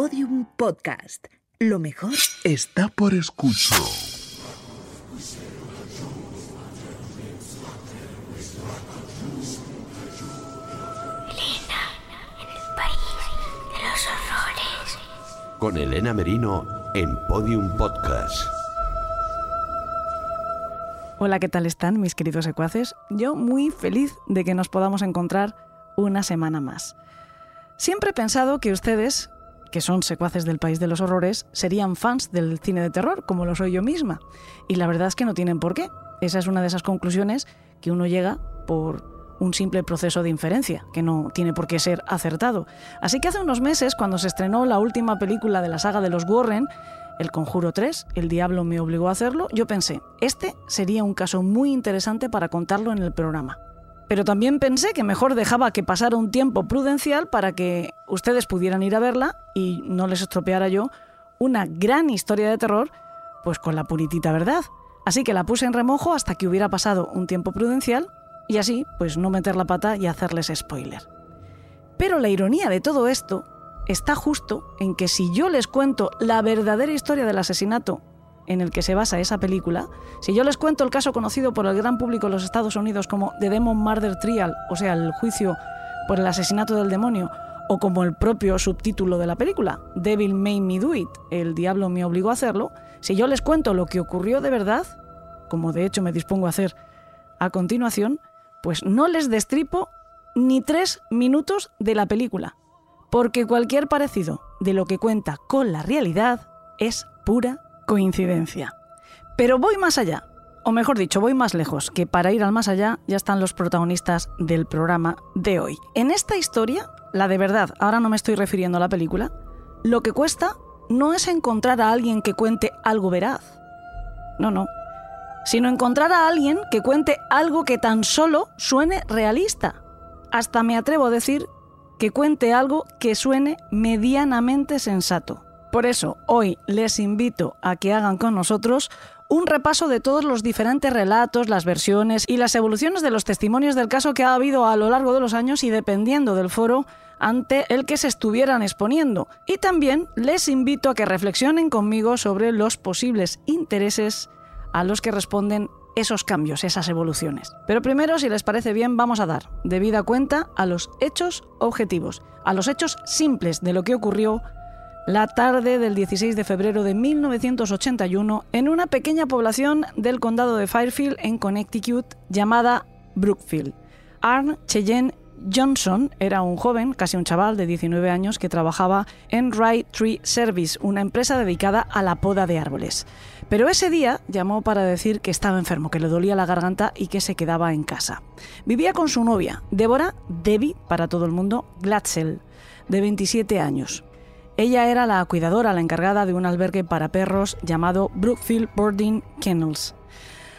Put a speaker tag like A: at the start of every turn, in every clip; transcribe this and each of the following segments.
A: Podium Podcast. Lo mejor
B: está por escuchar.
C: Elena, en el país de los horrores.
D: Con Elena Merino en Podium Podcast.
E: Hola, ¿qué tal están mis queridos secuaces? Yo muy feliz de que nos podamos encontrar una semana más. Siempre he pensado que ustedes, que son secuaces del país de los horrores, serían fans del cine de terror, como lo soy yo misma. Y la verdad es que no tienen por qué. Esa es una de esas conclusiones que uno llega por un simple proceso de inferencia, que no tiene por qué ser acertado. Así que hace unos meses, cuando se estrenó la última película de la saga de los Warren, El Conjuro 3, El Diablo me obligó a hacerlo, yo pensé, este sería un caso muy interesante para contarlo en el programa. Pero también pensé que mejor dejaba que pasara un tiempo prudencial para que ustedes pudieran ir a verla y no les estropeara yo una gran historia de terror, pues con la puritita verdad. Así que la puse en remojo hasta que hubiera pasado un tiempo prudencial y así, pues no meter la pata y hacerles spoiler. Pero la ironía de todo esto está justo en que si yo les cuento la verdadera historia del asesinato en el que se basa esa película, si yo les cuento el caso conocido por el gran público en los Estados Unidos como The Demon Murder Trial, o sea, el juicio por el asesinato del demonio, o como el propio subtítulo de la película, Devil Made Me Do It, el diablo me obligó a hacerlo, si yo les cuento lo que ocurrió de verdad, como de hecho me dispongo a hacer a continuación, pues no les destripo ni tres minutos de la película, porque cualquier parecido de lo que cuenta con la realidad es pura coincidencia. Pero voy más allá, o mejor dicho, voy más lejos, que para ir al más allá ya están los protagonistas del programa de hoy. En esta historia, la de verdad, ahora no me estoy refiriendo a la película, lo que cuesta no es encontrar a alguien que cuente algo veraz. No, no. Sino encontrar a alguien que cuente algo que tan solo suene realista. Hasta me atrevo a decir que cuente algo que suene medianamente sensato. Por eso, hoy les invito a que hagan con nosotros un repaso de todos los diferentes relatos, las versiones y las evoluciones de los testimonios del caso que ha habido a lo largo de los años y dependiendo del foro ante el que se estuvieran exponiendo. Y también les invito a que reflexionen conmigo sobre los posibles intereses a los que responden esos cambios, esas evoluciones. Pero primero, si les parece bien, vamos a dar debida cuenta a los hechos objetivos, a los hechos simples de lo que ocurrió la tarde del 16 de febrero de 1981 en una pequeña población del condado de Fairfield en Connecticut llamada Brookfield. Arn Cheyenne Johnson era un joven, casi un chaval de 19 años, que trabajaba en Right Tree Service, una empresa dedicada a la poda de árboles. Pero ese día llamó para decir que estaba enfermo, que le dolía la garganta y que se quedaba en casa. Vivía con su novia, Débora Debbie, para todo el mundo, Glatzel, de 27 años. Ella era la cuidadora, la encargada de un albergue para perros llamado Brookfield Boarding Kennels.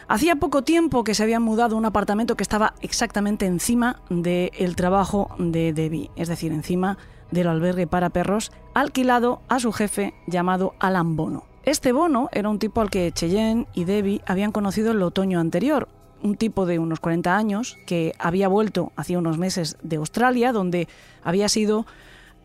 E: Hacía poco tiempo que se habían mudado a un apartamento que estaba exactamente encima del trabajo de Debbie, es decir, encima del albergue para perros, alquilado a su jefe llamado Alan Bono. Este Bono era un tipo al que Cheyenne y Debbie habían conocido el otoño anterior, un tipo de unos 40 años que había vuelto hacía unos meses de Australia, donde había sido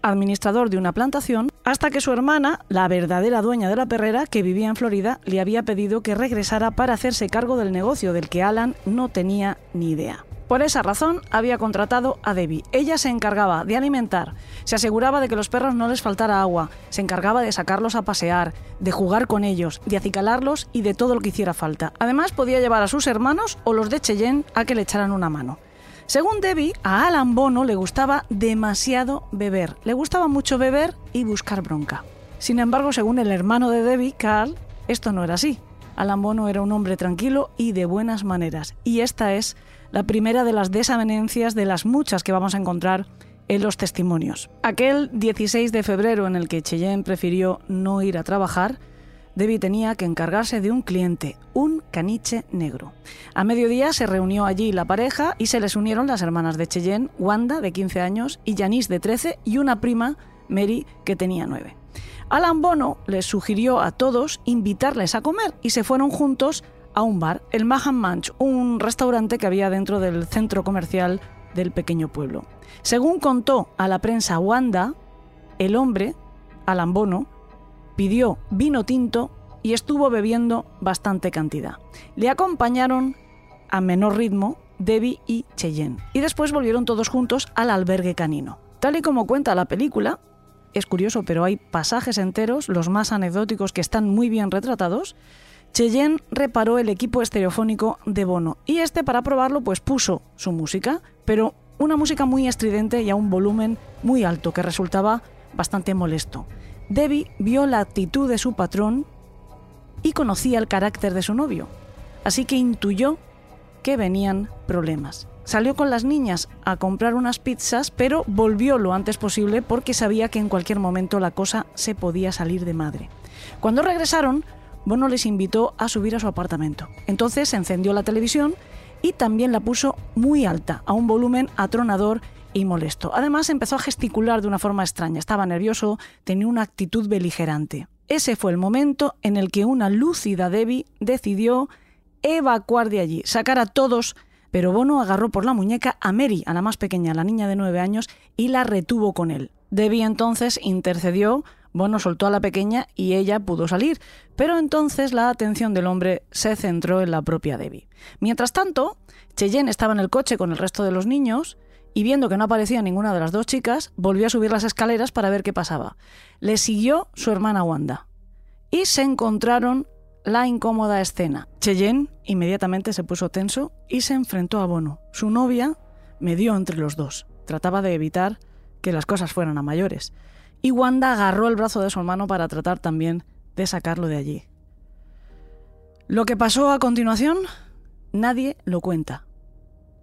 E: administrador de una plantación, hasta que su hermana, la verdadera dueña de la perrera, que vivía en Florida, le había pedido que regresara para hacerse cargo del negocio del que Alan no tenía ni idea. Por esa razón había contratado a Debbie. Ella se encargaba de alimentar, se aseguraba de que los perros no les faltara agua, se encargaba de sacarlos a pasear, de jugar con ellos, de acicalarlos y de todo lo que hiciera falta. Además podía llevar a sus hermanos o los de Cheyenne a que le echaran una mano. Según Debbie, a Alan Bono le gustaba demasiado beber. Le gustaba mucho beber y buscar bronca. Sin embargo, según el hermano de Debbie, Carl, esto no era así. Alan Bono era un hombre tranquilo y de buenas maneras. Y esta es la primera de las desavenencias de las muchas que vamos a encontrar en los testimonios. Aquel 16 de febrero en el que Cheyenne prefirió no ir a trabajar, Debbie tenía que encargarse de un cliente, un caniche negro. A mediodía se reunió allí la pareja y se les unieron las hermanas de Cheyenne, Wanda, de 15 años, y Janice, de 13, y una prima, Mary, que tenía 9. Alan Bono les sugirió a todos invitarles a comer y se fueron juntos a un bar, el Mahan Manch, un restaurante que había dentro del centro comercial del pequeño pueblo. Según contó a la prensa Wanda, el hombre Alan Bono, pidió vino tinto y estuvo bebiendo bastante cantidad. Le acompañaron a menor ritmo Debbie y Cheyenne, y después volvieron todos juntos al albergue canino. Tal y como cuenta la película, es curioso, pero hay pasajes enteros, los más anecdóticos, que están muy bien retratados. Cheyenne reparó el equipo estereofónico de Bono y este para probarlo pues puso su música, pero una música muy estridente y a un volumen muy alto que resultaba bastante molesto. Debbie vio la actitud de su patrón y conocía el carácter de su novio, así que intuyó que venían problemas. Salió con las niñas a comprar unas pizzas, pero volvió lo antes posible porque sabía que en cualquier momento la cosa se podía salir de madre. Cuando regresaron, Bono les invitó a subir a su apartamento. Entonces encendió la televisión y también la puso muy alta, a un volumen atronador y molesto. Además empezó a gesticular de una forma extraña. Estaba nervioso, tenía una actitud beligerante. Ese fue el momento en el que una lúcida Debbie decidió evacuar de allí, sacar a todos pero Bono agarró por la muñeca a Mary, a la más pequeña, la niña de nueve años, y la retuvo con él. Debbie entonces intercedió, Bono soltó a la pequeña y ella pudo salir, pero entonces la atención del hombre se centró en la propia Debbie. Mientras tanto, Cheyenne estaba en el coche con el resto de los niños y viendo que no aparecía ninguna de las dos chicas, volvió a subir las escaleras para ver qué pasaba. Le siguió su hermana Wanda y se encontraron la incómoda escena. Cheyenne inmediatamente se puso tenso y se enfrentó a Bono. Su novia medió entre los dos. Trataba de evitar que las cosas fueran a mayores. Y Wanda agarró el brazo de su hermano para tratar también de sacarlo de allí. Lo que pasó a continuación, nadie lo cuenta.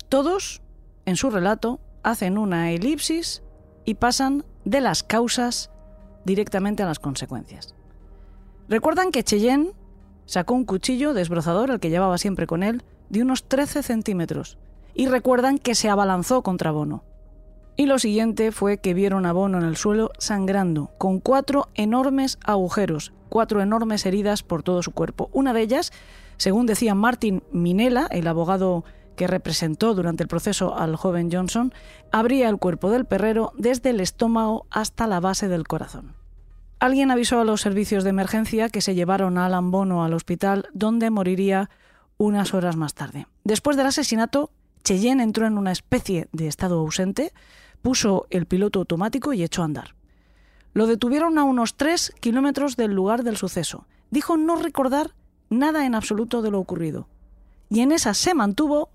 E: Todos, en su relato, hacen una elipsis y pasan de las causas directamente a las consecuencias. Recuerdan que Cheyenne Sacó un cuchillo desbrozador, el que llevaba siempre con él, de unos 13 centímetros, y recuerdan que se abalanzó contra Bono. Y lo siguiente fue que vieron a Bono en el suelo sangrando, con cuatro enormes agujeros, cuatro enormes heridas por todo su cuerpo. Una de ellas, según decía Martin Minella, el abogado que representó durante el proceso al joven Johnson, abría el cuerpo del perrero desde el estómago hasta la base del corazón. Alguien avisó a los servicios de emergencia que se llevaron a Alan Bono al hospital, donde moriría unas horas más tarde. Después del asesinato, Cheyenne entró en una especie de estado ausente, puso el piloto automático y echó a andar. Lo detuvieron a unos tres kilómetros del lugar del suceso. Dijo no recordar nada en absoluto de lo ocurrido. Y en esa se mantuvo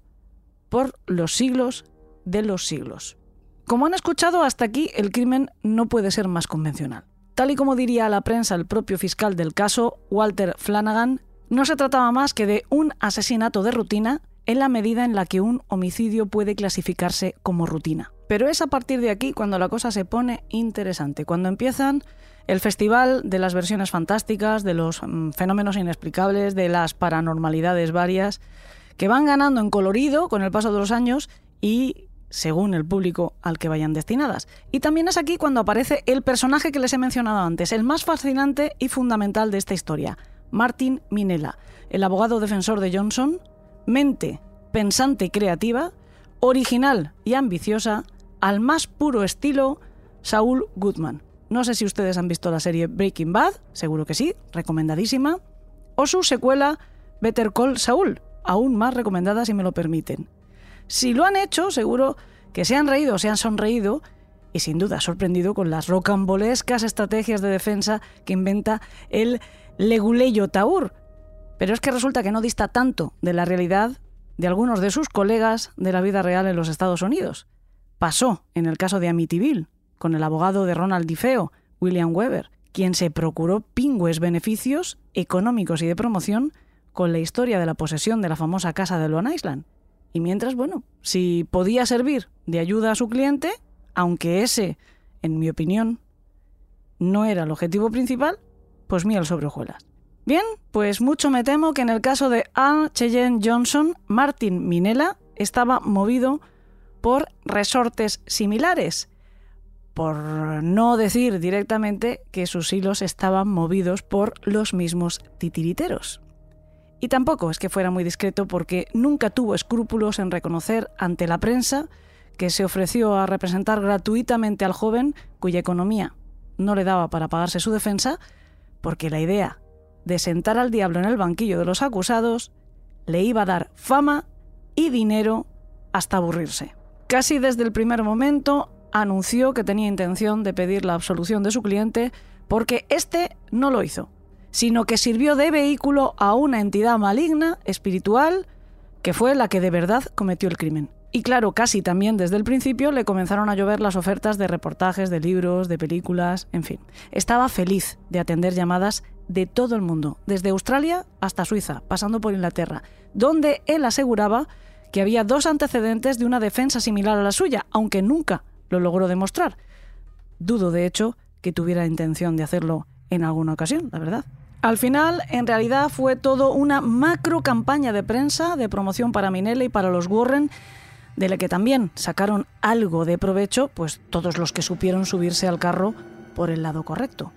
E: por los siglos de los siglos. Como han escuchado, hasta aquí el crimen no puede ser más convencional. Tal y como diría a la prensa el propio fiscal del caso, Walter Flanagan, no se trataba más que de un asesinato de rutina en la medida en la que un homicidio puede clasificarse como rutina. Pero es a partir de aquí cuando la cosa se pone interesante, cuando empiezan el festival de las versiones fantásticas, de los mm, fenómenos inexplicables, de las paranormalidades varias, que van ganando en colorido con el paso de los años y según el público al que vayan destinadas. Y también es aquí cuando aparece el personaje que les he mencionado antes, el más fascinante y fundamental de esta historia, Martin Minella, el abogado defensor de Johnson, mente pensante y creativa, original y ambiciosa, al más puro estilo Saul Goodman. No sé si ustedes han visto la serie Breaking Bad, seguro que sí, recomendadísima, o su secuela Better Call Saul, aún más recomendada si me lo permiten. Si lo han hecho, seguro que se han reído, se han sonreído y sin duda sorprendido con las rocambolescas estrategias de defensa que inventa el leguleyo Taur. Pero es que resulta que no dista tanto de la realidad de algunos de sus colegas de la vida real en los Estados Unidos. Pasó en el caso de Amityville, con el abogado de Ronald DiFeo, William Weber, quien se procuró pingües beneficios económicos y de promoción con la historia de la posesión de la famosa casa de Long Island. Y mientras, bueno, si podía servir de ayuda a su cliente, aunque ese, en mi opinión, no era el objetivo principal, pues miel sobre hojuelas. Bien, pues mucho me temo que en el caso de Anne Cheyenne Johnson, Martin Minella estaba movido por resortes similares, por no decir directamente que sus hilos estaban movidos por los mismos titiriteros. Y tampoco es que fuera muy discreto porque nunca tuvo escrúpulos en reconocer ante la prensa que se ofreció a representar gratuitamente al joven cuya economía no le daba para pagarse su defensa, porque la idea de sentar al diablo en el banquillo de los acusados le iba a dar fama y dinero hasta aburrirse. Casi desde el primer momento anunció que tenía intención de pedir la absolución de su cliente porque éste no lo hizo, sino que sirvió de vehículo a una entidad maligna, espiritual, que fue la que de verdad cometió el crimen. Y claro, casi también desde el principio le comenzaron a llover las ofertas de reportajes, de libros, de películas, en fin. Estaba feliz de atender llamadas de todo el mundo, desde Australia hasta Suiza, pasando por Inglaterra, donde él aseguraba que había dos antecedentes de una defensa similar a la suya, aunque nunca lo logró demostrar. Dudo, de hecho, que tuviera intención de hacerlo en alguna ocasión, la verdad. Al final, en realidad, fue todo una macro campaña de prensa, de promoción para Minelli y para los Warren, de la que también sacaron algo de provecho, pues todos los que supieron subirse al carro por el lado correcto.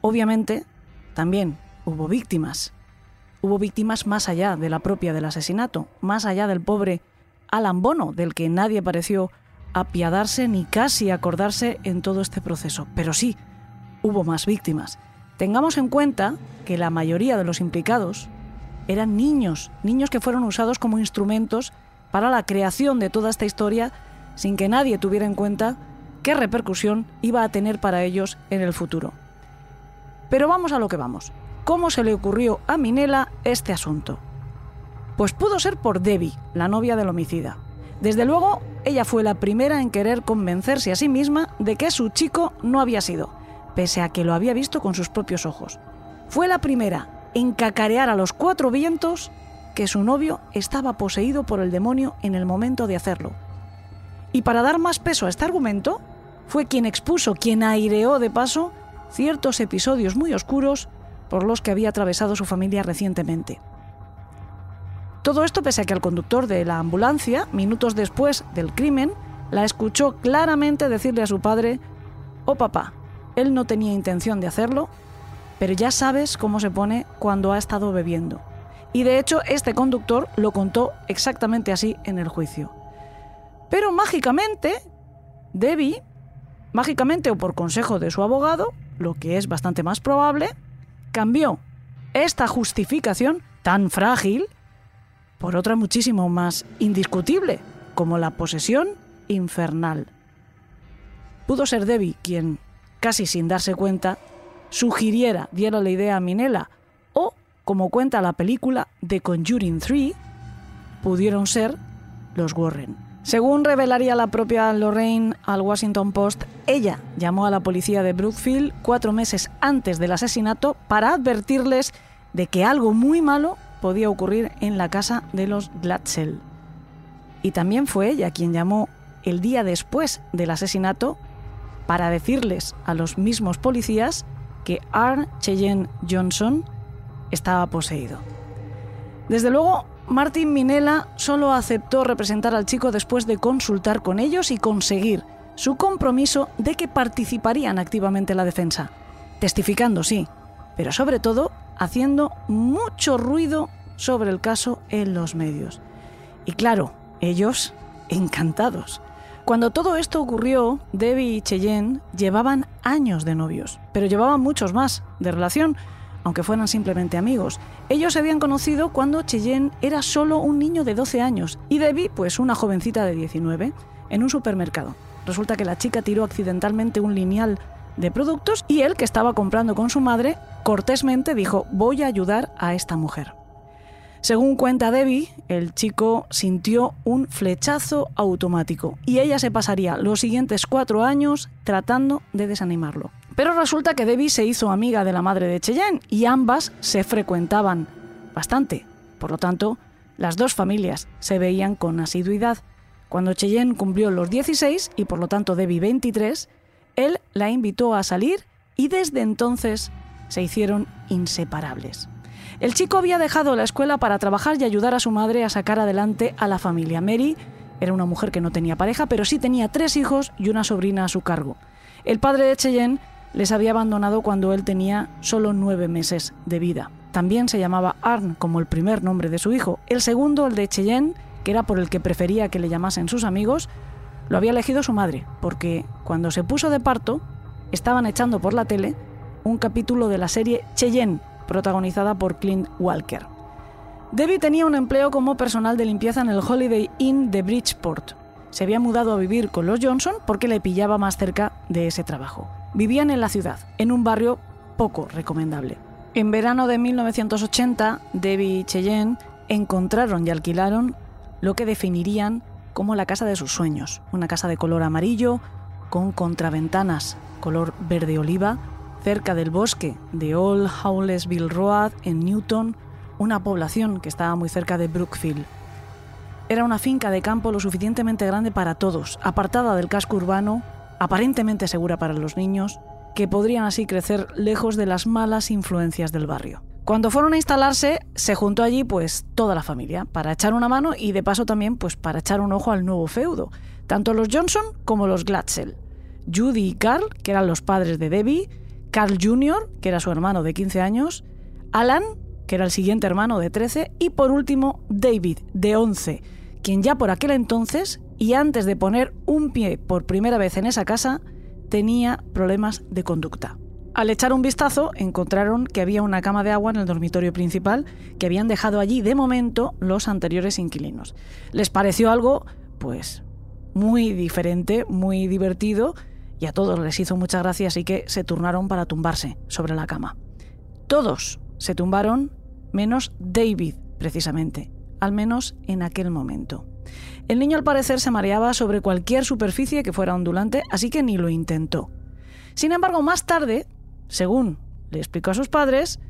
E: Obviamente, también hubo víctimas. Hubo víctimas más allá de la propia del asesinato, más allá del pobre Alan Bono, del que nadie pareció apiadarse ni casi acordarse en todo este proceso. Pero sí, hubo más víctimas. Tengamos en cuenta que la mayoría de los implicados eran niños, niños que fueron usados como instrumentos para la creación de toda esta historia sin que nadie tuviera en cuenta qué repercusión iba a tener para ellos en el futuro. Pero vamos a lo que vamos. ¿Cómo se le ocurrió a Minela este asunto? Pues pudo ser por Debbie, la novia del homicida. Desde luego, ella fue la primera en querer convencerse a sí misma de que su chico no había sido, pese a que lo había visto con sus propios ojos. Fue la primera en cacarear a los cuatro vientos que su novio estaba poseído por el demonio en el momento de hacerlo. Y para dar más peso a este argumento, fue quien expuso, quien aireó de paso ciertos episodios muy oscuros por los que había atravesado su familia recientemente. Todo esto pese a que el conductor de la ambulancia, minutos después del crimen, la escuchó claramente decirle a su padre, Oh papá, él no tenía intención de hacerlo, pero ya sabes cómo se pone cuando ha estado bebiendo. Y de hecho este conductor lo contó exactamente así en el juicio. Pero mágicamente, Debbie, mágicamente o por consejo de su abogado, lo que es bastante más probable, cambió esta justificación tan frágil por otra muchísimo más indiscutible, como la posesión infernal. Pudo ser Debbie quien, casi sin darse cuenta, sugiriera, diera la idea a Minella, o, como cuenta la película The Conjuring 3, pudieron ser los Warren. Según revelaría la propia Lorraine al Washington Post, ella llamó a la policía de Brookfield cuatro meses antes del asesinato para advertirles de que algo muy malo podía ocurrir en la casa de los Glatzel. Y también fue ella quien llamó el día después del asesinato para decirles a los mismos policías que R. Cheyenne Johnson estaba poseído. Desde luego, Martin Minella solo aceptó representar al chico después de consultar con ellos y conseguir su compromiso de que participarían activamente en la defensa, testificando, sí, pero sobre todo haciendo mucho ruido sobre el caso en los medios. Y claro, ellos encantados. Cuando todo esto ocurrió, Debbie y Cheyenne llevaban años de novios, pero llevaban muchos más de relación, aunque fueran simplemente amigos. Ellos se habían conocido cuando Cheyenne era solo un niño de 12 años y Debbie, pues una jovencita de 19, en un supermercado. Resulta que la chica tiró accidentalmente un lineal de productos y él, que estaba comprando con su madre, cortésmente dijo, voy a ayudar a esta mujer. Según cuenta Debbie, el chico sintió un flechazo automático y ella se pasaría los siguientes cuatro años tratando de desanimarlo. Pero resulta que Debbie se hizo amiga de la madre de Cheyenne y ambas se frecuentaban bastante. Por lo tanto, las dos familias se veían con asiduidad. Cuando Cheyenne cumplió los 16 y por lo tanto Debbie 23, él la invitó a salir y desde entonces se hicieron inseparables. El chico había dejado la escuela para trabajar y ayudar a su madre a sacar adelante a la familia. Mary era una mujer que no tenía pareja, pero sí tenía tres hijos y una sobrina a su cargo. El padre de Cheyenne les había abandonado cuando él tenía solo nueve meses de vida. También se llamaba Arn como el primer nombre de su hijo. El segundo, el de Cheyenne, que era por el que prefería que le llamasen sus amigos, lo había elegido su madre, porque cuando se puso de parto, estaban echando por la tele un capítulo de la serie Cheyenne, protagonizada por Clint Walker. Debbie tenía un empleo como personal de limpieza en el Holiday Inn de Bridgeport. Se había mudado a vivir con los Johnson porque le pillaba más cerca de ese trabajo. Vivían en la ciudad, en un barrio poco recomendable. En verano de 1980, Debbie y Cheyenne encontraron y alquilaron lo que definirían como la casa de sus sueños, una casa de color amarillo, con contraventanas color verde oliva, cerca del bosque de Old Howlesville Road en Newton, una población que estaba muy cerca de Brookfield. Era una finca de campo lo suficientemente grande para todos, apartada del casco urbano, aparentemente segura para los niños, que podrían así crecer lejos de las malas influencias del barrio. Cuando fueron a instalarse, se juntó allí pues toda la familia para echar una mano y de paso también pues para echar un ojo al nuevo feudo, tanto los Johnson como los Glatzel. Judy y Carl, que eran los padres de Debbie, Carl Jr., que era su hermano de 15 años, Alan, que era el siguiente hermano de 13, y por último David, de 11, quien ya por aquel entonces, y antes de poner un pie por primera vez en esa casa, tenía problemas de conducta. Al echar un vistazo, encontraron que había una cama de agua en el dormitorio principal que habían dejado allí de momento los anteriores inquilinos. Les pareció algo, pues, muy diferente, muy divertido, y a todos les hizo mucha gracia, así que se turnaron para tumbarse sobre la cama. Todos se tumbaron, menos David, precisamente, al menos en aquel momento. El niño al parecer se mareaba sobre cualquier superficie que fuera ondulante, así que ni lo intentó. Sin embargo, más tarde, según le explicó a sus padres,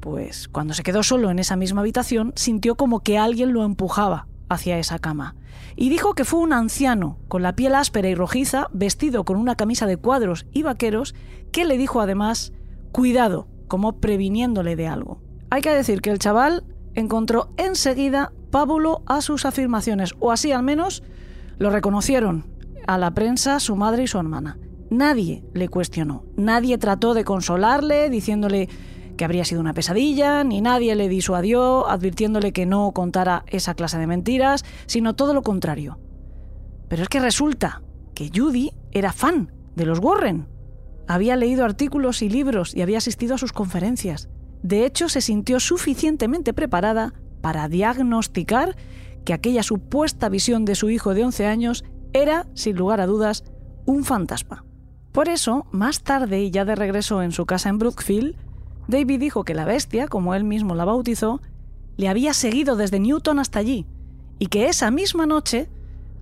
E: pues cuando se quedó solo en esa misma habitación, sintió como que alguien lo empujaba hacia esa cama. Y dijo que fue un anciano, con la piel áspera y rojiza, vestido con una camisa de cuadros y vaqueros, que le dijo además, cuidado, como previniéndole de algo. Hay que decir que el chaval encontró enseguida pábulo a sus afirmaciones, o así al menos lo reconocieron a la prensa su madre y su hermana. Nadie le cuestionó, nadie trató de consolarle diciéndole que habría sido una pesadilla, ni nadie le disuadió advirtiéndole que no contara esa clase de mentiras, sino todo lo contrario. Pero es que resulta que Judy era fan de los Warren. Había leído artículos y libros y había asistido a sus conferencias. De hecho, se sintió suficientemente preparada para diagnosticar que aquella supuesta visión de su hijo de 11 años era, sin lugar a dudas, un fantasma. Por eso, más tarde y ya de regreso en su casa en Brookfield, David dijo que la bestia, como él mismo la bautizó, le había seguido desde Newton hasta allí y que esa misma noche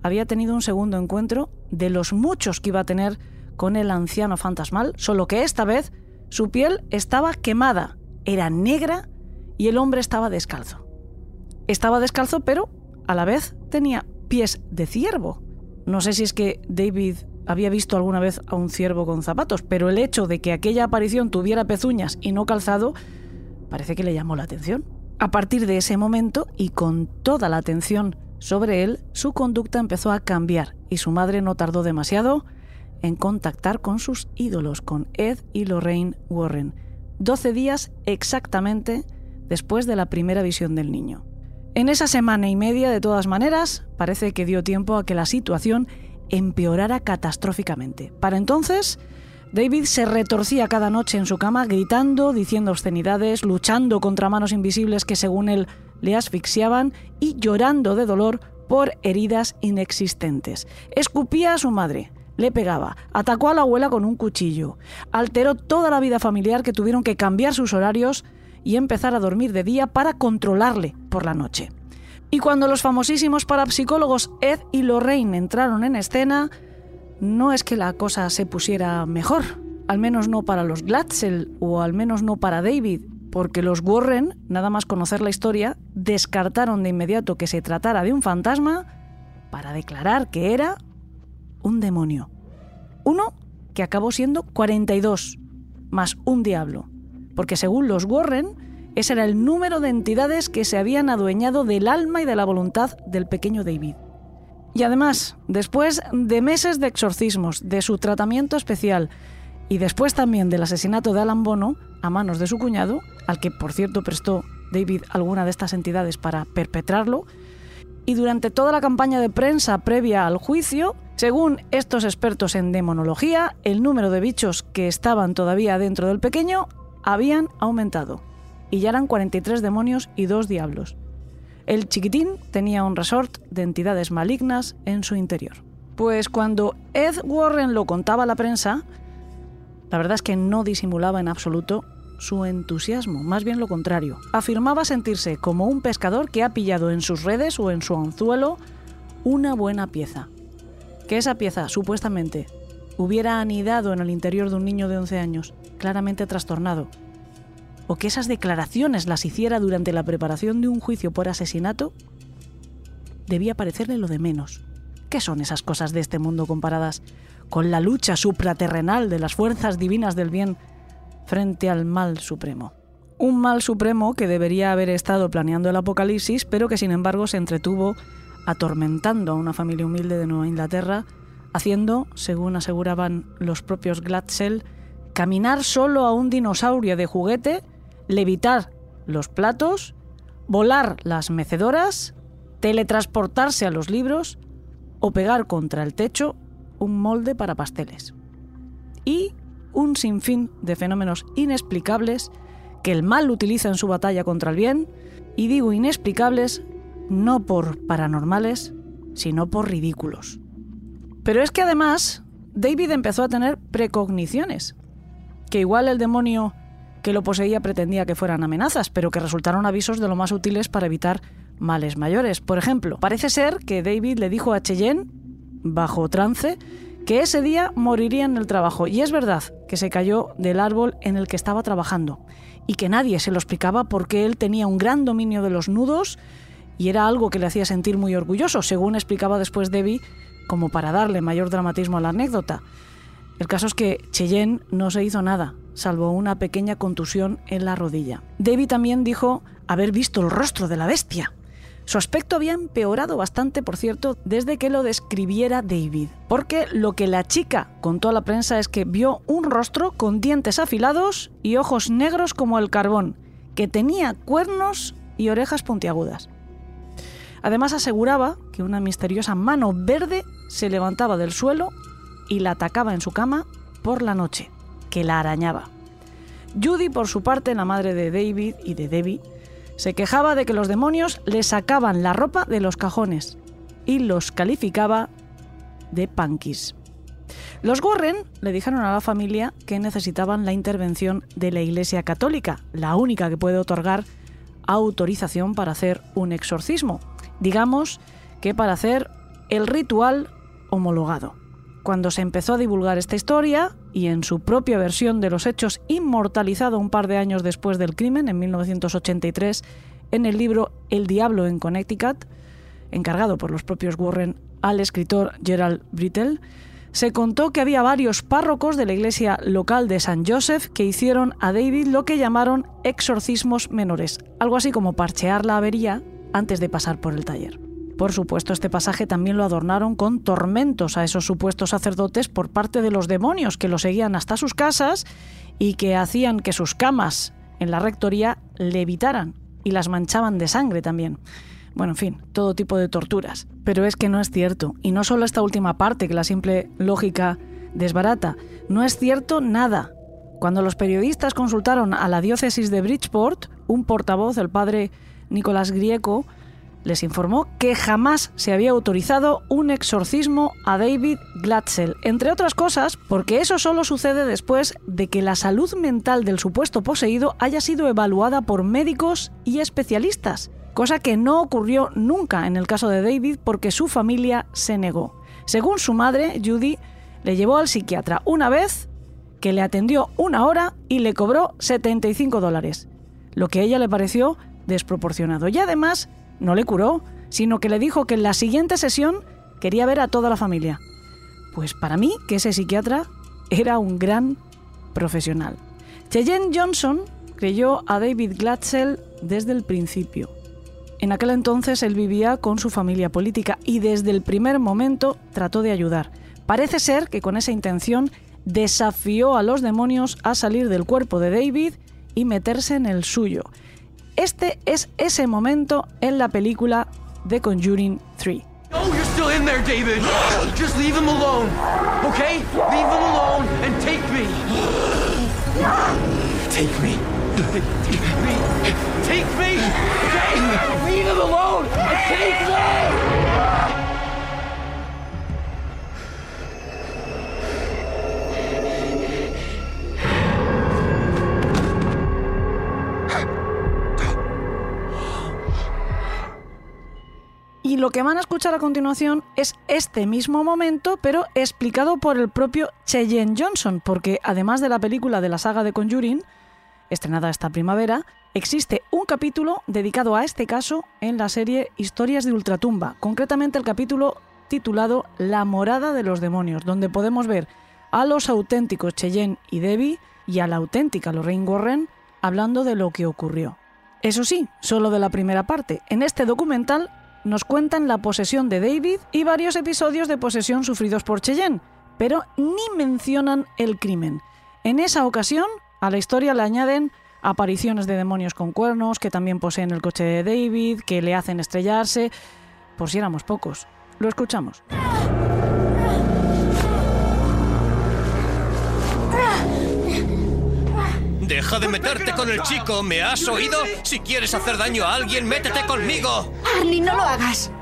E: había tenido un segundo encuentro de los muchos que iba a tener con el anciano fantasmal, solo que esta vez su piel estaba quemada, era negra y el hombre estaba descalzo. Estaba descalzo, pero a la vez tenía pies de ciervo. No sé si es que David había visto alguna vez a un ciervo con zapatos, pero el hecho de que aquella aparición tuviera pezuñas y no calzado parece que le llamó la atención. A partir de ese momento, y con toda la atención sobre él, su conducta empezó a cambiar y su madre no tardó demasiado en contactar con sus ídolos, con Ed y Lorraine Warren, 12 días exactamente después de la primera visión del niño. En esa semana y media, de todas maneras, parece que dio tiempo a que la situación empeorara catastróficamente. Para entonces, David se retorcía cada noche en su cama gritando, diciendo obscenidades, luchando contra manos invisibles que según él le asfixiaban y llorando de dolor por heridas inexistentes. Escupía a su madre, le pegaba, atacó a la abuela con un cuchillo, alteró toda la vida familiar que tuvieron que cambiar sus horarios y empezar a dormir de día para controlarle por la noche. Y cuando los famosísimos parapsicólogos Ed y Lorraine entraron en escena, no es que la cosa se pusiera mejor, al menos no para los Glatzel o al menos no para David, porque los Warren, nada más conocer la historia, descartaron de inmediato que se tratara de un fantasma para declarar que era un demonio. Uno que acabó siendo 42, más un diablo porque según los Warren, ese era el número de entidades que se habían adueñado del alma y de la voluntad del pequeño David. Y además, después de meses de exorcismos, de su tratamiento especial y después también del asesinato de Alan Bono a manos de su cuñado, al que por cierto prestó David alguna de estas entidades para perpetrarlo, y durante toda la campaña de prensa previa al juicio, Según estos expertos en demonología, el número de bichos que estaban todavía dentro del pequeño habían aumentado, y ya eran 43 demonios y dos diablos. El chiquitín tenía un resort de entidades malignas en su interior. Pues cuando Ed Warren lo contaba a la prensa, la verdad es que no disimulaba en absoluto su entusiasmo, más bien lo contrario. Afirmaba sentirse como un pescador que ha pillado en sus redes o en su anzuelo una buena pieza que esa pieza, supuestamente, hubiera anidado en el interior de un niño de 11 años, claramente trastornado, o que esas declaraciones las hiciera durante la preparación de un juicio por asesinato, debía parecerle lo de menos. ¿Qué son esas cosas de este mundo comparadas con la lucha supraterrenal de las fuerzas divinas del bien frente al mal supremo? Un mal supremo que debería haber estado planeando el apocalipsis, pero que sin embargo se entretuvo atormentando a una familia humilde de Nueva Inglaterra, haciendo, según aseguraban los propios Glatzel, caminar solo a un dinosaurio de juguete, levitar los platos, volar las mecedoras, teletransportarse a los libros o pegar contra el techo un molde para pasteles. Y un sinfín de fenómenos inexplicables que el mal utiliza en su batalla contra el bien, y digo inexplicables no por paranormales, sino por ridículos. Pero es que además, David empezó a tener precogniciones, que igual el demonio que lo poseía pretendía que fueran amenazas, pero que resultaron avisos de lo más útiles para evitar males mayores. Por ejemplo, parece ser que David le dijo a Cheyenne, bajo trance, que ese día moriría en el trabajo. Y es verdad que se cayó del árbol en el que estaba trabajando y que nadie se lo explicaba porque él tenía un gran dominio de los nudos y era algo que le hacía sentir muy orgulloso, según explicaba después Debbie, como para darle mayor dramatismo a la anécdota. El caso es que Cheyenne no se hizo nada, salvo una pequeña contusión en la rodilla. Debbie también dijo haber visto el rostro de la bestia. Su aspecto había empeorado bastante, por cierto, desde que lo describiera David, porque lo que la chica contó a la prensa es que vio un rostro con dientes afilados y ojos negros como el carbón, que tenía cuernos y orejas puntiagudas. Además aseguraba que una misteriosa mano verde se levantaba del suelo y la atacaba en su cama por la noche, la arañaba. Judy, por su parte, la madre de David y de Debbie, se quejaba de que los demonios le sacaban la ropa de los cajones y los calificaba de punkis. Los Warren le dijeron a la familia que necesitaban la intervención de la Iglesia Católica, la única que puede otorgar autorización para hacer un exorcismo, digamos que para hacer el ritual homologado. Cuando se empezó a divulgar esta historia, y en su propia versión de los hechos inmortalizado un par de años después del crimen, en 1983, en el libro El Diablo en Connecticut, encargado por los propios Warren al escritor Gerald Brittle, se contó que había varios párrocos de la iglesia local de San Joseph que hicieron a David lo que llamaron exorcismos menores, algo así como parchear la avería antes de pasar por el taller. Por supuesto, este pasaje también lo adornaron con tormentos a esos supuestos sacerdotes por parte de los demonios que lo seguían hasta sus casas y que hacían que sus camas en la rectoría levitaran y las manchaban de sangre también. Bueno, en fin, todo tipo de torturas. Pero es que no es cierto. Y no solo esta última parte, que la simple lógica desbarata. No es cierto nada. Cuando los periodistas consultaron a la diócesis de Bridgeport, un portavoz, el padre Nicolás Grieco, les informó que jamás se había autorizado un exorcismo a David Glatzel, entre otras cosas porque eso solo sucede después de que la salud mental del supuesto poseído haya sido evaluada por médicos y especialistas, cosa que no ocurrió nunca en el caso de David porque su familia se negó. Según su madre, Judy, le llevó al psiquiatra una vez, que le atendió una hora y le cobró 75 dólares, lo que a ella le pareció desproporcionado. Y además no le curó, sino que le dijo que en la siguiente sesión quería ver a toda la familia. Pues para mí, que ese psiquiatra era un gran profesional. Cheyenne Johnson creyó a David Glatzel desde el principio. En aquel entonces él vivía con su familia política y desde el primer momento trató de ayudar. Parece ser que con esa intención desafió a los demonios a salir del cuerpo de David y meterse en el suyo. Este es ese momento en la película The Conjuring 3.
F: Oh, you're still in there, David. Just leave him alone, okay? Leave him alone and take me. Take me. Take me. Take me. Okay? Leave him alone and take me.
E: Y lo que van a escuchar a continuación es este mismo momento, pero explicado por el propio Cheyenne Johnson, porque además de la película de la saga de Conjuring, estrenada esta primavera, existe un capítulo dedicado a este caso en la serie Historias de Ultratumba, concretamente el capítulo titulado La morada de los demonios, donde podemos ver a los auténticos Cheyenne y Debbie y a la auténtica Lorraine Warren hablando de lo que ocurrió. Eso sí, solo de la primera parte. En este documental nos cuentan la posesión de David y varios episodios de posesión sufridos por Cheyenne, pero ni mencionan el crimen. En esa ocasión, a la historia le añaden apariciones de demonios con cuernos que también poseen el coche de David, que le hacen estrellarse, por si éramos pocos. Lo escuchamos.
G: Deja de meterte con el chico, ¿me has oído? Si quieres hacer daño a alguien, métete conmigo.
C: Arnie, no lo hagas.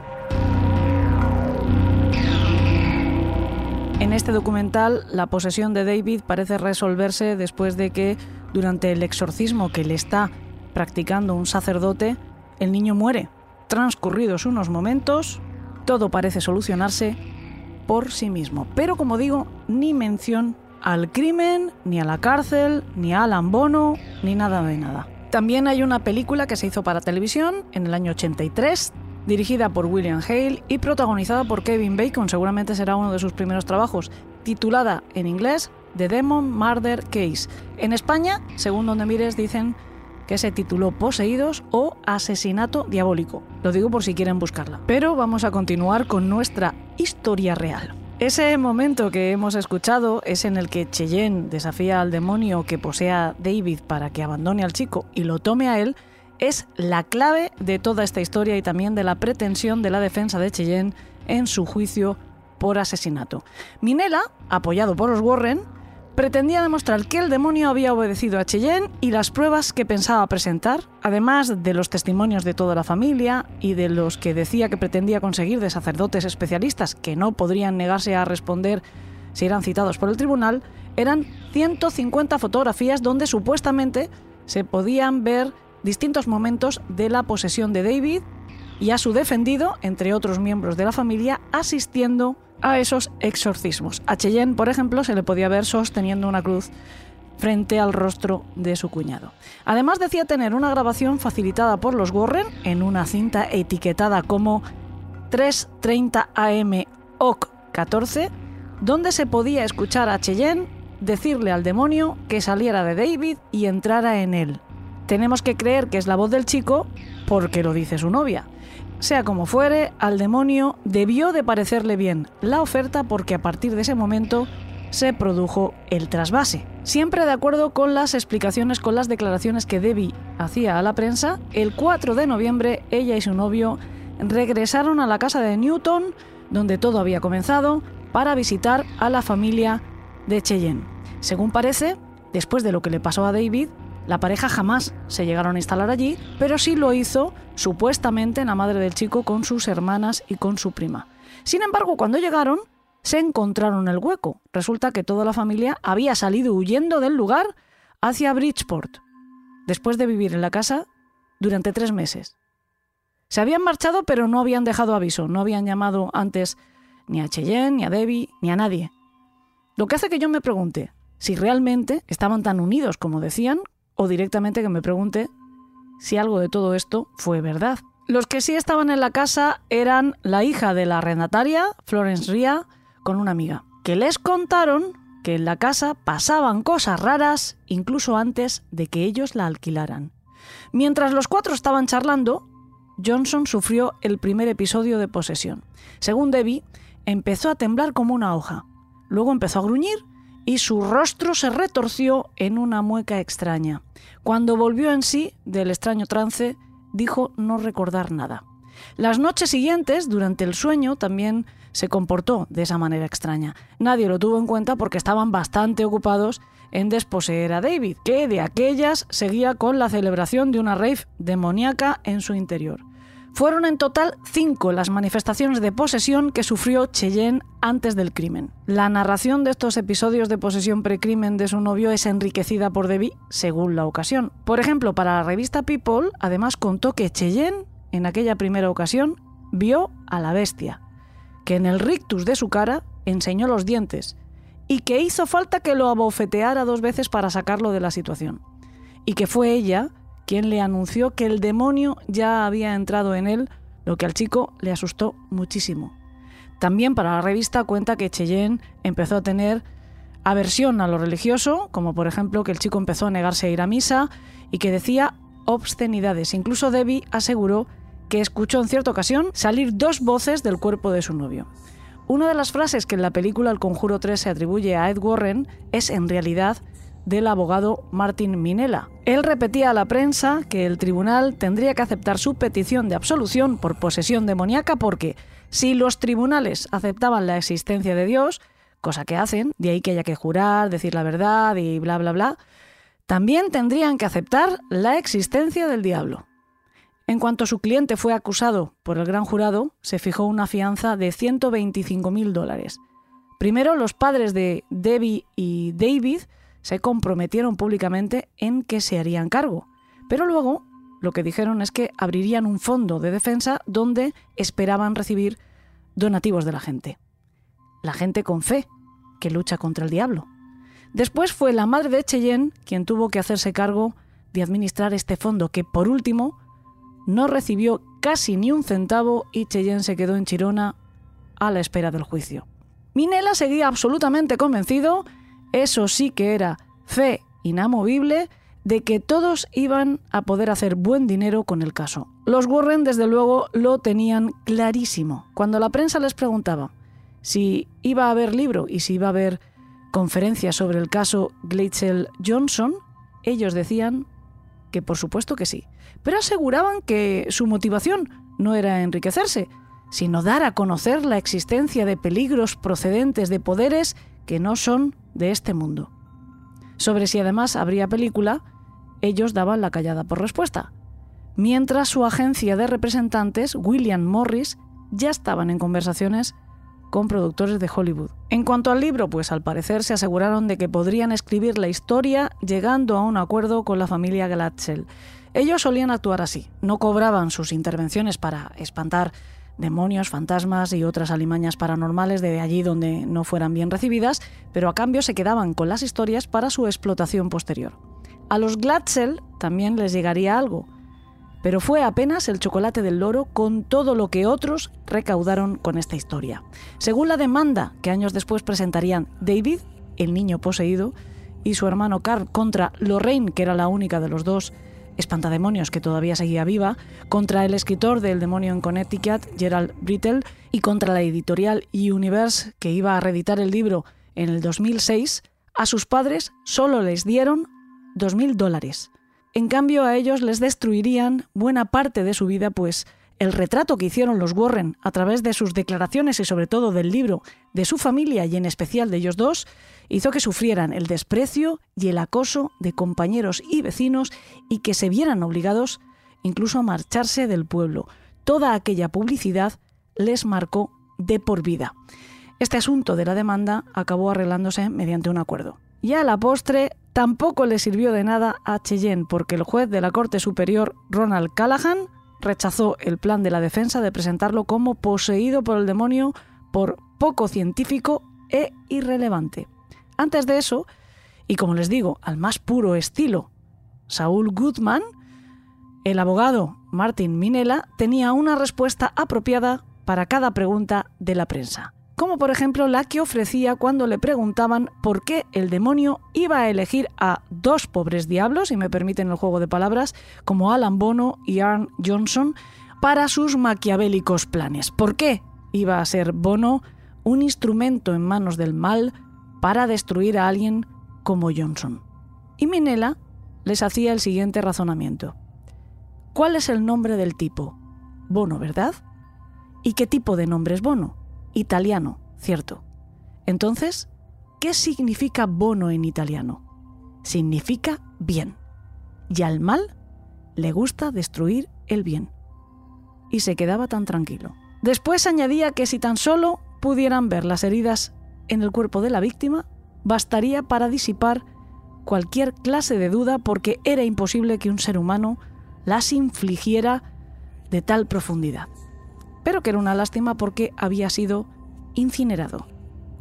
E: En este documental, la posesión de David parece resolverse después de que, durante el exorcismo que le está practicando un sacerdote, el niño muere. Transcurridos unos momentos, todo parece solucionarse por sí mismo. Pero como digo, ni mención al crimen, ni a la cárcel, ni a Alan Bono, ni nada de nada. También hay una película que se hizo para televisión en el año 83, dirigida por William Hale y protagonizada por Kevin Bacon, seguramente será uno de sus primeros trabajos, titulada en inglés The Demon Murder Case. En España, según donde mires, dicen que se tituló Poseídos o Asesinato Diabólico. Lo digo por si quieren buscarla. Pero vamos a continuar con nuestra historia real. Ese momento que hemos escuchado es en el que Cheyenne desafía al demonio que posea David para que abandone al chico y lo tome a él, es la clave de toda esta historia y también de la pretensión de la defensa de Cheyenne en su juicio por asesinato. Minella, apoyado por los Warren, pretendía demostrar que el demonio había obedecido a Cheyenne y las pruebas que pensaba presentar, además de los testimonios de toda la familia y de los que decía que pretendía conseguir de sacerdotes especialistas que no podrían negarse a responder si eran citados por el tribunal, eran 150 fotografías donde supuestamente se podían ver distintos momentos de la posesión de David y a su defendido, entre otros miembros de la familia, asistiendo a esos exorcismos. A Cheyenne, por ejemplo, se le podía ver sosteniendo una cruz frente al rostro de su cuñado. Además decía tener una grabación facilitada por los Warren en una cinta etiquetada como 330 AM OC 14, donde se podía escuchar a Cheyenne decirle al demonio que saliera de David y entrara en él. Tenemos que creer que es la voz del chico porque lo dice su novia. Sea como fuere, al demonio debió de parecerle bien la oferta porque a partir de ese momento se produjo el trasvase. Siempre de acuerdo con las explicaciones, con las declaraciones que Debbie hacía a la prensa, el 4 de noviembre ella y su novio regresaron a la casa de Newton, donde todo había comenzado, para visitar a la familia de Cheyenne. Según parece, después de lo que le pasó a David, la pareja jamás se llegaron a instalar allí, pero sí lo hizo supuestamente la madre del chico con sus hermanas y con su prima. Sin embargo, cuando llegaron, se encontraron el hueco. Resulta que toda la familia había salido huyendo del lugar hacia Bridgeport, después de vivir en la casa durante tres meses. Se habían marchado, pero no habían dejado aviso, no habían llamado antes ni a Cheyenne, ni a Debbie, ni a nadie. Lo que hace que yo me pregunte si realmente estaban tan unidos como decían, o directamente que me pregunte si algo de todo esto fue verdad. Los que sí estaban en la casa eran la hija de la arrendataria, Florence Ria, con una amiga, que les contaron que en la casa pasaban cosas raras incluso antes de que ellos la alquilaran. Mientras los cuatro estaban charlando, Johnson sufrió el primer episodio de posesión. Según Debbie, empezó a temblar como una hoja. Luego empezó a gruñir y su rostro se retorció en una mueca extraña. Cuando volvió en sí del extraño trance, dijo no recordar nada. Las noches siguientes, durante el sueño, también se comportó de esa manera extraña. Nadie lo tuvo en cuenta porque estaban bastante ocupados en desposeer a David, que de aquellas seguía con la celebración de una rave demoníaca en su interior. Fueron en total cinco las manifestaciones de posesión que sufrió Cheyenne antes del crimen. La narración de estos episodios de posesión precrimen de su novio es enriquecida por Debbie según la ocasión. Por ejemplo, para la revista People, además contó que Cheyenne, en aquella primera ocasión, vio a la bestia, que en el rictus de su cara enseñó los dientes y que hizo falta que lo abofeteara dos veces para sacarlo de la situación. Y que fue ella quien le anunció que el demonio ya había entrado en él, lo que al chico le asustó muchísimo. También para la revista cuenta que Cheyenne empezó a tener aversión a lo religioso, como por ejemplo que el chico empezó a negarse a ir a misa y que decía obscenidades. Incluso Debbie aseguró que escuchó en cierta ocasión salir dos voces del cuerpo de su novio. Una de las frases que en la película El Conjuro 3 se atribuye a Ed Warren es en realidad del abogado Martin Minella. Él repetía a la prensa que el tribunal tendría que aceptar su petición de absolución por posesión demoníaca porque si los tribunales aceptaban la existencia de Dios, cosa que hacen, de ahí que haya que jurar, decir la verdad y bla bla bla, también tendrían que aceptar la existencia del diablo. En cuanto su cliente fue acusado por el gran jurado, se fijó una fianza de 125.000 dólares. Primero, los padres de Debbie y David se comprometieron públicamente en que se harían cargo. Pero luego lo que dijeron es que abrirían un fondo de defensa donde esperaban recibir donativos de la gente. La gente con fe, que lucha contra el diablo. Después fue la madre de Cheyenne quien tuvo que hacerse cargo de administrar este fondo, que por último no recibió casi ni un centavo y Cheyenne se quedó en Chirona a la espera del juicio. Minela seguía absolutamente convencido eso sí que era fe inamovible de que todos iban a poder hacer buen dinero con el caso. Los Warren, desde luego, lo tenían clarísimo. Cuando la prensa les preguntaba si iba a haber libro y si iba a haber conferencias sobre el caso Gleitzel Johnson, ellos decían que por supuesto que sí, pero aseguraban que su motivación no era enriquecerse, sino dar a conocer la existencia de peligros procedentes de poderes que no son de este mundo. Sobre si además habría película, ellos daban la callada por respuesta, mientras su agencia de representantes, William Morris, ya estaban en conversaciones con productores de Hollywood. En cuanto al libro, pues al parecer se aseguraron de que podrían escribir la historia llegando a un acuerdo con la familia Glatzel. Ellos solían actuar así, no cobraban sus intervenciones para espantar demonios, fantasmas y otras alimañas paranormales de allí donde no fueran bien recibidas, pero a cambio se quedaban con las historias para su explotación posterior. A los Glatzel también les llegaría algo, pero fue apenas el chocolate del loro con todo lo que otros recaudaron con esta historia. Según la demanda que años después presentarían David, el niño poseído, y su hermano Carl contra Lorraine, que era la única de los dos espantademonios que todavía seguía viva, contra el escritor del demonio en Connecticut, Gerald Brittle, y contra la editorial Universe, que iba a reeditar el libro en el 2006, a sus padres solo les dieron 2.000 dólares. En cambio, a ellos les destruirían buena parte de su vida, pues el retrato que hicieron los Warren a través de sus declaraciones y sobre todo del libro de su familia y en especial de ellos dos, hizo que sufrieran el desprecio y el acoso de compañeros y vecinos y que se vieran obligados incluso a marcharse del pueblo. Toda aquella publicidad les marcó de por vida. Este asunto de la demanda acabó arreglándose mediante un acuerdo. Y a la postre tampoco le sirvió de nada a Cheyenne porque el juez de la Corte Superior, Ronald Callahan, rechazó el plan de la defensa de presentarlo como poseído por el demonio por poco científico e irrelevante. Antes de eso, y como les digo, al más puro estilo Saúl Goodman, el abogado Martin Minella tenía una respuesta apropiada para cada pregunta de la prensa, como por ejemplo la que ofrecía cuando le preguntaban por qué el demonio iba a elegir a dos pobres diablos, si me permiten el juego de palabras, como Alan Bono y Arn Johnson, para sus maquiavélicos planes. ¿Por qué iba a ser Bono un instrumento en manos del mal para destruir a alguien como Johnson. Y Minella les hacía el siguiente razonamiento. ¿Cuál es el nombre del tipo? Bono, ¿verdad? ¿Y qué tipo de nombre es Bono? Italiano, cierto. Entonces, ¿qué significa Bono en italiano? Significa bien. Y al mal le gusta destruir el bien. Y se quedaba tan tranquilo. Después añadía que si tan solo pudieran ver las heridas en el cuerpo de la víctima, bastaría para disipar cualquier clase de duda porque era imposible que un ser humano las infligiera de tal profundidad. Pero que era una lástima porque había sido incinerado,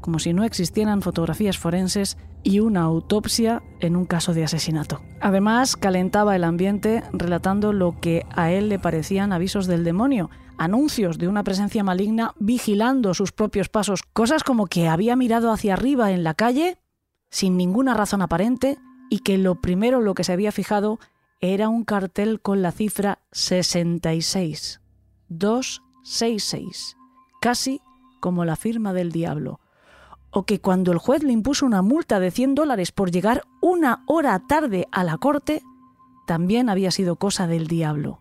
E: como si no existieran fotografías forenses y una autopsia en un caso de asesinato. Además, calentaba el ambiente relatando lo que a él le parecían avisos del demonio, anuncios de una presencia maligna vigilando sus propios pasos, cosas como que había mirado hacia arriba en la calle sin ninguna razón aparente y que lo primero lo que se había fijado era un cartel con la cifra 66. 266. Casi como la firma del diablo. O que cuando el juez le impuso una multa de 100 dólares por llegar una hora tarde a la corte, también había sido cosa del diablo.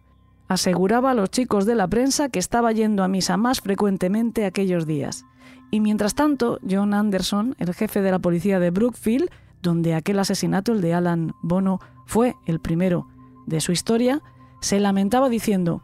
E: Aseguraba a los chicos de la prensa que estaba yendo a misa más frecuentemente aquellos días. Y mientras tanto, John Anderson, el jefe de la policía de Brookfield, donde aquel asesinato, el de Alan Bono, fue el primero de su historia, se lamentaba diciendo,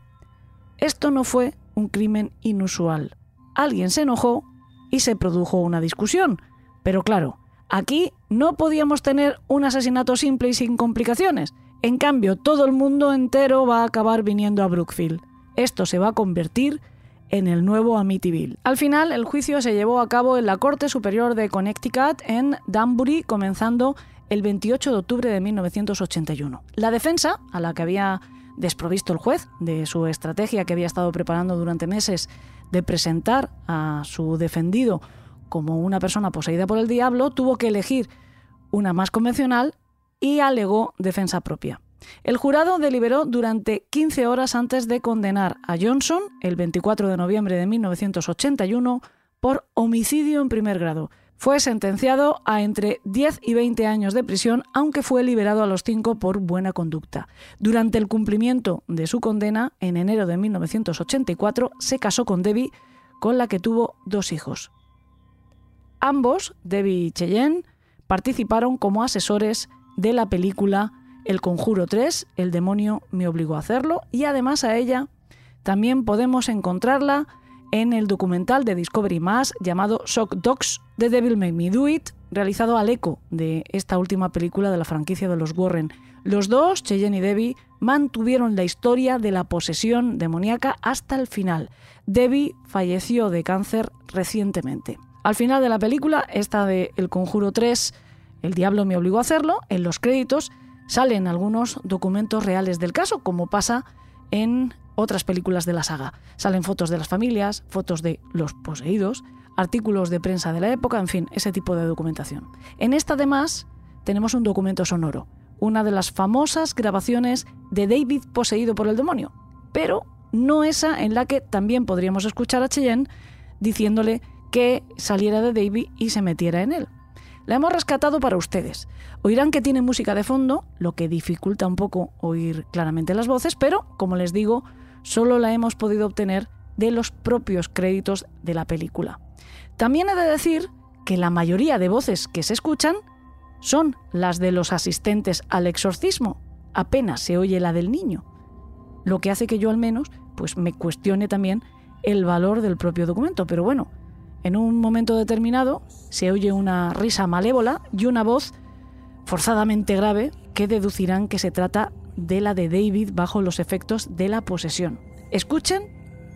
E: esto no fue un crimen inusual. Alguien se enojó y se produjo una discusión. Pero claro, aquí no podíamos tener un asesinato simple y sin complicaciones. En cambio, todo el mundo entero va a acabar viniendo a Brookfield. Esto se va a convertir en el nuevo Amityville. Al final, el juicio se llevó a cabo en la Corte Superior de Connecticut en Danbury, comenzando el 28 de octubre de 1981. La defensa, a la que había desprovisto el juez de su estrategia que había estado preparando durante meses de presentar a su defendido como una persona poseída por el diablo, tuvo que elegir una más convencional y alegó defensa propia. El jurado deliberó durante 15 horas antes de condenar a Johnson, el 24 de noviembre de 1981, por homicidio en primer grado. Fue sentenciado a entre 10 y 20 años de prisión, aunque fue liberado a los 5 por buena conducta. Durante el cumplimiento de su condena, en enero de 1984, se casó con Debbie, con la que tuvo dos hijos. Ambos, Debbie y Cheyenne, participaron como asesores de la película El Conjuro 3, El demonio me obligó a hacerlo, y además a ella también podemos encontrarla en el documental de Discovery Mass llamado Shock Dogs The Devil Made Me Do It, realizado al eco de esta última película de la franquicia de los Warren. Los dos, Cheyenne y Debbie, mantuvieron la historia de la posesión demoníaca hasta el final. Debbie falleció de cáncer recientemente. Al final de la película, esta de El Conjuro 3, El Diablo me obligó a hacerlo, en los créditos salen algunos documentos reales del caso, como pasa en otras películas de la saga. Salen fotos de las familias, fotos de los poseídos, artículos de prensa de la época, en fin, ese tipo de documentación. En esta además tenemos un documento sonoro, una de las famosas grabaciones de David poseído por el demonio, pero no esa en la que también podríamos escuchar a Cheyenne diciéndole que saliera de David y se metiera en él. La hemos rescatado para ustedes. Oirán que tiene música de fondo, lo que dificulta un poco oír claramente las voces, pero, como les digo, solo la hemos podido obtener de los propios créditos de la película. También he de decir que la mayoría de voces que se escuchan son las de los asistentes al exorcismo, apenas se oye la del niño, lo que hace que yo al menos pues me cuestione también el valor del propio documento, pero bueno, en un momento determinado se oye una risa malévola y una voz forzadamente grave que deducirán que se trata de la de David bajo los efectos de la posesión. Escuchen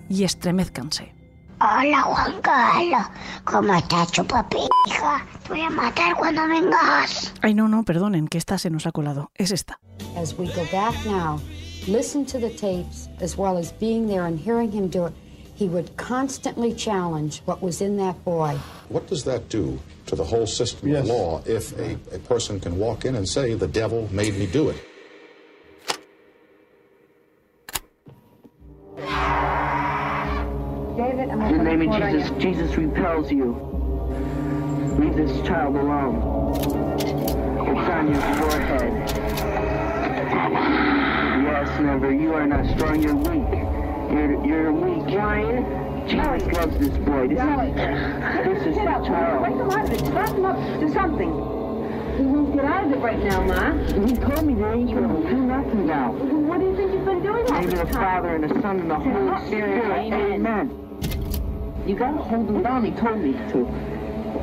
E: y estremezcanse.
C: Hola Juan Carlos, ¿cómo estás, chupapija? Te voy a matar cuando vengas.
E: Ay, no, no, perdonen, que esta se nos ha colado. Es esta.
H: As we go back now, listen to the tapes as well as being there and hearing him do it. He would constantly challenge what was in that boy.
I: What does that do to the whole system
B: Yes.
I: of law if a, a person can walk in and say, the devil made me do it?
H: David, I'm
J: In the name of Jesus, Jesus repels you. Leave this child alone. It's on your forehead. Yes, Never, you are not strong, you're weak. You're, you're weak. Ryan. Charlie loves this boy. This is, this is Charles.
K: Wake him up. Start him up. Do something. He won't get out of it right now, Ma.
J: He told me that he will do nothing now.
K: What do you think you've been doing all
J: Maybe
K: time?
J: Father and the Son and the Holy Spirit. Amen. You gotta hold him down. He told me to.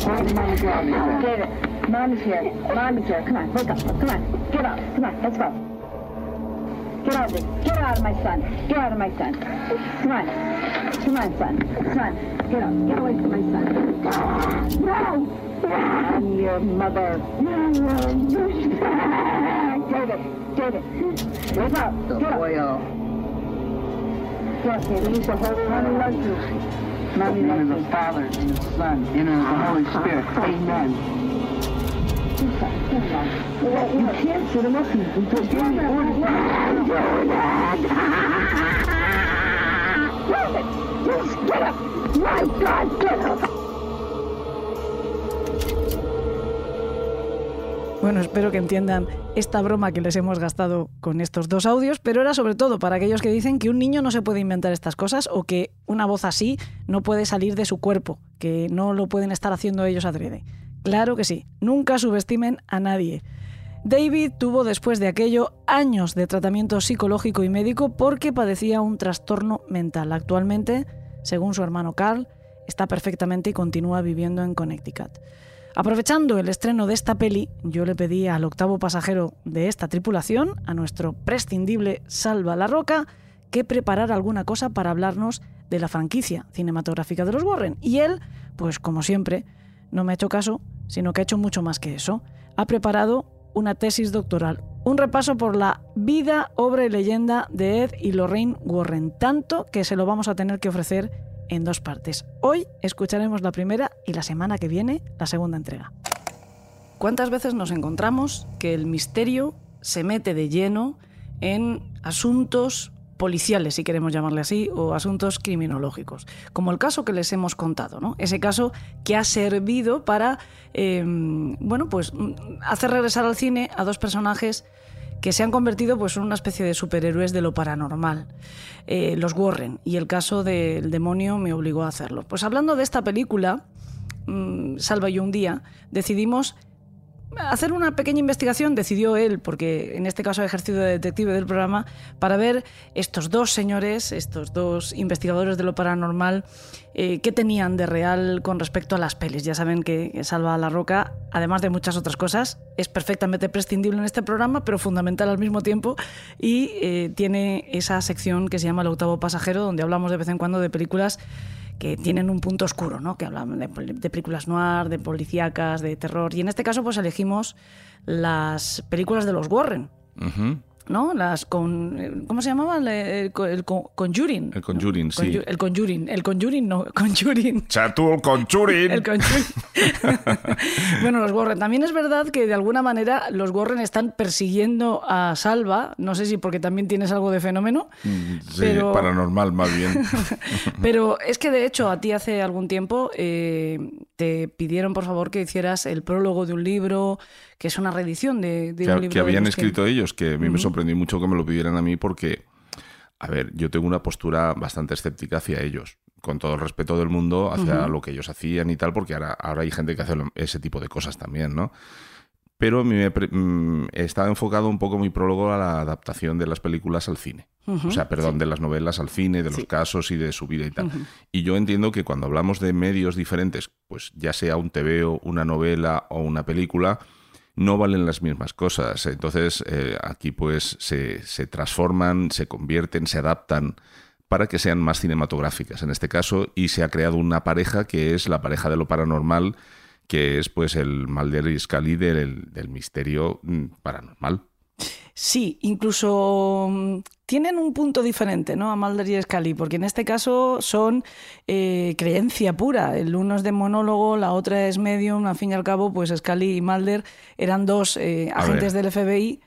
J: Hold him on the ground. he said.
K: David, Mom is here. Mom is here. Come on, wake up. Come on. Get up. Come on, let's go. Get out of it. Get out of my son. Get out of my son. Come on. Come on, son. Come on. Get up. Get away from my son. No! Your mother. David, David. Wake up. Get up. Uh, Get up, David. You should hold Mommy loves you. Mommy
J: In the
K: loves
J: name of the Father and the Son and the Holy Spirit. Amen.
E: Bueno, espero que entiendan esta broma que les hemos gastado con estos dos audios, pero era sobre todo para aquellos que dicen que un niño no se puede inventar estas cosas o que una voz así no puede salir de su cuerpo, que no lo pueden estar haciendo ellos adrede. Claro que sí, nunca subestimen a nadie. David tuvo después de aquello años de tratamiento psicológico y médico porque padecía un trastorno mental. Actualmente, según su hermano Carl, está perfectamente y continúa viviendo en Connecticut. Aprovechando el estreno de esta peli, yo le pedí al octavo pasajero de esta tripulación, a nuestro prescindible Salva la Roca, que preparara alguna cosa para hablarnos de la franquicia cinematográfica de los Warren. Y él, pues como siempre, no me ha hecho caso, sino que ha hecho mucho más que eso. Ha preparado una tesis doctoral, un repaso por la vida, obra y leyenda de Ed y Lorraine Warren, tanto que se lo vamos a tener que ofrecer en dos partes. Hoy escucharemos la primera y la semana que viene la segunda entrega. ¿Cuántas veces nos encontramos que el misterio se mete de lleno en asuntos policiales, si queremos llamarle así, o asuntos criminológicos, como el caso que les hemos contado, ¿no? Ese caso que ha servido para, eh, bueno, pues mm, hacer regresar al cine a dos personajes que se han convertido pues, en una especie de superhéroes de lo paranormal, eh, los Warren, y el caso del demonio me obligó a hacerlo. Pues hablando de esta película, mm, Salva yo un día, decidimos hacer una pequeña investigación, decidió él, porque en este caso ha ejercido de detective del programa, para ver estos dos señores, estos dos investigadores de lo paranormal, eh, qué tenían de real con respecto a las pelis. Ya saben que Salva la Roca, además de muchas otras cosas, es perfectamente prescindible en este programa, pero fundamental al mismo tiempo, y eh, tiene esa sección que se llama El octavo pasajero, donde hablamos de vez en cuando de películas que tienen un punto oscuro, ¿no? que hablan de, películas noir, de policíacas, de terror. Y en este caso, pues elegimos las películas de los Warren. ¿No? Las con. ¿Cómo se llamaba? El, el, el Conjuring.
L: El Conjuring, ¿no? sí.
E: El Conjuring. El Conjuring, no. Conjuring.
L: Chatul Conjuring.
E: El Conjuring. bueno, los Warren. También es verdad que de alguna manera los Warren están persiguiendo a Salva. No sé si porque también tienes algo de fenómeno.
L: Sí, pero... paranormal, más bien.
E: pero es que de hecho, a ti hace algún tiempo eh, te pidieron por favor que hicieras el prólogo de un libro que es una reedición de, de
L: que,
E: un libro.
L: Que habían escrito que... ellos, que a mí uh -huh. me sorprendió mucho que me lo pidieran a mí porque, a ver, yo tengo una postura bastante escéptica hacia ellos, con todo el respeto del mundo hacia uh -huh. lo que ellos hacían y tal, porque ahora, ahora hay gente que hace ese tipo de cosas también, ¿no? Pero me, me, estaba enfocado un poco mi prólogo a la adaptación de las películas al cine. Uh -huh, o sea, perdón, sí. de las novelas al cine, de los sí. casos y de su vida y tal. Uh -huh. Y yo entiendo que cuando hablamos de medios diferentes, pues ya sea un TVO, una novela o una película, no valen las mismas cosas. Entonces, eh, aquí pues se, se, transforman, se convierten, se adaptan para que sean más cinematográficas en este caso y se ha creado una pareja que es la pareja de lo paranormal que es pues el Mulder y Scully del, del misterio mm, paranormal.
E: Sí, incluso mm, tienen un punto diferente, ¿no? A Mulder y Scully, porque en este caso son eh, creencia pura. El uno es de monólogo, la otra es medium. Al fin y al cabo, pues Scully y Mulder eran dos eh, agentes del FBI.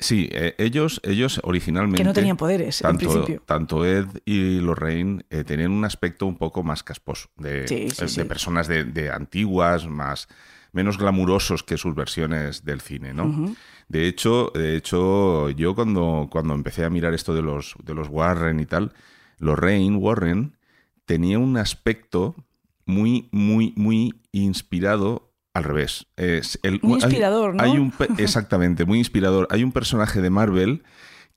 L: Sí, eh, ellos, ellos originalmente...
E: Que no tenían poderes,
L: tanto,
E: en principio.
L: Tanto Ed y Lorraine eh, tenían un aspecto un poco más casposo, de,
E: sí, sí,
L: de
E: sí.
L: personas de, de, antiguas, más menos glamurosos que sus versiones del cine, ¿no? Uh -huh. De hecho, de hecho, yo cuando, cuando empecé a mirar esto de los, de los Warren y tal, Lorraine Warren tenía un aspecto muy, muy, muy inspirado al revés. Es el,
E: Muy
L: hay-
E: inspirador, ¿no?
L: hay un pe- exactamente, muy inspirador. Hay un personaje de Marvel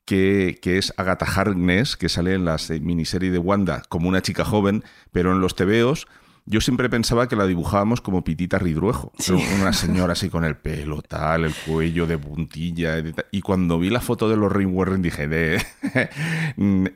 L: que, que es Agatha Harkness, que sale en la se- miniserie de Wanda como una chica joven, pero en los tebeos yo siempre pensaba que la dibujábamos como Pitita Ridruejo. Una señora así con el pelo tal, el cuello de puntilla. Y, tal. Y cuando vi la foto de Lorraine Warren dije, de, es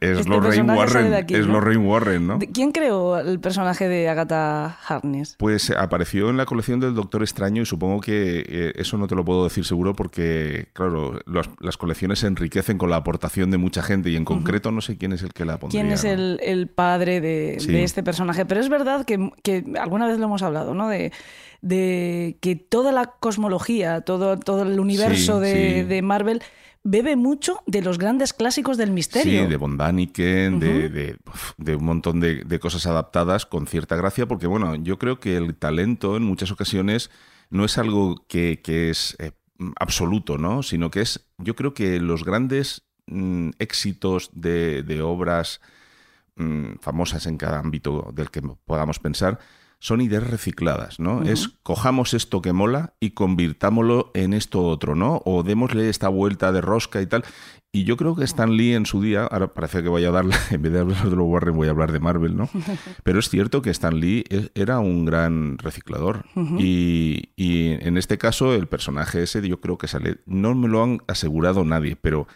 E: Este
L: Lorraine Warren,
E: aquí,
L: es
E: ¿no?
L: Lorraine Warren, ¿no?
E: ¿De- ¿Quién creó el personaje de Agatha Harkness?
L: Pues eh, apareció en la colección del Doctor Extraño y supongo que eh, eso no te lo puedo decir seguro porque, claro, los- las colecciones se enriquecen con la aportación de mucha gente y en concreto no sé quién es el que la pondría.
E: ¿Quién es
L: ¿no?
E: el, el padre de,
L: Sí.
E: de este personaje? Pero es verdad que, que alguna vez lo hemos hablado, ¿no? De, de que toda la cosmología, todo, todo el universo
L: Sí,
E: de,
L: sí.
E: de Marvel bebe mucho de los grandes clásicos del misterio.
L: Sí, de Von Daniken, de, un montón de, cosas adaptadas con cierta gracia, porque bueno, yo creo que el talento en muchas ocasiones no es algo que, que es eh, absoluto, ¿no? Sino que es, yo creo que los grandes mm, éxitos de, de obras mm, famosas en cada ámbito del que podamos pensar son ideas recicladas, ¿no? Es cojamos esto que mola y convirtámoslo en esto otro, ¿no? O démosle esta vuelta de rosca y tal. Y yo creo que Stan Lee en su día, ahora parece que voy a darle, en vez de hablar de los Warren, voy a hablar de Marvel, ¿no? Pero es cierto que Stan Lee e- era un gran reciclador. Y, y en este caso, el personaje ese, yo creo que sale. No me lo han asegurado nadie, pero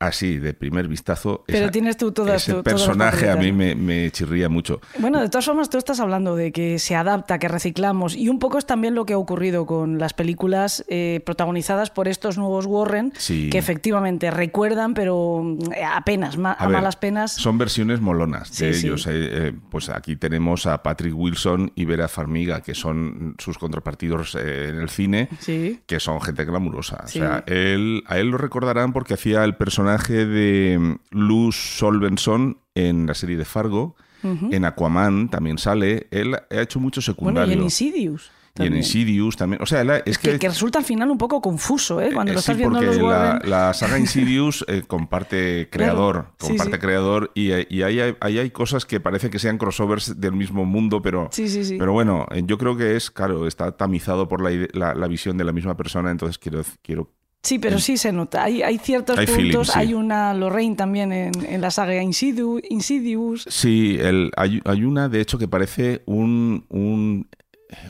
L: así, de primer vistazo.
E: Pero
L: esa-
E: tienes tú todas
L: ese
E: todas
L: personaje a mí me, me chirría mucho.
E: Bueno, de todas formas, tú estás hablando de que se adapta, que reciclamos, y un poco es también lo que ha ocurrido con las películas eh, protagonizadas por estos nuevos Warren,
L: Sí.
E: que efectivamente recuerdan, pero apenas, ma- a,
L: A ver,
E: malas penas.
L: Son versiones molonas de
E: Sí, sí.
L: ellos. Eh, eh, pues aquí tenemos a Patrick Wilson y Vera Farmiga, que son sus contrapartidos eh, en el cine,
E: Sí.
L: que son gente glamurosa. O sea, él, a él lo recordarán porque hacía el personaje de mm, Luz Solvenson en la serie de Fargo. En Aquaman también sale. Él ha hecho muchos
E: Bueno,
L: secundarios.
E: y en Insidious.
L: Y en. Insidious también. O sea, es
E: Que,
L: que,
E: que resulta al final un poco confuso, ¿eh? Cuando
L: eh,
E: lo estás
L: sí,
E: viendo en
L: porque
E: los
L: la, la saga Insidious eh, comparte creador,
E: Claro, sí,
L: comparte
E: sí.
L: creador y, eh, y ahí, hay, ahí hay cosas que parece que sean crossovers del mismo mundo, pero,
E: Sí, sí, sí.
L: pero bueno, eh, yo creo que es, claro, está tamizado por la, la, la visión de la misma persona, entonces quiero, quiero
E: Sí, pero sí se nota. Hay, hay ciertos
L: Hay
E: puntos.
L: feeling, sí.
E: Hay una Lorraine también en, en la saga Insidious. Insidious.
L: Sí, el, hay, hay una, de hecho, que parece un, un-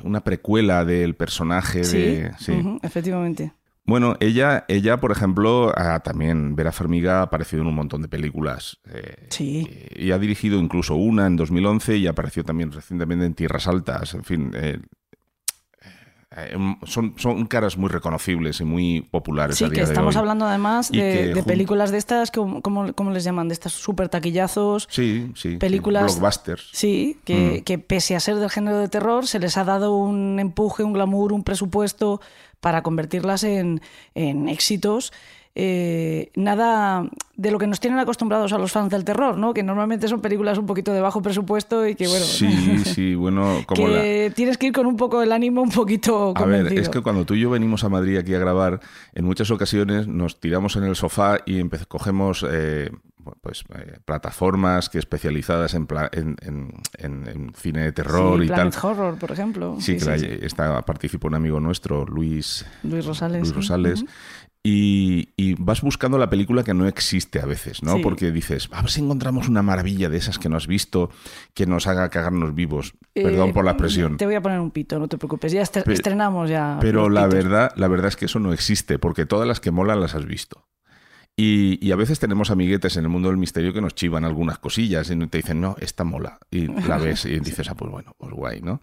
L: una precuela del personaje
E: Sí,
L: de... sí.
E: efectivamente.
L: Bueno, ella, ella por ejemplo, ah, también, Vera Farmiga ha aparecido en un montón de películas. eh,
E: Sí.
L: y ha dirigido incluso una en 2011 y apareció también recientemente en Tierras Altas. En fin, eh, son, son caras muy reconocibles y muy populares.
E: Sí,
L: a
E: que
L: de
E: estamos
L: hoy.
E: hablando además de, películas de estas, como, ¿cómo les llaman? De estas super taquillazos.
L: Sí, sí. sí,
E: películas-
L: blockbusters.
E: Sí, que,
L: Mm.
E: que pese a ser del género de terror, se les ha dado un empuje, un glamour, un presupuesto para convertirlas en, en éxitos. Eh, nada de lo que nos tienen acostumbrados a los fans del terror, ¿no? Que normalmente son películas un poquito de bajo presupuesto y que, bueno,
L: Sí, sí, bueno, como la,
E: que tienes que ir con un poco el ánimo un poquito
L: A ver,
E: convencido.
L: es que cuando tú y yo venimos a Madrid aquí a grabar, en muchas ocasiones nos tiramos en el sofá y cogemos eh, pues eh, plataformas que especializadas en, pla- en, en- en- en cine de terror
E: Sí,
L: y
E: Planet
L: tal.
E: Horror, por ejemplo.
L: Sí, la- está, participa un amigo nuestro, Luis,
E: Luis Rosales.
L: Luis. Rosales. Y, y vas buscando la película que no existe a veces, ¿no?
E: Sí.
L: Porque dices, a ver si encontramos una maravilla de esas que no has visto, que nos haga cagarnos vivos. Perdón
E: Eh,
L: por la expresión.
E: Te voy a poner un pito, no te preocupes. Ya estrenamos ya.
L: Pero la verdad, la verdad es que eso no existe, porque todas las que molan las has visto. Y, y a veces tenemos amiguetes en el mundo del misterio que nos chivan algunas cosillas y te dicen, no, esta mola. Y la ves y dices, ah, pues bueno, pues guay, ¿no?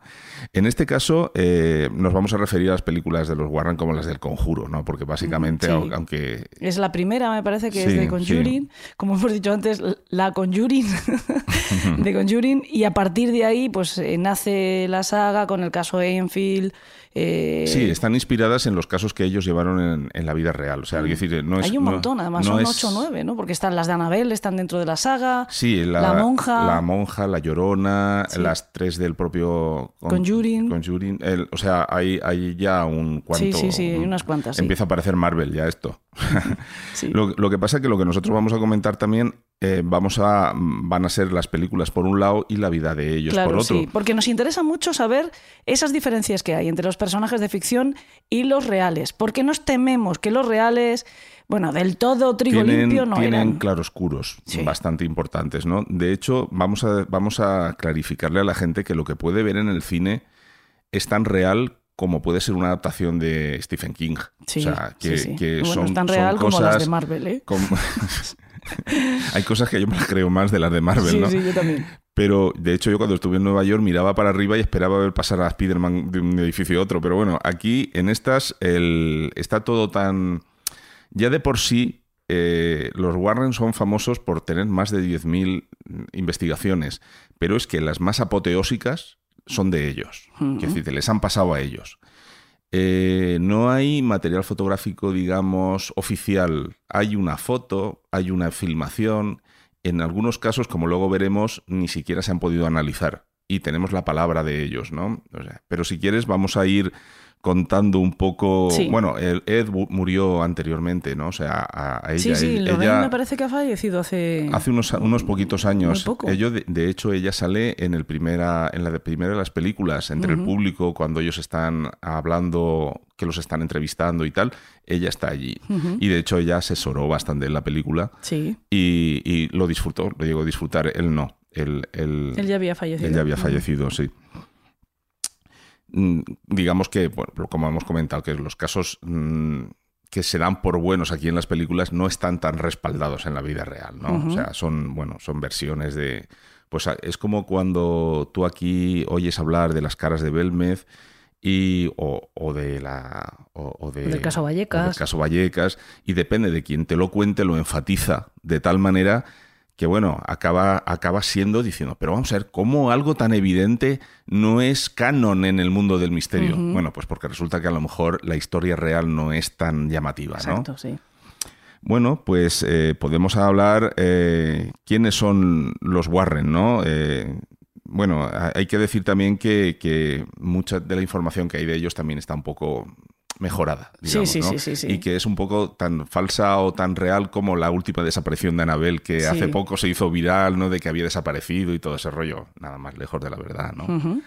L: En este caso, eh, nos vamos a referir a las películas de los Warren como las del conjuro, ¿no? Porque básicamente,
E: Sí.
L: aunque
E: Es la primera, me parece que es de Conjuring. Como hemos dicho antes, la Conjuring de Conjuring. Y a partir de ahí, pues eh, nace la saga con el caso Enfield. Eh,
L: Sí, están inspiradas en los casos que ellos llevaron en, en la vida real. O sea, es decir, no es.
E: Hay un
L: no-
E: montón, además,
L: no
E: son
L: es-
E: 8 o 9, ¿no? Porque están las de Annabelle, están dentro de la saga.
L: Sí, la,
E: La monja.
L: La monja, la llorona,
E: Sí.
L: las tres del propio Con-
E: Conjuring.
L: Conjuring. El- o sea, hay, hay ya un cuanto.
E: Sí, sí, sí, hay unas cuantas. sí.
L: Empieza a parecer Marvel ya esto.
E: Sí.
L: lo, lo que pasa es que lo que nosotros vamos a comentar también eh, vamos a van a ser las películas por un lado y la vida de ellos
E: claro,
L: por otro.
E: sí, porque nos interesa mucho saber esas diferencias que hay entre los personajes de ficción y los reales. Porque nos tememos que los reales, bueno, del todo trigo
L: tienen,
E: limpio no
L: tienen
E: eran.
L: claroscuros
E: Sí.
L: bastante importantes, ¿no? De hecho, vamos a, vamos a clarificarle a la gente que lo que puede ver en el cine es tan real como puede ser una adaptación de Stephen King.
E: Sí,
L: o sea, que,
E: sí, sí.
L: que
E: Bueno,
L: son,
E: es tan
L: son
E: real como las de
L: cosas
E: Marvel, ¿eh?
L: como- Hay cosas que yo me las creo más de las de Marvel,
E: sí,
L: ¿no?
E: sí, yo también.
L: Pero de hecho yo cuando estuve en Nueva York miraba para arriba y esperaba ver pasar a Spider-Man de un edificio a otro. Pero bueno, aquí en estas el, está todo tan... Ya de por sí eh, los Warren son famosos por tener más de 10.000 investigaciones, pero es que las más apoteósicas son de ellos.
M: Ujú.
L: Es decir, les han pasado a ellos. Eh, no hay material fotográfico, digamos, oficial. Hay una foto, hay una filmación. En algunos casos, como luego veremos, ni siquiera se han podido analizar. Y tenemos la palabra de ellos, ¿no? Pero si quieres, vamos a ir contando un poco.
E: Sí.
L: Bueno, el Ed murió anteriormente, ¿no? O sea, a, a ella.
E: Sí, sí,
L: ella-
E: Lorraine me parece que ha fallecido hace...
L: Hace unos, unos poquitos años.
E: Poco.
L: Ello, de, de hecho, ella sale en el primera, en la de primera de las películas, entre el público, cuando ellos están hablando, que los están entrevistando y tal, ella está allí. Y de hecho ella asesoró bastante en la película
E: Sí.
L: y, y lo disfrutó, lo llegó a disfrutar, él no. Él, él-
E: Él ya había fallecido.
L: él ya había fallecido, sí. Mm, Digamos que, bueno, como hemos comentado, que los casos mm, que se dan por buenos aquí en las películas no están tan respaldados en la vida real, ¿no? O sea, son, bueno, son versiones de... Pues es como cuando tú aquí oyes hablar de las caras de Belmez y, o, o de la... O, o de-
E: Del caso
L: o
E: Vallecas.
L: del caso Vallecas, y depende de quien te lo cuente, lo enfatiza de tal manera que, bueno, acaba, acaba siendo diciendo, pero vamos a ver, ¿cómo algo tan evidente no es canon en el mundo del misterio? Bueno, pues porque resulta que a lo mejor la historia real no es tan llamativa, ¿no?
E: Exacto, sí.
L: Bueno, pues eh, podemos hablar eh, quiénes son los Warren, ¿no? Eh, bueno, ha- hay que decir también que, que mucha de la información que hay de ellos también está un poco mejorada, digamos,
E: sí,
L: ¿no?
E: sí, sí, sí.
L: Y que es un poco tan falsa o tan real como la última desaparición de Anabel, que hace poco se hizo viral, ¿no? De que había desaparecido y todo ese rollo. Nada más lejos de la verdad, ¿no?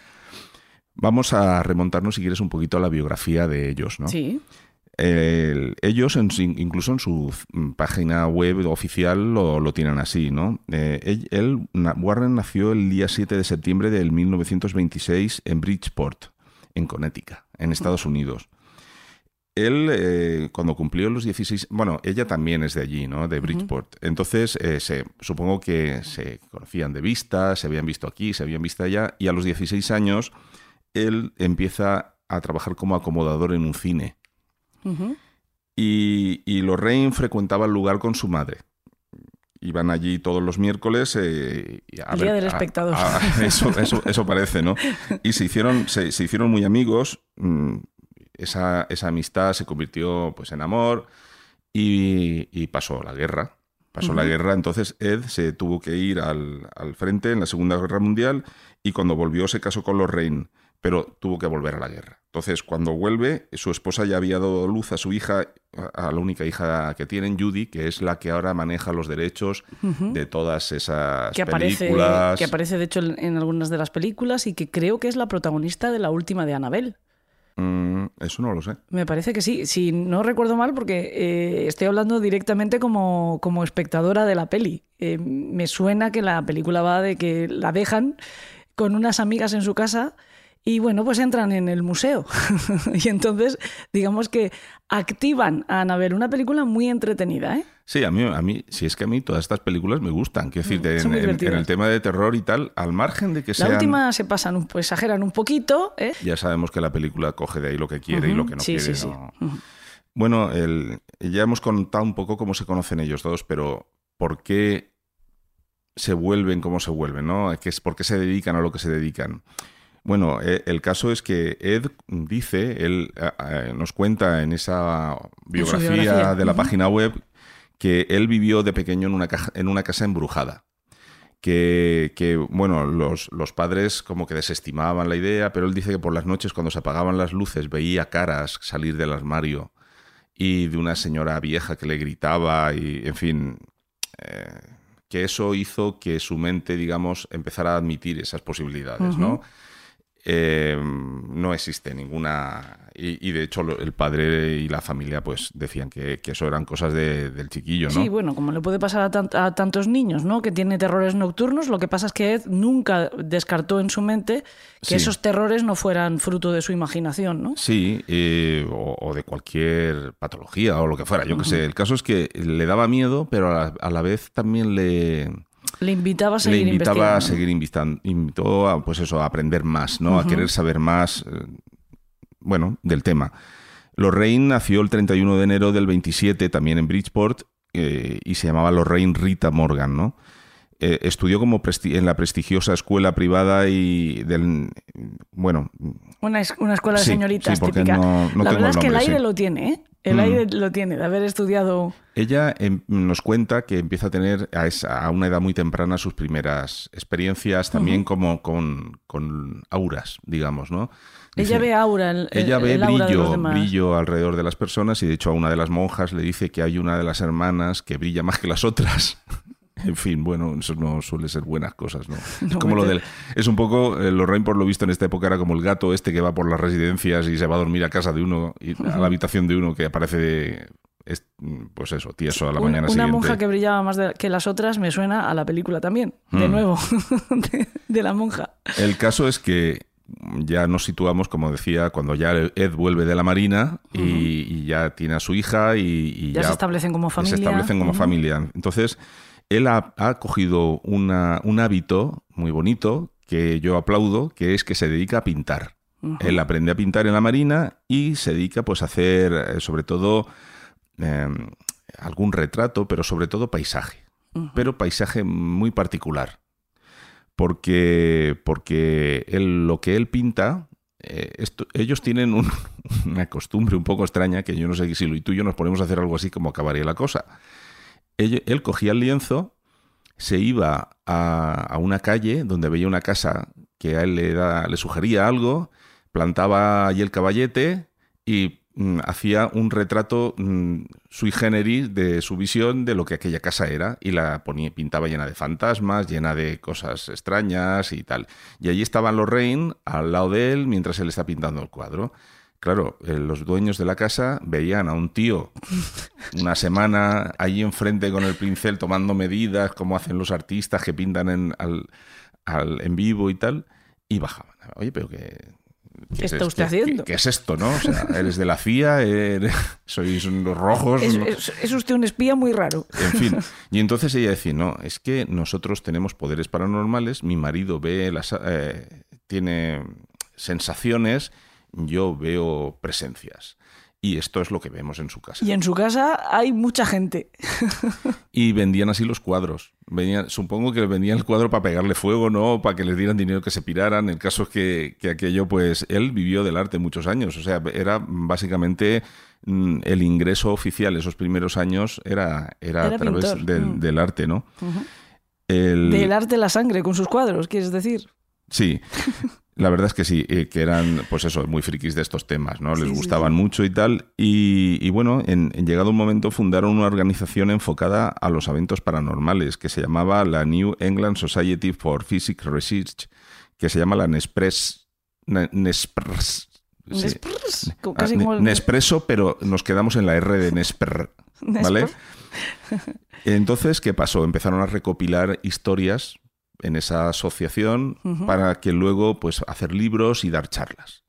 L: Vamos a remontarnos, si quieres, un poquito a la biografía de ellos, ¿no?
E: Sí.
L: El- ellos, en incluso en su página web oficial, lo, lo tienen así, ¿no? Eh, él, Warren nació el día 7 de septiembre del 1926 en Bridgeport, en Connecticut, en Estados Unidos. Él, eh, cuando cumplió los 16, bueno, ella también es de allí, ¿no? De Bridgeport. Entonces, eh, se, supongo que se conocían de vista, se habían visto aquí, se habían visto allá, y a los 16 años, él empieza a trabajar como acomodador en un cine. Y, y Lorraine frecuentaba el lugar con su madre. Iban allí todos los miércoles. eh, a
E: El día del espectador.
L: a- eso, eso, eso parece, ¿no? Y se hicieron, se, se hicieron muy amigos. mm, Esa, esa amistad se convirtió pues, en amor y, y pasó la guerra. Pasó la guerra, entonces Ed se tuvo que ir al, al frente en la Segunda Guerra Mundial y cuando volvió se casó con Lorraine, pero tuvo que volver a la guerra. Entonces, cuando vuelve, su esposa ya había dado luz a su hija, a la única hija que tienen, Judy, que es la que ahora maneja los derechos de todas esas
E: Que aparece,
L: películas.
E: que aparece, de hecho, en en algunas de las películas y que creo que es la protagonista de la última de Annabelle.
L: Mm, eso no lo sé.
E: Me parece que sí, si no recuerdo mal, porque eh, estoy hablando directamente como, como espectadora de la peli. Eh, me suena que la película va de que la dejan con unas amigas en su casa y bueno, pues entran en el museo. y entonces, digamos que activan a Anabel, una película muy entretenida, ¿eh?
L: Sí, a mí, a mí, si es que a mí todas estas películas me gustan. Quiero decir,
E: Mm,
L: en, el tema de terror y tal, al margen de que
E: La
L: sean.
E: última se pasan, un- pues exageran un poquito, ¿eh?
L: Ya sabemos que la película coge de ahí lo que quiere y lo que no
E: sí,
L: quiere.
E: sí, sí.
L: ¿no? Bueno, el- ya hemos contado un poco cómo se conocen ellos dos, pero ¿por qué se vuelven como se vuelven? ¿no? ¿Qué es- ¿Por qué se dedican a lo que se dedican? Bueno, eh, el caso es que Ed dice, él nos cuenta en esa biografía,
E: biografía,
L: de la página web que él vivió de pequeño en una, caja- en una casa embrujada. Que, que, bueno, los, los padres como que desestimaban la idea, pero él dice que por las noches cuando se apagaban las luces veía caras salir del armario y de una señora vieja que le gritaba y, en fin, eh, que eso hizo que su mente, digamos, empezara a admitir esas posibilidades, ¿no? Eh, no existe ninguna... Y, y, de hecho el padre y la familia pues decían que, que eso eran cosas de- del chiquillo, ¿no?
E: Sí, bueno, como le puede pasar a, tant- a tantos niños, ¿no? Que tiene terrores nocturnos, lo que pasa es que Ed nunca descartó en su mente que
L: Sí.
E: esos terrores no fueran fruto de su imaginación, ¿no?
L: Sí, eh, o, o de cualquier patología o lo que fuera, yo qué sé. El caso es que le daba miedo, pero a la, a la vez también le,
E: Le invitaba a
L: le
E: seguir
L: invitaba a seguir invitando, invitó a, pues eso, a aprender más, ¿no? A querer saber más, eh, bueno, del tema. Lorraine nació el 31 de enero del 27, también en Bridgeport, eh, y se llamaba Lorraine Rita Morgan, ¿no? Eh, estudió como en la prestigiosa escuela privada y del, bueno,
E: Una, es- una escuela de
L: Sí,
E: señoritas
L: sí,
E: típica.
L: no- no
E: la verdad es que el aire
L: sí.
E: lo tiene, ¿eh? El
L: Mm.
E: aire lo tiene, de haber estudiado...
L: Ella em, nos cuenta que empieza a tener a, esa- a una edad muy temprana sus primeras experiencias, también como con, con auras, digamos, ¿no?
E: Ella ve aura, el,
L: Ella
E: el-
L: ve
E: el aura
L: brillo, brillo alrededor de las personas y de hecho a una de las monjas le dice que hay una de las hermanas que brilla más que las otras. En fin, bueno, eso no suele ser buenas cosas, ¿no? Como lo del, es un poco, eh, Lorraine por lo visto en esta época era como el gato este que va por las residencias y se va a dormir a casa de uno, y a la habitación de uno que aparece de, es- pues eso, tieso a la mañana
E: una
L: siguiente.
E: monja que brillaba más de- que las otras me suena a la película también, de
L: Mm.
E: nuevo, de, de la monja.
L: El caso es que ya nos situamos, como decía, cuando ya Ed vuelve de la marina y, y ya tiene a su hija y, y
E: Ya se establecen como familia.
L: Se establecen como familia. Entonces, él ha, ha cogido una- un hábito muy bonito que yo aplaudo, que es que se dedica a pintar. Él aprende a pintar en la marina y se dedica pues a hacer, eh, sobre todo, eh, algún retrato, pero sobre todo paisaje. Pero paisaje muy particular. Porque, porque él, lo que él pinta, eh, esto- ellos tienen un- una costumbre un poco extraña que yo no sé si lo- y tú y yo nos ponemos a hacer algo así como acabaría la cosa. Él, cogía el lienzo, se iba a, una calle donde veía una casa que a él le, da, le sugería algo, plantaba allí el caballete y mm, hacía un retrato mm, sui generis de su visión de lo que aquella casa era y la ponía, pintaba llena de fantasmas, llena de cosas extrañas y tal. Y allí estaban Lorraine al lado de él mientras él está pintando el cuadro. Claro, eh, los dueños de la casa veían a un tío una semana allí enfrente con el pincel tomando medidas, como hacen los artistas que pintan en, al- al- en vivo y tal, y bajaban. Oye, pero ¿qué,
E: ¿Qué
L: es
E: está usted haciendo?
L: ¿Qué, qué es esto, no? O sea, eres de la CIA, eres- sois los rojos.
E: Es,
L: ¿no?
E: es- es usted un espía muy raro.
L: En fin, y entonces ella decía, no, es que nosotros tenemos poderes paranormales, mi marido ve las, eh, tiene sensaciones, yo veo presencias. Y esto es lo que vemos en su casa.
E: Y en su casa hay mucha gente.
L: Y vendían así los cuadros. Venían, supongo que vendían el cuadro para pegarle fuego, ¿no? Para que les dieran dinero que se piraran. El caso es que, que aquello, pues, él vivió del arte muchos años. O sea, era básicamente mm, el ingreso oficial esos primeros años era, era,
E: Era
L: a través
E: Mm.
L: del arte, ¿no? El-
E: Del arte de la sangre con sus cuadros, quieres decir.
L: Sí, la verdad es que sí, eh, que eran, pues eso, muy frikis de estos temas, ¿no? Les
E: Sí, sí,
L: gustaban mucho y tal. Y, y bueno, en, en llegado un momento fundaron una organización enfocada a los eventos paranormales que se llamaba la New England Society for Physics Research, que se llama la Nespres. Ne- Nespres. sí.
E: Nespres, como-
L: Ah, Ne- Nespresso, pero nos quedamos en la R de Nesper, ¿vale? Entonces, ¿qué pasó? Empezaron a recopilar historias en esa asociación para que luego, pues, hacer libros y dar charlas.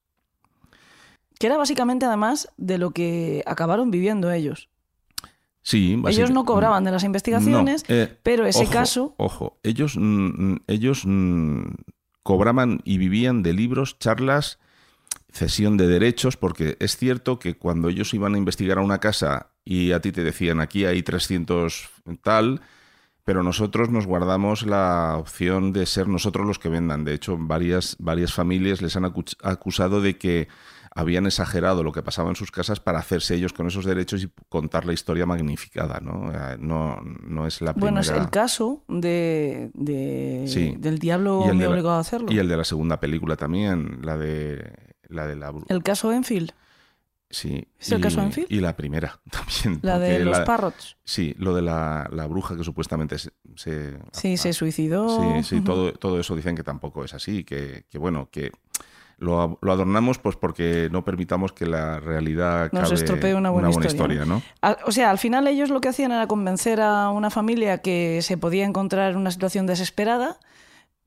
E: Que era básicamente además de lo que acabaron viviendo ellos.
L: Sí,
E: Ellos no cobraban de las investigaciones,
L: No, eh,
E: pero ese
L: ojo,
E: caso...
L: Ojo, ellos, ellos cobraban y vivían de libros, charlas, cesión de derechos, porque es cierto que cuando ellos iban a investigar a una casa y a ti te decían aquí hay 300 tal, pero nosotros nos guardamos la opción de ser nosotros los que vendan. De hecho, varias, varias familias les han acu- acusado de que habían exagerado lo que pasaba en sus casas para hacerse ellos con esos derechos y contar la historia magnificada, ¿no? Eh, No, no es la primera...
E: Bueno, es el caso de, de-
L: Sí.
E: del diablo me
L: de
E: a hacerlo.
L: Y el de la segunda película también, la de la de la
E: El caso Enfield.
L: Sí.
E: ¿Es el
L: y-
E: caso Enfield?
L: Y la primera también.
E: La de los parrots.
L: Sí, lo de la, la bruja que supuestamente se... se-
E: Sí, se suicidó.
L: Sí, sí, todo, todo eso dicen que tampoco es así, que, que bueno, que lo, lo adornamos pues porque no permitamos que la realidad
E: Nos estropee una buena,
L: historia, ¿no?
E: O sea, al final ellos lo que hacían era convencer a una familia que se podía encontrar en una situación desesperada.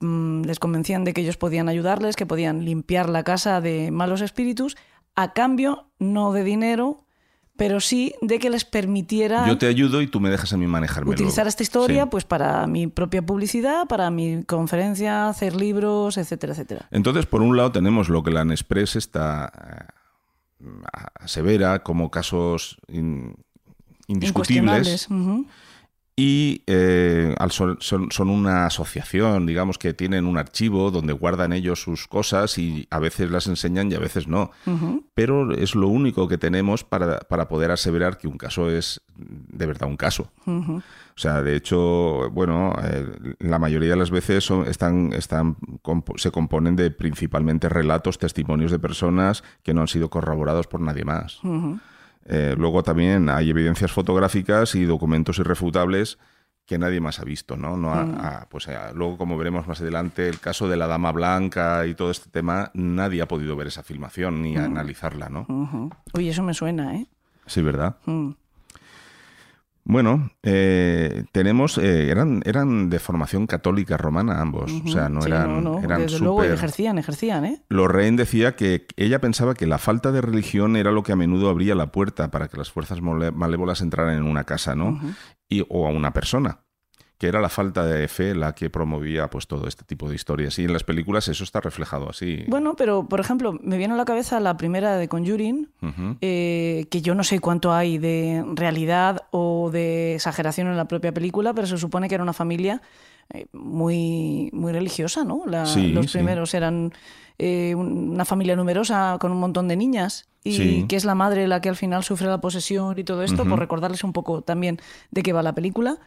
E: mm, Les convencían de que ellos podían ayudarles, que podían limpiar la casa de malos espíritus, a cambio no de dinero, pero sí de que les permitiera
L: Yo te ayudo y tú me dejas a mí manejarme.
E: utilizar esta historia
L: Sí.
E: pues para mi propia publicidad, para mi conferencia, hacer libros, etcétera, etcétera.
L: Entonces, por un lado tenemos lo que la Nespress está eh, asevera como casos in- indiscutibles. Y eh, son, son- una asociación, digamos que tienen un archivo donde guardan ellos sus cosas y a veces las enseñan y a veces no. Pero es lo único que tenemos para, para poder aseverar que un caso es de verdad un caso. O sea, de hecho, bueno, eh, la mayoría de las veces son- están, están, se componen de principalmente relatos, testimonios de personas que no han sido corroborados por nadie más.
E: Ujú.
L: Eh, luego también hay evidencias fotográficas y documentos irrefutables que nadie más ha visto, ¿no? no ha-
E: Mm.
L: ha- pues, eh, luego, como veremos más adelante, el caso de la Dama Blanca y todo este tema, nadie ha podido ver esa filmación ni
E: Mm.
L: analizarla, ¿no?
E: Uy, eso me suena, ¿eh?
L: Sí, ¿verdad?
E: Mm.
L: Bueno, eh, tenemos, eh, eran, eran de formación católica romana ambos, o sea, no
E: Sí,
L: eran,
E: no, no,
L: eran
E: desde luego
L: súper-
E: ejercían, ejercían, ¿eh?
L: Lorraine decía que ella pensaba que la falta de religión era lo que a menudo abría la puerta para que las fuerzas malévolas entraran en una casa, ¿no? y, o a una persona. Que era la falta de fe la que promovía pues todo este tipo de historias. Y en las películas eso está reflejado así.
E: Bueno, pero por ejemplo, me viene a la cabeza la primera de Conjuring, eh, que yo no sé cuánto hay de realidad o de exageración en la propia película, pero se supone que era una familia eh, muy, muy religiosa, ¿no? La-
L: Sí,
E: los
L: sí.
E: primeros eran eh, un- una familia numerosa con un montón de niñas y
L: Sí.
E: que es la madre la que al final sufre la posesión y todo esto, por recordarles un poco también de qué va la película.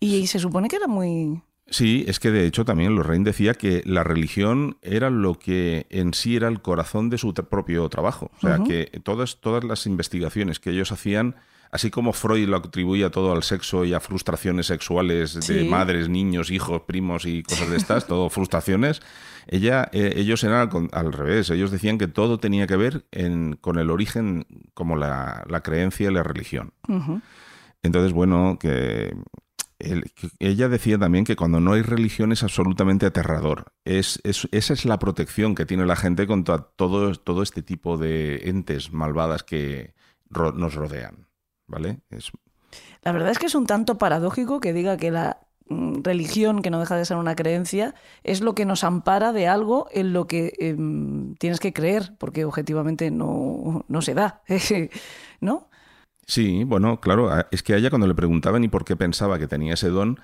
E: Y, se supone que era muy...
L: Sí, es que de hecho también Lorraine decía que la religión era lo que en sí era el corazón de su propio trabajo. O sea, que todas, todas las investigaciones que ellos hacían, así como Freud lo atribuía todo al sexo y a frustraciones sexuales de
E: Sí.
L: madres, niños, hijos, primos y cosas de estas, todo frustraciones, ella, eh, ellos eran al, al revés. Ellos decían que todo tenía que ver en- con el origen, como la, la creencia y la religión. Entonces, bueno, que, ella decía también que cuando no hay religión es absolutamente aterrador. Es, es- esa es la protección que tiene la gente contra todo, todo este tipo de entes malvadas que nos rodean. ¿Vale? Es,
E: La verdad es que es un tanto paradójico que diga que la mm, religión, que no deja de ser una creencia, es lo que nos ampara de algo en lo que em, tienes que creer, porque objetivamente no, no se da. ¿No?
L: Sí, bueno, claro, es que a ella cuando le preguntaban y por qué pensaba que tenía ese don,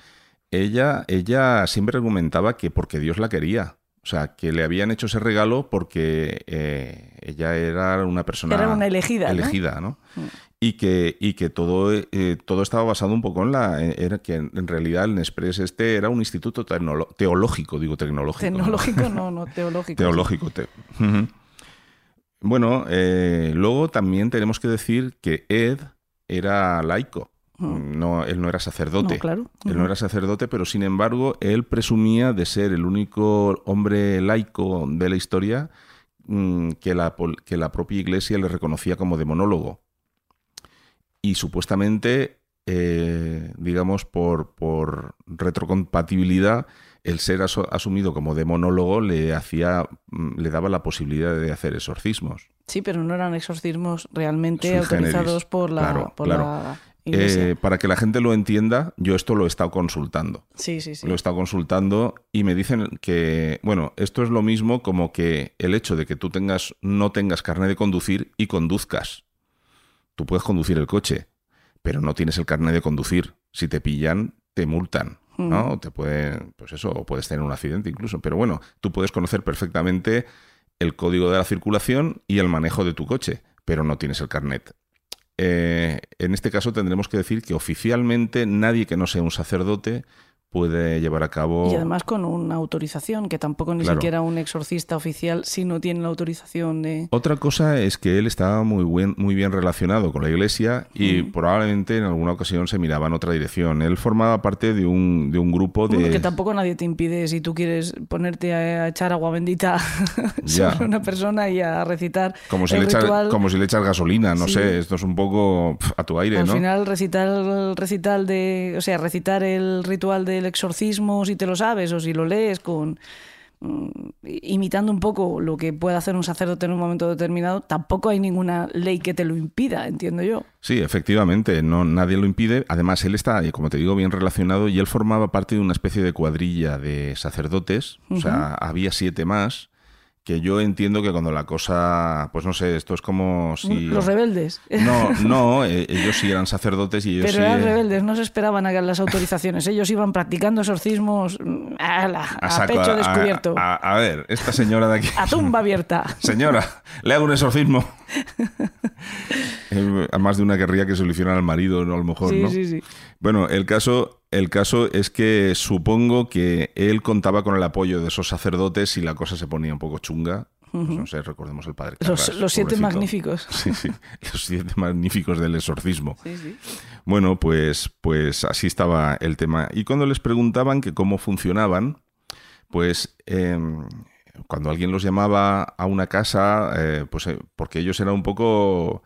L: ella, ella siempre argumentaba que porque Dios la quería. O sea, que le habían hecho ese regalo porque eh, ella era una persona...
E: Era una elegida.
L: Elegida, ¿no?
E: Mm.
L: Y que, y que todo, eh, todo estaba basado un poco en la... Era que en, realidad el Nespres este era un instituto teológico, digo tecnológico. ¿no?
E: Tecnológico, no, no, teológico.
L: Teológico. te-. Bueno, eh, luego también tenemos que decir que Ed era laico. No, él no era sacerdote.
E: No, claro.
L: Él no era sacerdote, pero sin embargo, él presumía de ser el único hombre laico de la historia mm, que la, que la propia iglesia le reconocía como demonólogo. Y supuestamente, eh, digamos, por, por retrocompatibilidad, el ser asumido como demonólogo le hacía, mm, le daba la posibilidad de hacer exorcismos.
E: Sí, pero no eran exorcismos realmente
L: Sui
E: autorizados
L: generis.
E: por la,
L: Claro,
E: por
L: claro.
E: la.
L: Eh, para que la gente lo entienda, yo esto lo he estado consultando.
E: sí, sí, sí.
L: Lo he estado consultando y me dicen que, bueno, esto es lo mismo como que el hecho de que tú tengas, no tengas carnet de conducir y conduzcas. Tú puedes conducir el coche, pero no tienes el carnet de conducir. Si te pillan, te multan. ¿No?
E: Mm.
L: O te pueden, pues eso, o puedes tener un accidente incluso. Pero bueno, tú puedes conocer perfectamente el código de la circulación y el manejo de tu coche, pero no tienes el carnet. Eh, en este caso tendremos que decir que oficialmente nadie que no sea un sacerdote puede llevar a cabo...
E: Y además con una autorización, que tampoco ni
L: Claro.
E: siquiera un exorcista oficial si no tiene la autorización de...
L: Otra cosa es que él estaba muy, buen, muy bien relacionado con la iglesia y probablemente en alguna ocasión se miraba en otra dirección. Él formaba parte de un, de un grupo de...
E: Bueno, que tampoco nadie te impide si tú quieres ponerte a echar agua bendita sobre una persona y a recitar
L: Como si,
E: el
L: le
E: ritual.
L: como si le echas gasolina, no
E: Sí.
L: sé, esto es un poco a tu aire,
E: Al
L: ¿no?
E: final recitar el recital de, o sea, recitar el ritual del exorcismo si te lo sabes o si lo lees con mm, imitando un poco lo que puede hacer un sacerdote en un momento determinado, tampoco hay ninguna ley que te lo impida, entiendo yo.
L: Sí, efectivamente, no, nadie lo impide. Además, él está, eh, como te digo, bien relacionado y él formaba parte de una especie de cuadrilla de sacerdotes, o sea, había siete más, que yo entiendo que cuando la cosa, pues no sé, esto es como si...
E: Los rebeldes.
L: No, no, eh, ellos sí eran sacerdotes y ellos
E: Pero
L: sí...
E: eran
L: eh,
E: rebeldes, no se esperaban a las autorizaciones. Ellos iban practicando exorcismos mm, a,
L: saco,
E: pecho
L: a-
E: descubierto,
L: A, ver, esta señora de aquí...
E: a tumba abierta.
L: Señora, le hago un exorcismo. Eh, a más de una querría que hicieran al marido, ¿no? A lo mejor,
E: Sí,
L: ¿no?
E: sí, sí.
L: Bueno, el caso, el caso es que supongo que él contaba con el apoyo de esos sacerdotes y la cosa se ponía un poco chunga. Pues no sé, recordemos el padre.
E: Los,
L: Carras,
E: los siete magníficos.
L: Sí, sí, los siete magníficos del exorcismo.
E: Sí, sí.
L: Bueno, pues, pues así estaba el tema. Y cuando les preguntaban que cómo funcionaban, pues eh, cuando alguien los llamaba a una casa, eh, pues eh, porque ellos eran un poco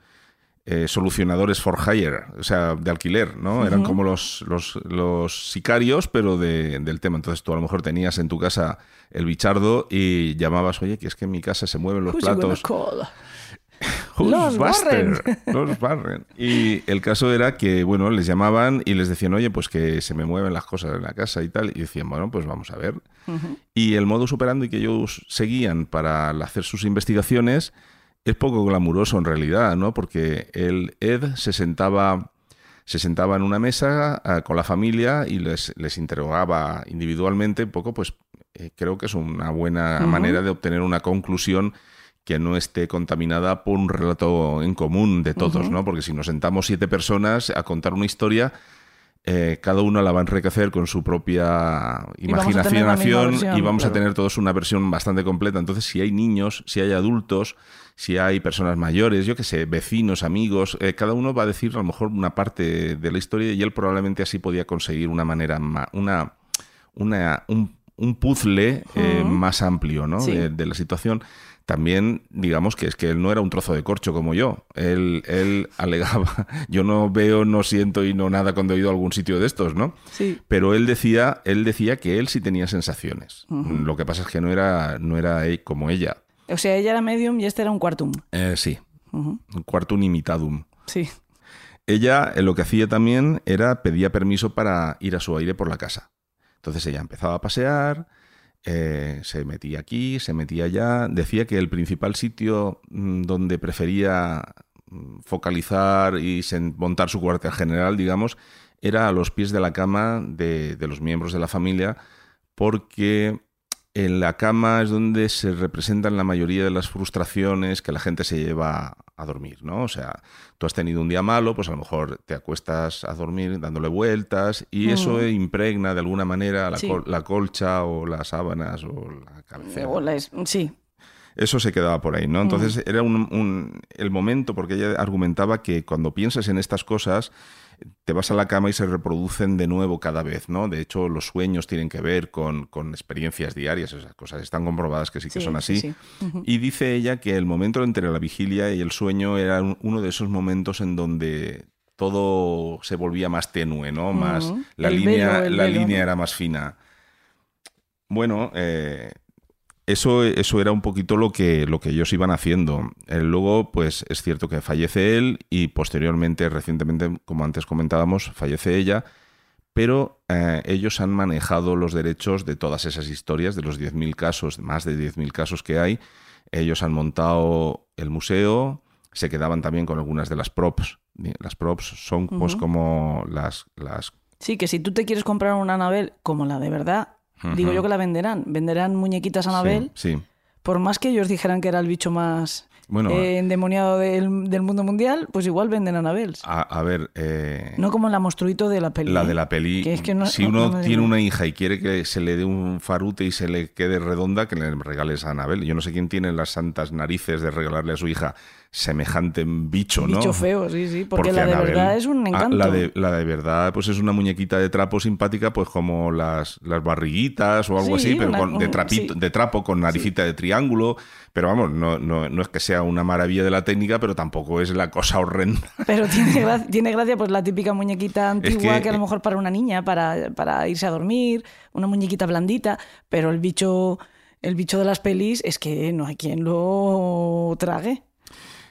L: eh, solucionadores for hire, o sea, de alquiler, ¿no? Eran como los, los, los sicarios, pero de- del tema. Entonces tú a lo mejor tenías en tu casa el bichardo y llamabas, oye, que es que en mi casa se mueven los
E: Who's
L: platos. Who's
E: Los
L: Buster? Los Warren. Y el caso era que, bueno, les llamaban y les decían, oye, pues que se me mueven las cosas en la casa y tal. Y decían, bueno, pues vamos a ver. Y el modus operandi que ellos seguían para hacer sus investigaciones es poco glamuroso en realidad, ¿no? Porque el Ed se sentaba, se sentaba en una mesa ah, con la familia y les, les interrogaba individualmente un poco, pues eh, creo que es una buena manera de obtener una conclusión que no esté contaminada por un relato en común de todos. ¿no? Porque si nos sentamos siete personas a contar una historia, eh, cada uno la va a enriquecer con su propia
E: Y vamos a tener la misma
L: imaginación
E: versión,
L: y vamos a tener todos una versión bastante completa. Entonces, si hay niños, si hay adultos, si hay personas mayores, yo qué sé, vecinos, amigos, eh, cada uno va a decir a lo mejor una parte de la historia y él probablemente así podía conseguir una manera, ma- una, una, un, un puzzle eh, más amplio ¿no?
E: Sí.
L: de, de la situación. También, digamos que es que él no era un trozo de corcho como yo. Él, él alegaba, yo no veo, no siento y no nada cuando he ido a algún sitio de estos, ¿no?
E: Sí.
L: Pero él decía, él decía que él sí tenía sensaciones. Lo que pasa es que no era, no era como ella.
E: O sea, ella era medium y este era un quartum.
L: Eh, sí, un quartum imitadum.
E: Sí.
L: Ella eh, lo que hacía también era pedía permiso para ir a su aire por la casa. Entonces ella empezaba a pasear, eh, se metía aquí, se metía allá. Decía que el principal sitio mm, donde prefería mm, focalizar y montar su cuartel general, digamos, era a los pies de la cama de, de los miembros de la familia, porque en la cama es donde se representan la mayoría de las frustraciones que la gente se lleva a dormir, ¿no? O sea, tú has tenido un día malo, pues a lo mejor te acuestas a dormir dándole vueltas y eso
E: Mm.
L: impregna de alguna manera la,
E: Sí.
L: col- la colcha o las sábanas o la cabecera.
E: O la es- sí.
L: Eso se quedaba por ahí, ¿no? Entonces era un, un- el momento, porque ella argumentaba que cuando piensas en estas cosas, te vas a la cama y se reproducen de nuevo cada vez, ¿no? De hecho, los sueños tienen que ver con, con experiencias diarias, esas cosas están comprobadas que sí que
E: Sí,
L: son así.
E: sí, sí. Ujú.
L: Y dice ella que el momento entre la vigilia y el sueño era un- uno de esos momentos en donde todo se volvía más tenue, ¿no? Más, la
E: El
L: línea,
E: velo,
L: la
E: velo,
L: línea
E: ¿no?
L: era más fina. Bueno, eh, eso, eso era un poquito lo que, lo que ellos iban haciendo. Eh, luego, pues es cierto que fallece él y posteriormente, recientemente, como antes comentábamos, fallece ella, pero eh, ellos han manejado los derechos de todas esas historias, de los 10.000 casos, más de 10.000 casos que hay. Ellos han montado el museo, se quedaban también con algunas de las props. Las props son pues como las, las
E: Sí, que si tú te quieres comprar una Anabel como la de verdad, Digo yo que la venderán. Venderán muñequitas Anabel,
L: Sí, sí.
E: por más que ellos dijeran que era el bicho más
L: Bueno,
E: eh, endemoniado del, del mundo mundial, pues igual venden Anabels.
L: A, a ver, eh,
E: No como la monstruito de la peli.
L: la
E: ¿eh?
L: de la peli,
E: Que es que no-
L: si
E: no-
L: uno
E: no
L: tiene una hija y quiere que se le dé un farute y se le quede redonda, que le regales a Anabel. Yo no sé quién tiene las santas narices de regalarle a su hija semejante bicho, ¿no?
E: Bicho feo, sí, sí, porque la de verdad es un
L: Ah,
E: encanto.
L: la, de, la de verdad, pues es una muñequita de trapo simpática, pues como las, las barriguitas o algo
E: Sí,
L: así, pero
E: una-
L: con- de,
E: un-
L: trapito,
E: sí.
L: de trapo con naricita de triángulo. Pero vamos, no, no, no es que sea una maravilla de la técnica, pero tampoco es la cosa horrenda.
E: Pero tiene, gra- tiene gracia pues la típica muñequita antigua que,
L: que-
E: a lo mejor para una niña, para, para irse a dormir, una muñequita blandita, pero el bicho, el bicho de las pelis es que no hay quien lo trague.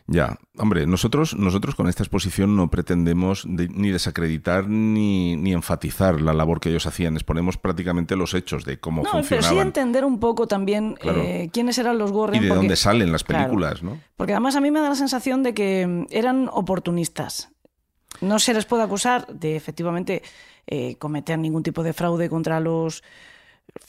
L: Ya, hombre, nosotros, nosotros con esta exposición no pretendemos de- ni desacreditar ni, ni enfatizar la labor que ellos hacían. Exponemos prácticamente los hechos de cómo
E: No, pero sí entender un poco también
L: Claro.
E: eh, quiénes eran los Warren.
L: y de
E: porque-
L: dónde salen las
E: Claro.
L: películas, ¿no?
E: Porque además a mí me da la sensación de que mm, eran oportunistas. No se les puede acusar de efectivamente eh, cometer ningún tipo de fraude contra los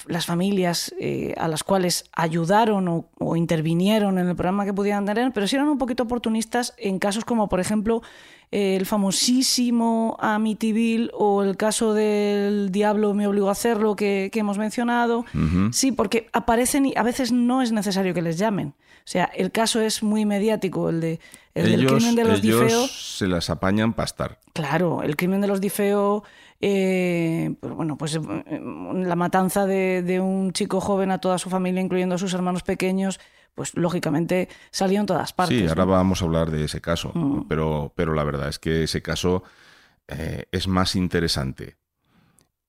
E: las familias eh, a las cuales ayudaron o, o intervinieron en el programa que pudieran tener, pero sí eran un poquito oportunistas en casos como, por ejemplo, eh, el famosísimo Amityville o el caso del Diablo me obligó a hacerlo que, que hemos mencionado. Sí, porque aparecen y a veces no es necesario que les llamen. O sea, el caso es muy mediático, el, de, el del
L: ellos
E: crimen de los
L: ellos
E: Difeo.
L: se las apañan para estar.
E: Claro, el crimen de los Difeo, eh, pues bueno, pues eh, la matanza de, de un chico joven a toda su familia, incluyendo a sus hermanos pequeños, pues lógicamente salió en todas partes.
L: Sí, ahora
E: ¿no?
L: vamos a hablar de ese caso,
E: Mm.
L: pero, pero la verdad es que ese caso eh, es más interesante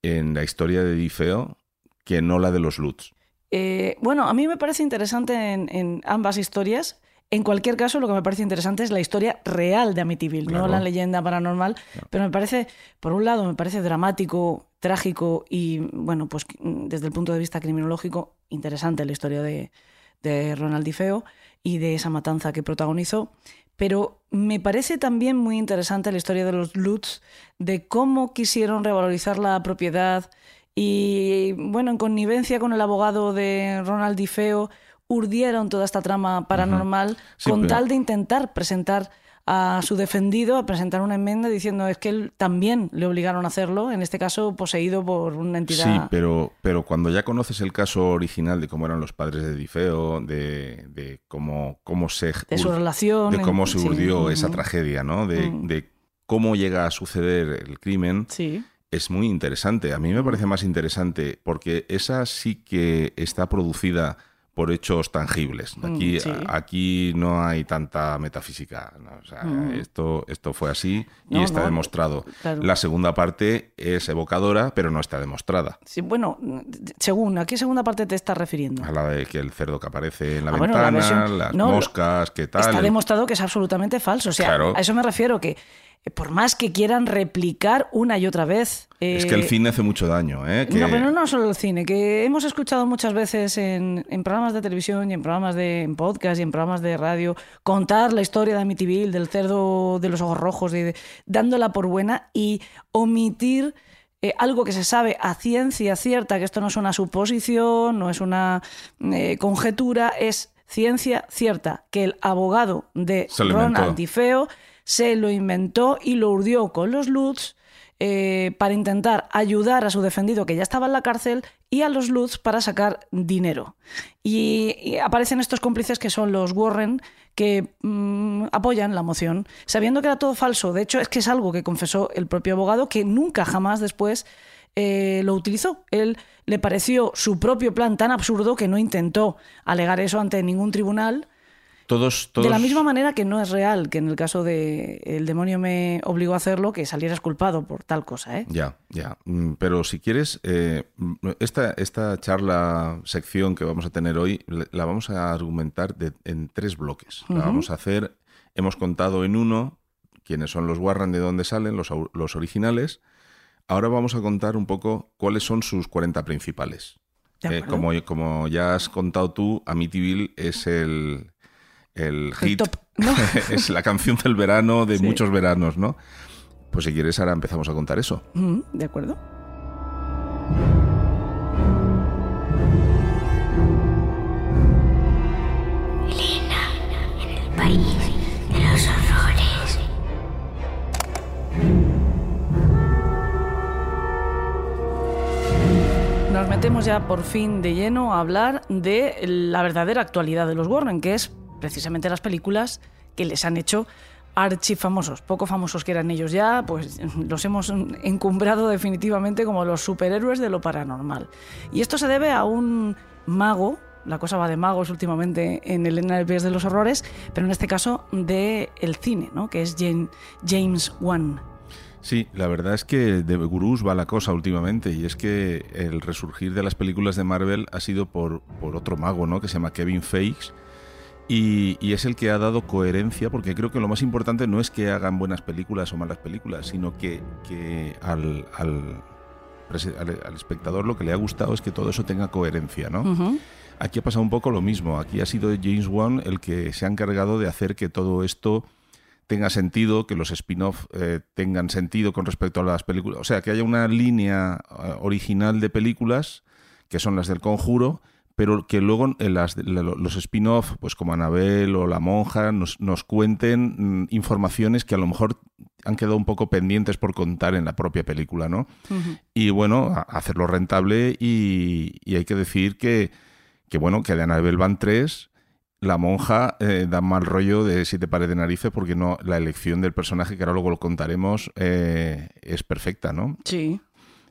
L: en la historia de Difeo que no la de los Lutz.
E: Eh, bueno, a mí me parece interesante en, en ambas historias. En cualquier caso, lo que me parece interesante es la historia real de Amityville,
L: Claro.
E: no la leyenda paranormal. Pero me parece, por un lado, me parece dramático, trágico y, bueno, pues desde el punto de vista criminológico, interesante la historia de, de Ronald DiFeo y de esa matanza que protagonizó. Pero me parece también muy interesante la historia de los Lutz, de cómo quisieron revalorizar la propiedad y, bueno, en connivencia con el abogado de Ronald DiFeo, urdieron toda esta trama paranormal
L: Sí,
E: con
L: pero-
E: tal de intentar presentar a su defendido, a presentar una enmienda diciendo es que él también le obligaron a hacerlo, en este caso poseído por una entidad.
L: Sí, pero, pero cuando ya conoces el caso original de cómo eran los padres de Difeo, de, de cómo, cómo se...
E: De su relación,
L: De cómo
E: en-
L: se
E: sí,
L: urdió esa tragedia, ¿no? De,
E: Mm.
L: de cómo llega a suceder el crimen.
E: Sí.
L: Es muy interesante. A mí me parece más interesante porque esa sí que está producida por hechos tangibles.
E: Mm,
L: Aquí,
E: sí.
L: a- aquí no hay tanta metafísica. ¿no? O sea,
E: Mm.
L: esto, esto fue así y
E: No,
L: está
E: no,
L: demostrado.
E: claro.
L: La segunda parte es evocadora, pero no está demostrada.
E: Sí, bueno, según, ¿a qué segunda parte te estás refiriendo?
L: A la de que el cerdo que aparece en la
E: Ah, bueno, la
L: ventana,
E: versión-
L: las moscas, qué tal.
E: Está demostrado que es absolutamente falso. O sea,
L: Claro.
E: a eso me refiero que por más que quieran replicar una y otra vez.
L: Es que el
E: eh,
L: cine hace mucho daño, ¿eh? Que-
E: No, pero no solo el cine, que hemos escuchado muchas veces en, en programas de televisión y en programas de en podcast y en programas de radio contar la historia de Amityville, del cerdo de los ojos rojos, de- dándola por buena y omitir eh, algo que se sabe a ciencia cierta, que esto no es una suposición, no es una eh, conjetura, es ciencia cierta, que el abogado de. Ronald DiFeo se lo inventó y lo urdió con los Lutz eh, para intentar ayudar a su defendido que ya estaba en la cárcel y a los Lutz para sacar dinero. Y, aparecen estos cómplices que son los Warren que mm, apoyan la moción, sabiendo que era todo falso. De hecho, es que es algo que confesó el propio abogado que nunca jamás después eh, lo utilizó. Él le pareció su propio plan tan absurdo que no intentó alegar eso ante ningún tribunal.
L: Todos, todos...
E: De la misma manera que no es real que en el caso de el demonio me obligó a hacerlo, que salieras culpado por tal cosa, ¿eh?
L: Ya, ya. Mm, Pero si quieres, eh, esta, esta charla, sección que vamos a tener hoy, la vamos a argumentar de- en tres bloques. La vamos a hacer, hemos contado en uno quiénes son los Warren, de dónde salen, los, los originales. Ahora vamos a contar un poco cuáles son sus 40 principales. Eh, como, como ya has contado tú, Amityville es el, el hit,
E: top, ¿no?
L: es la canción del verano de
E: Sí.
L: muchos veranos, ¿no? Pues si quieres, ahora empezamos a contar eso.
E: Mm, de acuerdo.
C: país de los horrores.
E: Nos metemos ya por fin de lleno a hablar de la verdadera actualidad de los Warren, que es precisamente las películas que les han hecho archifamosos, poco famosos que eran ellos ya, pues los hemos encumbrado definitivamente como los superhéroes de lo paranormal. Y esto se debe a un mago, la cosa va de magos últimamente en Elena del de los Horrores, pero en este caso de el cine, ¿no? que es James Wan.
L: Sí, la verdad es que de gurús va la cosa últimamente y es que el resurgir de las películas de Marvel ha sido por, por otro mago, ¿no? Que se llama Kevin Feige y, y es el que ha dado coherencia porque creo que lo más importante no es que hagan buenas películas o malas películas, sino que, que al, al, espectador lo que le ha gustado es que todo eso tenga coherencia, ¿no? Aquí ha pasado un poco lo mismo. Aquí ha sido James Wan el que se ha encargado de hacer que todo esto tenga sentido, que los spin-off eh, tengan sentido con respecto a las películas. O sea, que haya una línea eh, original de películas, que son las del conjuro, pero que luego las, la- los spin-off, pues como Anabel o La Monja, nos, nos cuenten mm, informaciones que a lo mejor han quedado un poco pendientes por contar en la propia película, ¿no? y bueno, hacerlo rentable y, y hay que decir que, que bueno, que de Annabelle van 3, la monja eh, da mal rollo de siete pares de narices porque no la elección del personaje, que ahora luego lo contaremos, eh, es perfecta, ¿no?
E: Sí.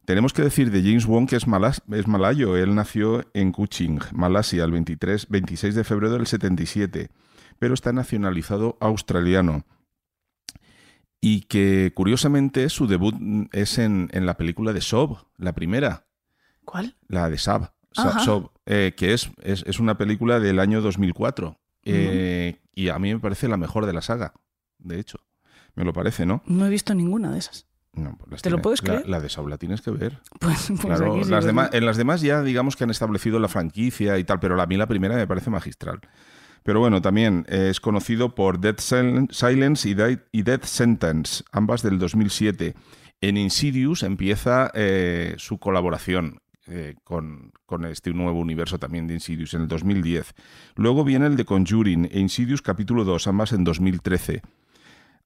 L: Tenemos que decir de James Wong que es, malas, es malayo. Él nació en Kuching, Malasia, el 23, 26 de febrero del 77, pero está nacionalizado australiano. Y que curiosamente su debut es en, en la película de Sob, la primera,
E: ¿Cuál?
L: la de Sab, Sa-
E: Ajá.
L: Sob, eh, que es, es, es una película del año 2004. eh, Y a mí me parece la mejor de la saga, de hecho. Me lo parece, ¿no?
E: No he visto ninguna de esas.
L: No, pues
E: ¿Te lo puedes creer?
L: La, de Saw la tienes que ver.
E: Pues, pues
L: Claro,
E: aquí sí,
L: las
E: pues,
L: demás, en las demás ya digamos que han establecido la franquicia y tal, pero a mí la primera me parece magistral. Pero bueno, también eh, es conocido por Death Sil- Silence y Death Sentence, ambas del 2007. En Insidious empieza eh, su colaboración eh, con, con este nuevo universo también de Insidious en el 2010. Luego viene el de Conjuring e Insidious capítulo 2, ambas en 2013.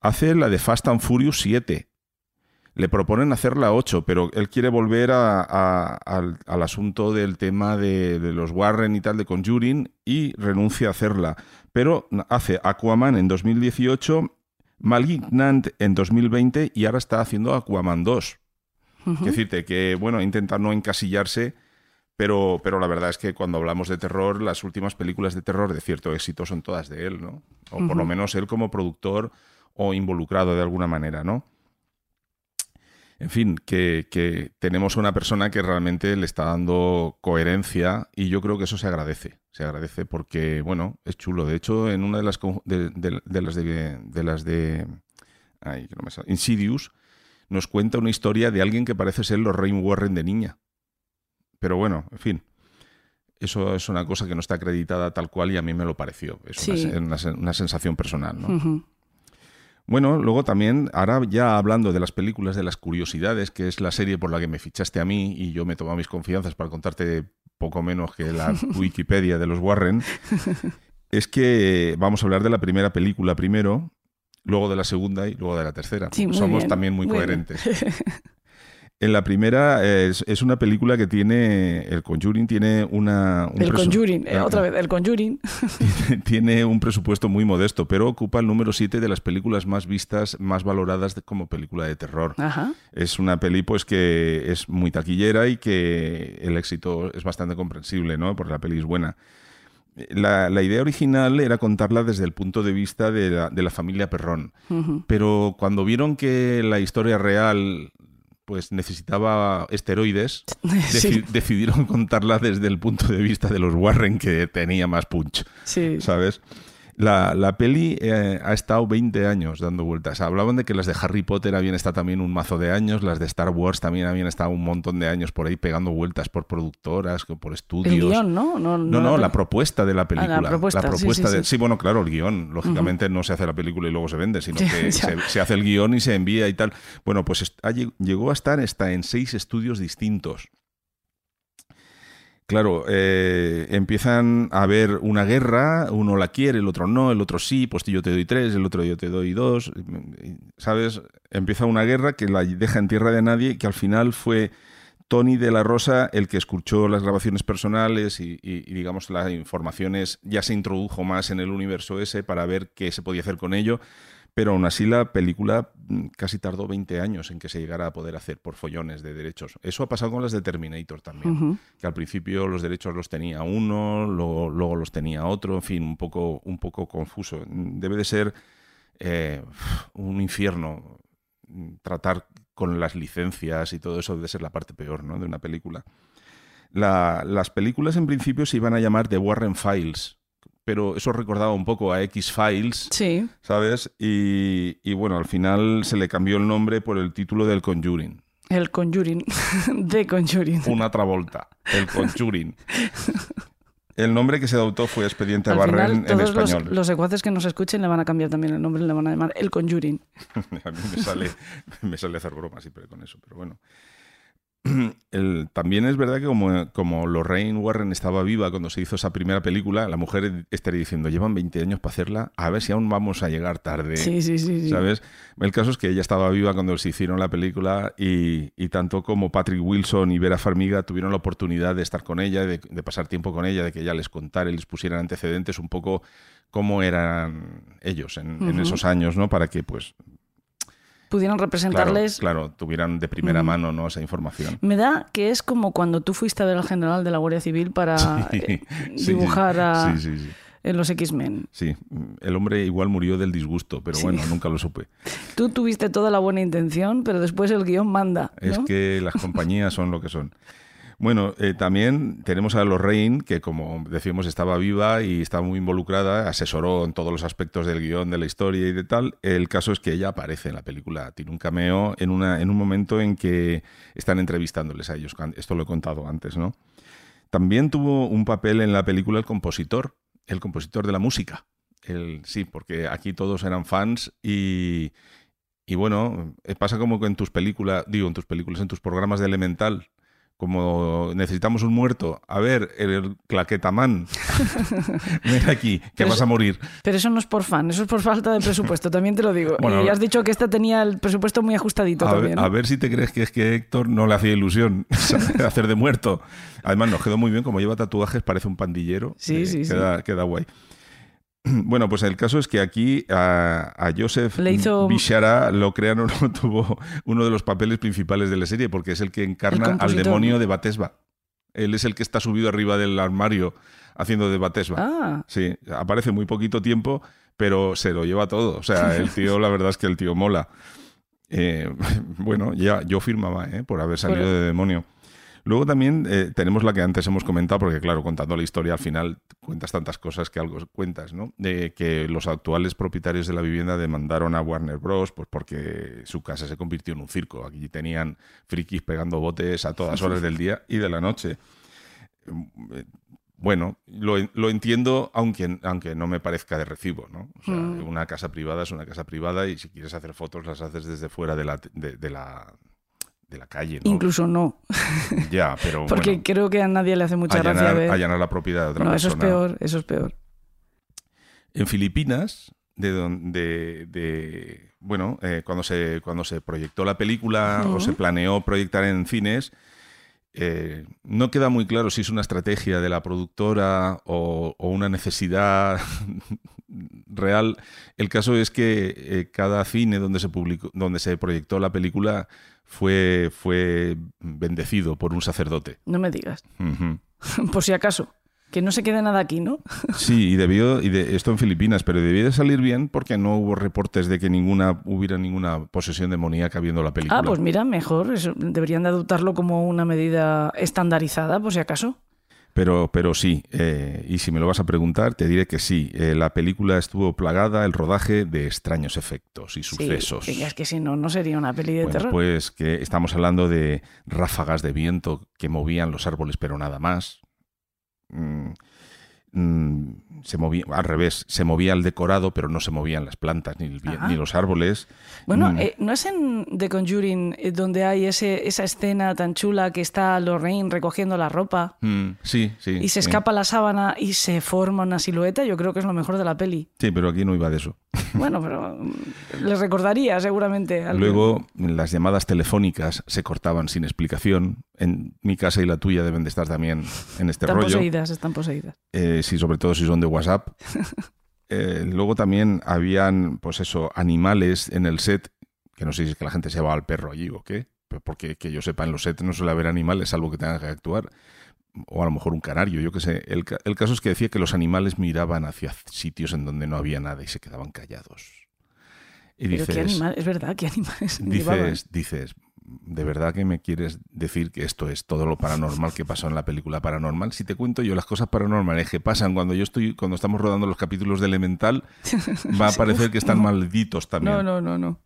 L: Hace la de Fast and Furious 7, le proponen hacer la 8, pero él quiere volver a- a- al, al asunto del tema de, de los Warren y tal de Conjuring y renuncia a hacerla. Pero hace Aquaman en 2018, Malignant en 2020 y ahora está haciendo Aquaman 2.
E: Ujú.
L: Es decirte que, bueno, intenta no encasillarse, pero, pero la verdad es que cuando hablamos de terror, las últimas películas de terror de cierto éxito son todas de él, ¿no? O por lo menos él como productor o involucrado de alguna manera, ¿no? En fin, que, que tenemos una persona que realmente le está dando coherencia y yo creo que eso se agradece. Se agradece porque, bueno, es chulo. De hecho, en una de las de, de- de las de, de las de ay, que no me sale, Insidious nos cuenta una historia de alguien que parece ser Lorraine Warren de niña. Pero bueno, en fin. Eso es una cosa que no está acreditada tal cual y a mí me lo pareció. Es una
E: Sí.
L: sen- una, sen- una sensación personal, ¿no? Bueno, luego también, ahora ya hablando de las películas de las curiosidades, que es la serie por la que me fichaste a mí y yo me tomo mis confianzas para contarte poco menos que la Wikipedia de los Warren, es que vamos a hablar de la primera película primero, luego de la segunda y luego de la tercera.
E: Sí,
L: Somos
E: bien,
L: también muy,
E: muy bien.
L: En la primera es, es una película que tiene, el Conjuring tiene una... un
E: El Conjuring, eh, otra vez, el Conjuring.
L: tiene un presupuesto muy modesto, pero ocupa el número 7 de las películas más vistas, más valoradas de- como película de terror.
E: Ajá.
L: Es una peli pues que es muy taquillera y que el éxito es bastante comprensible, ¿no? Porque la peli es buena. La, la idea original era contarla desde el punto de vista de la, de la familia Perrón, pero cuando vieron que la historia real pues necesitaba esteroides, deci-
E: Sí.
L: decidieron contarla desde el punto de vista de los Warren, que tenía más punch.
E: Sí.
L: ¿Sabes? La, la peli eh, ha estado 20 años dando vueltas. Hablaban de que las de Harry Potter habían estado también un mazo de años, las de Star Wars también habían estado un montón de años por ahí pegando vueltas por productoras, por estudios.
E: El guion, ¿no? No,
L: No, no, la propuesta de la
E: Ah,
L: película.
E: la propuesta, sí, sí,
L: de-
E: sí.
L: bueno, claro, el guion. Lógicamente no se hace la película y luego se vende, sino que se, se hace el guion y se envía y tal. Bueno, pues llegó a estar hasta en seis estudios distintos. Claro, eh, empiezan a haber una guerra, uno la quiere, el otro no, el otro sí, pues yo te doy tres, el otro yo te doy dos, ¿sabes? Empieza una guerra que la deja en tierra de nadie, que al final fue Tony de la Rosa el que escuchó las grabaciones personales y, digamos las informaciones, ya se introdujo más en el universo ese para ver qué se podía hacer con ello pero aún así la película mm, casi tardó 20 años en que se llegara a poder hacer por follones de derechos. Eso ha pasado con las de Terminator también, que al principio los derechos los tenía uno, luego, luego los tenía otro, en fin, un poco, un poco confuso. Debe de ser eh, un infierno mm, tratar con las licencias y todo eso debe ser la parte peor ¿no? de una película. La- las películas en principio se iban a llamar The Warren Files, pero eso recordaba un poco a X-Files,
E: Sí.
L: ¿sabes? Y, y bueno, al final se le cambió el nombre por el título del Conjuring.
E: El Conjuring. de Conjuring.
L: Una Travolta, el Conjuring. El nombre que se adoptó fue Expediente
E: Al
L: Barren
E: final,
L: en
E: los,
L: español.
E: los secuaces que nos escuchen le van a cambiar también el nombre, le van a llamar El Conjuring.
L: a mí me sale, me sale hacer bromas siempre con eso, pero bueno. El- también es verdad que como, como Lorraine Warren estaba viva cuando se hizo esa primera película, la mujer estaría diciendo, llevan 20 años para hacerla, a ver si aún vamos a llegar tarde.
E: Sí, sí, sí, sí.
L: ¿Sabes? El caso es que ella estaba viva cuando se hicieron la película y, y tanto como Patrick Wilson y Vera Farmiga tuvieron la oportunidad de estar con ella, de, de pasar tiempo con ella, de que ella les contara y les pusiera antecedentes un poco cómo eran ellos en, en esos años, ¿no? Para que pues
E: Pudieron representarles.
L: Claro, claro, tuvieran de primera
E: Mm.
L: mano ¿no? esa información.
E: Me da que es como cuando tú fuiste a ver al general de la Guardia Civil para
L: Sí,
E: eh,
L: sí,
E: dibujar a,
L: sí, sí, sí.
E: en los X-Men.
L: Sí, el hombre igual murió del disgusto, pero
E: Sí.
L: bueno, nunca lo supe.
E: Tú tuviste toda la buena intención, pero después el guion manda. ¿no?
L: Es que las compañías son lo que son. Bueno, eh, también tenemos a Lorraine, que como decíamos estaba viva y estaba muy involucrada, asesoró en todos los aspectos del guion, de la historia y de tal. El caso es que ella aparece en la película, tiene un cameo en, una, en un momento en que están entrevistándoles a ellos. Esto lo he contado antes, ¿no? También tuvo un papel en la película el compositor, el compositor de la música. El, sí, porque aquí todos eran fans y, y bueno, eh, pasa como que en tus películas, digo, en tus películas, en tus programas de Elemental, como necesitamos un muerto, a ver, el claquetamán, ven aquí, que
E: Pero
L: vas a morir.
E: Pero eso no es por fan, eso es por falta de presupuesto, también te lo digo.
L: Bueno,
E: y has dicho que esta tenía el presupuesto muy ajustadito
L: A ver,
E: también.
L: a ver si te crees que es que Héctor no le hacía ilusión hacer de muerto. Además, nos quedó muy bien, como lleva tatuajes, parece un pandillero.
E: Sí,
L: Eh,
E: sí, sí.
L: queda, queda guay. Bueno, pues el caso es que aquí a, a Joseph
E: Le hizo-
L: Bishara lo crean o no tuvo uno de los papeles principales de la serie, porque es el que encarna al demonio de Batesba. Él es el que está subido arriba del armario haciendo de Batesba.
E: Ah.
L: Sí, aparece muy poquito tiempo, pero se lo lleva todo. O sea, el tío, la verdad es que el tío mola. Eh, bueno, ya yo firmaba ¿eh? por haber salido de demonio. Luego también eh, tenemos la que antes hemos comentado, porque claro, contando la historia al final cuentas tantas cosas que algo cuentas, ¿no? De que los actuales propietarios de la vivienda demandaron a Warner Bros. pues porque su casa se convirtió en un circo. Aquí tenían frikis pegando botes a todas horas del día y de la noche. Eh, Bueno, lo, lo entiendo, aunque, aunque no me parezca de recibo, ¿no? O sea,
E: Mm.
L: una casa privada es una casa privada y si quieres hacer fotos las haces desde fuera de la, de, de la, de la calle, ¿no?
E: Incluso no.
L: Ya, pero
E: Porque
L: bueno,
E: creo que a nadie le hace mucha gracia ver.
L: allanar la propiedad de otra
E: no, eso es peor, eso es peor.
L: En Filipinas, de donde, de, bueno, eh, cuando se cuando se proyectó la película o se planeó proyectar en cines, eh, no queda muy claro si es una estrategia de la productora o, o una necesidad real. El caso es que eh, cada cine donde se publicó, donde se proyectó la película fue, fue bendecido por un sacerdote.
E: No me digas. Por si acaso. Que no se quede nada aquí, ¿no?
L: Sí, y debió, y de, esto en Filipinas, pero debió de salir bien porque no hubo reportes de que ninguna hubiera ninguna posesión demoníaca viendo la película.
E: Ah, pues mira, mejor. eso- deberían de adoptarlo como una medida estandarizada, por si acaso.
L: Pero, pero sí, eh, y si me lo vas a preguntar, te diré que sí. eh, la película estuvo plagada, el rodaje, de extraños efectos y sucesos.
E: Sí, es que si no, no sería una peli de
L: Bueno,
E: terror.
L: pues que estamos hablando de ráfagas de viento que movían los árboles, pero nada más. Mm, mm, se movía, al revés, se movía el decorado, pero no se movían las plantas ni, el vi- ni los árboles.
E: Bueno,
L: Mm,
E: eh, ¿no es en The Conjuring eh, donde hay ese, esa escena tan chula que está Lorraine recogiendo la ropa
L: mm, sí, sí.
E: y se escapa la sábana y se forma una silueta? Yo creo que es lo mejor de la peli.
L: Sí, pero aquí no iba de eso.
E: Bueno, pero les recordaría seguramente. algo.
L: Luego, las llamadas telefónicas se cortaban sin explicación. En mi casa y la tuya deben de estar también en este
E: están
L: rollo.
E: poseídas, están poseídas.
L: Sí, sobre todo si son de WhatsApp. Eh, luego también habían, pues eso, animales en el set, que no sé si es que la gente se va al perro allí o qué, pero porque que yo sepa, en los sets no suele haber animales, salvo que tengan que actuar. O a lo mejor un canario, yo qué sé. El, el caso es que decía que los animales miraban hacia sitios en donde no había nada y se quedaban callados. Y
E: Pero
L: dices,
E: qué animal, es verdad, qué animales llevaban?
L: dices, dices, ¿de verdad que me quieres decir que esto es todo lo paranormal que pasó en la película paranormal? Si te cuento yo las cosas paranormales que pasan cuando yo estoy, cuando estamos rodando los capítulos de Elemental, va a parecer que están malditos también.
E: No, no, no, no.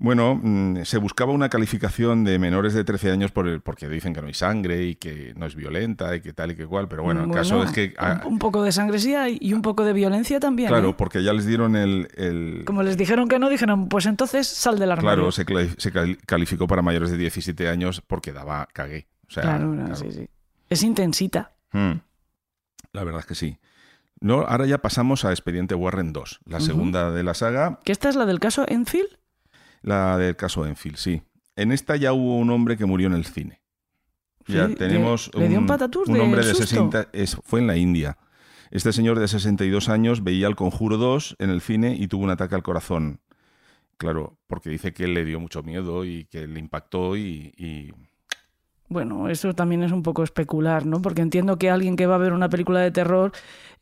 L: Bueno, mm, se buscaba una calificación de menores de 13 años por el- porque dicen que no hay sangre y que no es violenta y que tal y que cual, pero bueno, el caso es que... ah,
E: Un, poco de sangre sí hay y un poco de violencia también.
L: claro,
E: ¿eh?
L: porque ya les dieron el- el,
E: Como les dijeron que no, dijeron, pues entonces sal del armario.
L: Claro, se, calificó para mayores de 17 años porque daba cagué. O sea,
E: Claro, no,
L: claro.
E: sí, sí. Es intensita.
L: Mm. La verdad es que sí. No, ahora ya pasamos a Expediente Warren 2, la segunda de la saga,
E: ¿Que esta es la del caso Enfield?
L: La del caso Enfield, sí. En esta ya hubo un hombre que murió en el cine. Ya
E: Sí,
L: tenemos
E: le- un patatús
L: un
E: del
L: hombre de
E: susto.
L: 60, es- fue en la India. Este señor de 62 años veía El Conjuro 2 en el cine y tuvo un ataque al corazón. Claro, porque dice que le dio mucho miedo y que le impactó y- y
E: Bueno, eso también es un poco especular, ¿no? Porque entiendo que alguien que va a ver una película de terror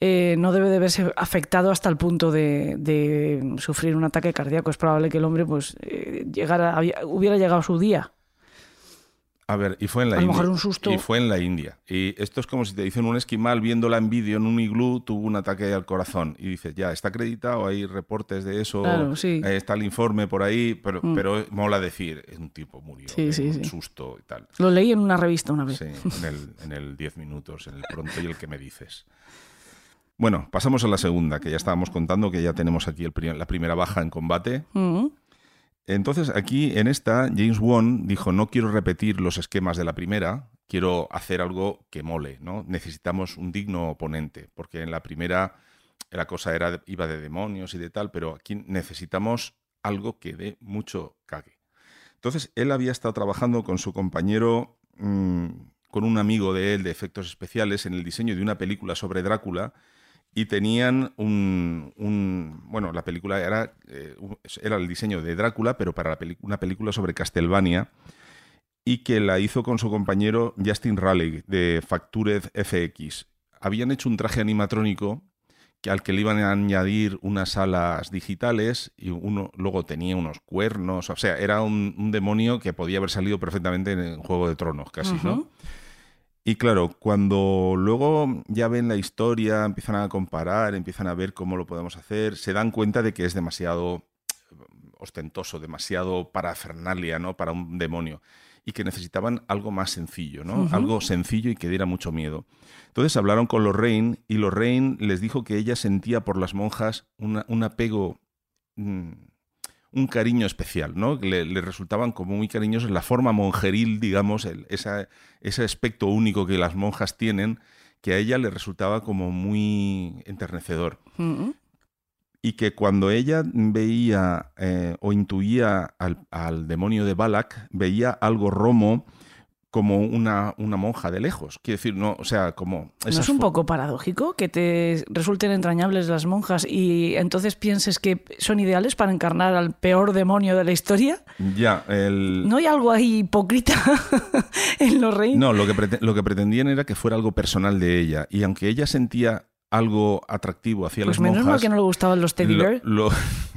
E: eh, no debe de verse afectado hasta el punto de, de sufrir un ataque cardíaco. Es probable que el hombre pues eh, llegara, había- hubiera llegado su día.
L: A ver, y fue en la
E: A lo
L: India.
E: mejor un susto.
L: Y fue en la India. Y esto es como si te dicen un esquimal viéndola en vídeo en un iglú, tuvo un ataque al corazón. Y dices, ya, está acreditado, hay reportes de eso,
E: Claro, sí.
L: eh, está el informe por ahí, pero,
E: Mm.
L: pero mola decir, un tipo murió
E: Sí,
L: de
E: sí,
L: un susto y tal.
E: Lo leí en una revista una vez.
L: Sí, en el, en el 10 minutos, en el pronto y el que me dices. Bueno, pasamos a la segunda, que ya estábamos contando, que ya tenemos aquí el la primera baja en combate.
E: Mm.
L: Entonces, aquí en esta, James Wan dijo: No quiero repetir los esquemas de la primera, quiero hacer algo que mole, ¿no? Necesitamos un digno oponente, porque en la primera la cosa era, iba de demonios y de tal, pero aquí necesitamos algo que dé mucho cague. Entonces, él había estado trabajando con su compañero, mm, con un amigo de él de efectos especiales, en el diseño de una película sobre Drácula, y tenían un, bueno, la película era, eh, era el diseño de Drácula, pero para la una película sobre Castlevania, y que la hizo con su compañero Justin Raleigh de Factured FX. Habían hecho un traje animatrónico que al que le iban a añadir unas alas digitales y uno luego tenía unos cuernos, o sea, era un, demonio que podía haber salido perfectamente en Juego de Tronos, casi, ¿no? Y claro, cuando luego ya ven la historia, empiezan a comparar, empiezan a ver cómo lo podemos hacer, se dan cuenta de que es demasiado ostentoso, demasiado parafernalia, ¿no? Para un demonio. Y que necesitaban algo más sencillo, ¿no? Algo sencillo y que diera mucho miedo. Entonces hablaron con Lorraine y Lorraine les dijo que ella sentía por las monjas una- un apego, mm, un cariño especial, ¿no? Le, le resultaban como muy cariñosos la forma monjeril, digamos, el- esa- ese aspecto único que las monjas tienen, que a ella le resultaba como muy enternecedor
E: Mm.
L: y que cuando ella veía eh, o intuía al, al demonio de Balak, veía algo romo como una, una monja de lejos. Quiero decir, no, o sea, como...
E: ¿No es un poco paradójico que te resulten entrañables las monjas y entonces pienses que son ideales para encarnar al peor demonio de la historia?
L: Ya, el...
E: ¿No hay algo ahí hipócrita en los reyes?
L: No, lo que, lo que pretendían era que fuera algo personal de ella. Y aunque ella sentía algo atractivo hacia
E: Pues
L: las
E: menos mal que no le gustaban los teddy
L: lo, lo-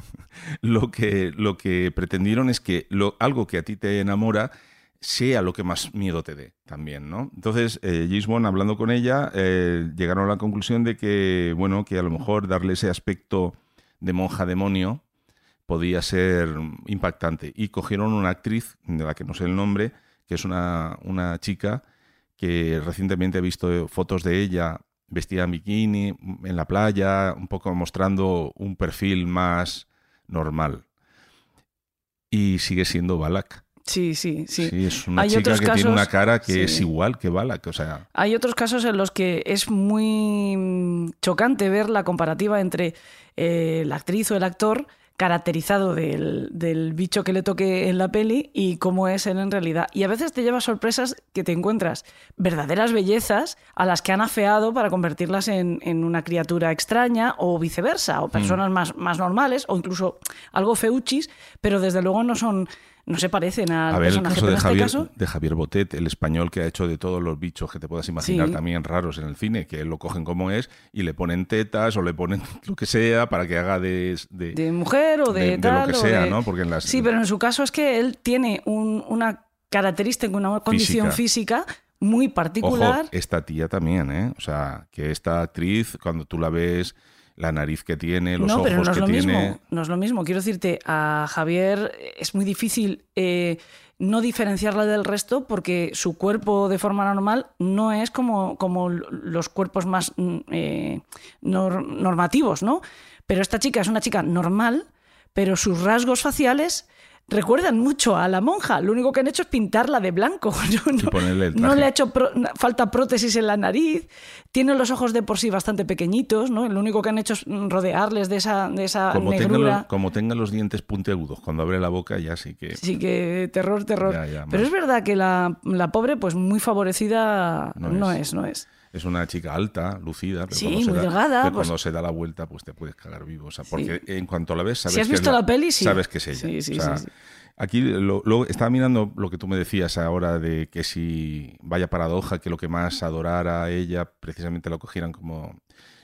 L: lo que, lo que pretendieron es que lo, algo que a ti te enamora sea lo que más miedo te dé también, ¿no? Entonces, eh, Bond, hablando con ella, eh, llegaron a la conclusión de que, bueno, que a lo mejor darle ese aspecto de monja demonio podía ser impactante. Y cogieron una actriz, de la que no sé el nombre, que es una, una chica que recientemente he visto fotos de ella vestida en bikini, en la playa, un poco mostrando un perfil más normal. Y sigue siendo Balak.
E: Sí, sí, sí.
L: Sí, es una
E: Hay
L: chica
E: otros
L: que tiene
E: casos-
L: una cara que
E: sí.
L: es igual que Balak. O sea,
E: Hay otros casos en los que es muy mm, chocante ver la comparativa entre eh, la actriz o el actor caracterizado del, del bicho que le toque en la peli y cómo es él en realidad. Y a veces te lleva sorpresas que te encuentras verdaderas bellezas a las que han afeado para convertirlas en, en una criatura extraña o viceversa, o personas más, más normales o incluso algo feuchis, pero desde luego no son no se parecen al
L: a ver, el
E: personaje.
L: caso
E: pero
L: de
E: este
L: Javier,
E: caso,
L: de Javier Botet, el español que ha hecho de todos los bichos que te puedas imaginar
E: Sí.
L: también raros en el cine, que lo cogen como es y le ponen tetas o le ponen lo que sea para que haga de... de-
E: de mujer o de,
L: de- de
E: tal.
L: lo que sea, ¿no? Porque en las-
E: Sí, pero en su caso es que él tiene un- una característica, una condición física, muy particular.
L: Ojo, esta tía también, ¿eh? O sea, que esta actriz, cuando tú la ves, la nariz que tiene, los
E: no,
L: ojos
E: pero no es
L: que
E: lo
L: tiene...
E: mismo. No es lo mismo. Quiero decirte, a Javier es muy difícil eh, no diferenciarla del resto porque su cuerpo de forma normal no es como, como los cuerpos más mm, eh, nor- normativos, ¿no? Pero esta chica es una chica normal, pero sus rasgos faciales recuerdan mucho a la monja. Lo único que han hecho es pintarla de blanco. No, no-
L: ponerle el
E: no
L: traje.
E: le ha hecho pro- falta prótesis en la nariz. Tiene los ojos de por sí bastante pequeñitos, ¿no? Lo único que han hecho es rodearles de esa, de esa
L: Como tenga,
E: negrura.
L: los, como tenga los dientes puntiagudos, cuando abre la boca ya sí que...
E: Sí que terror, terror.
L: Ya, ya,
E: Pero es verdad que la, la pobre, pues muy favorecida
L: No
E: no,
L: es.
E: es. no es.
L: Es una chica alta, lucida, pero
E: Sí,
L: cuando, se
E: muy
L: da,
E: delgada,
L: pero
E: pues-
L: cuando se da la vuelta, pues te puedes cagar vivo. O sea, porque en cuanto la ves, sabes
E: Si has
L: que es
E: visto la peli, sí.
L: Sabes que es ella. O sea. Aquí lo, lo- estaba mirando lo que tú me decías ahora de que si vaya paradoja que lo que más adorara a ella precisamente lo cogieran como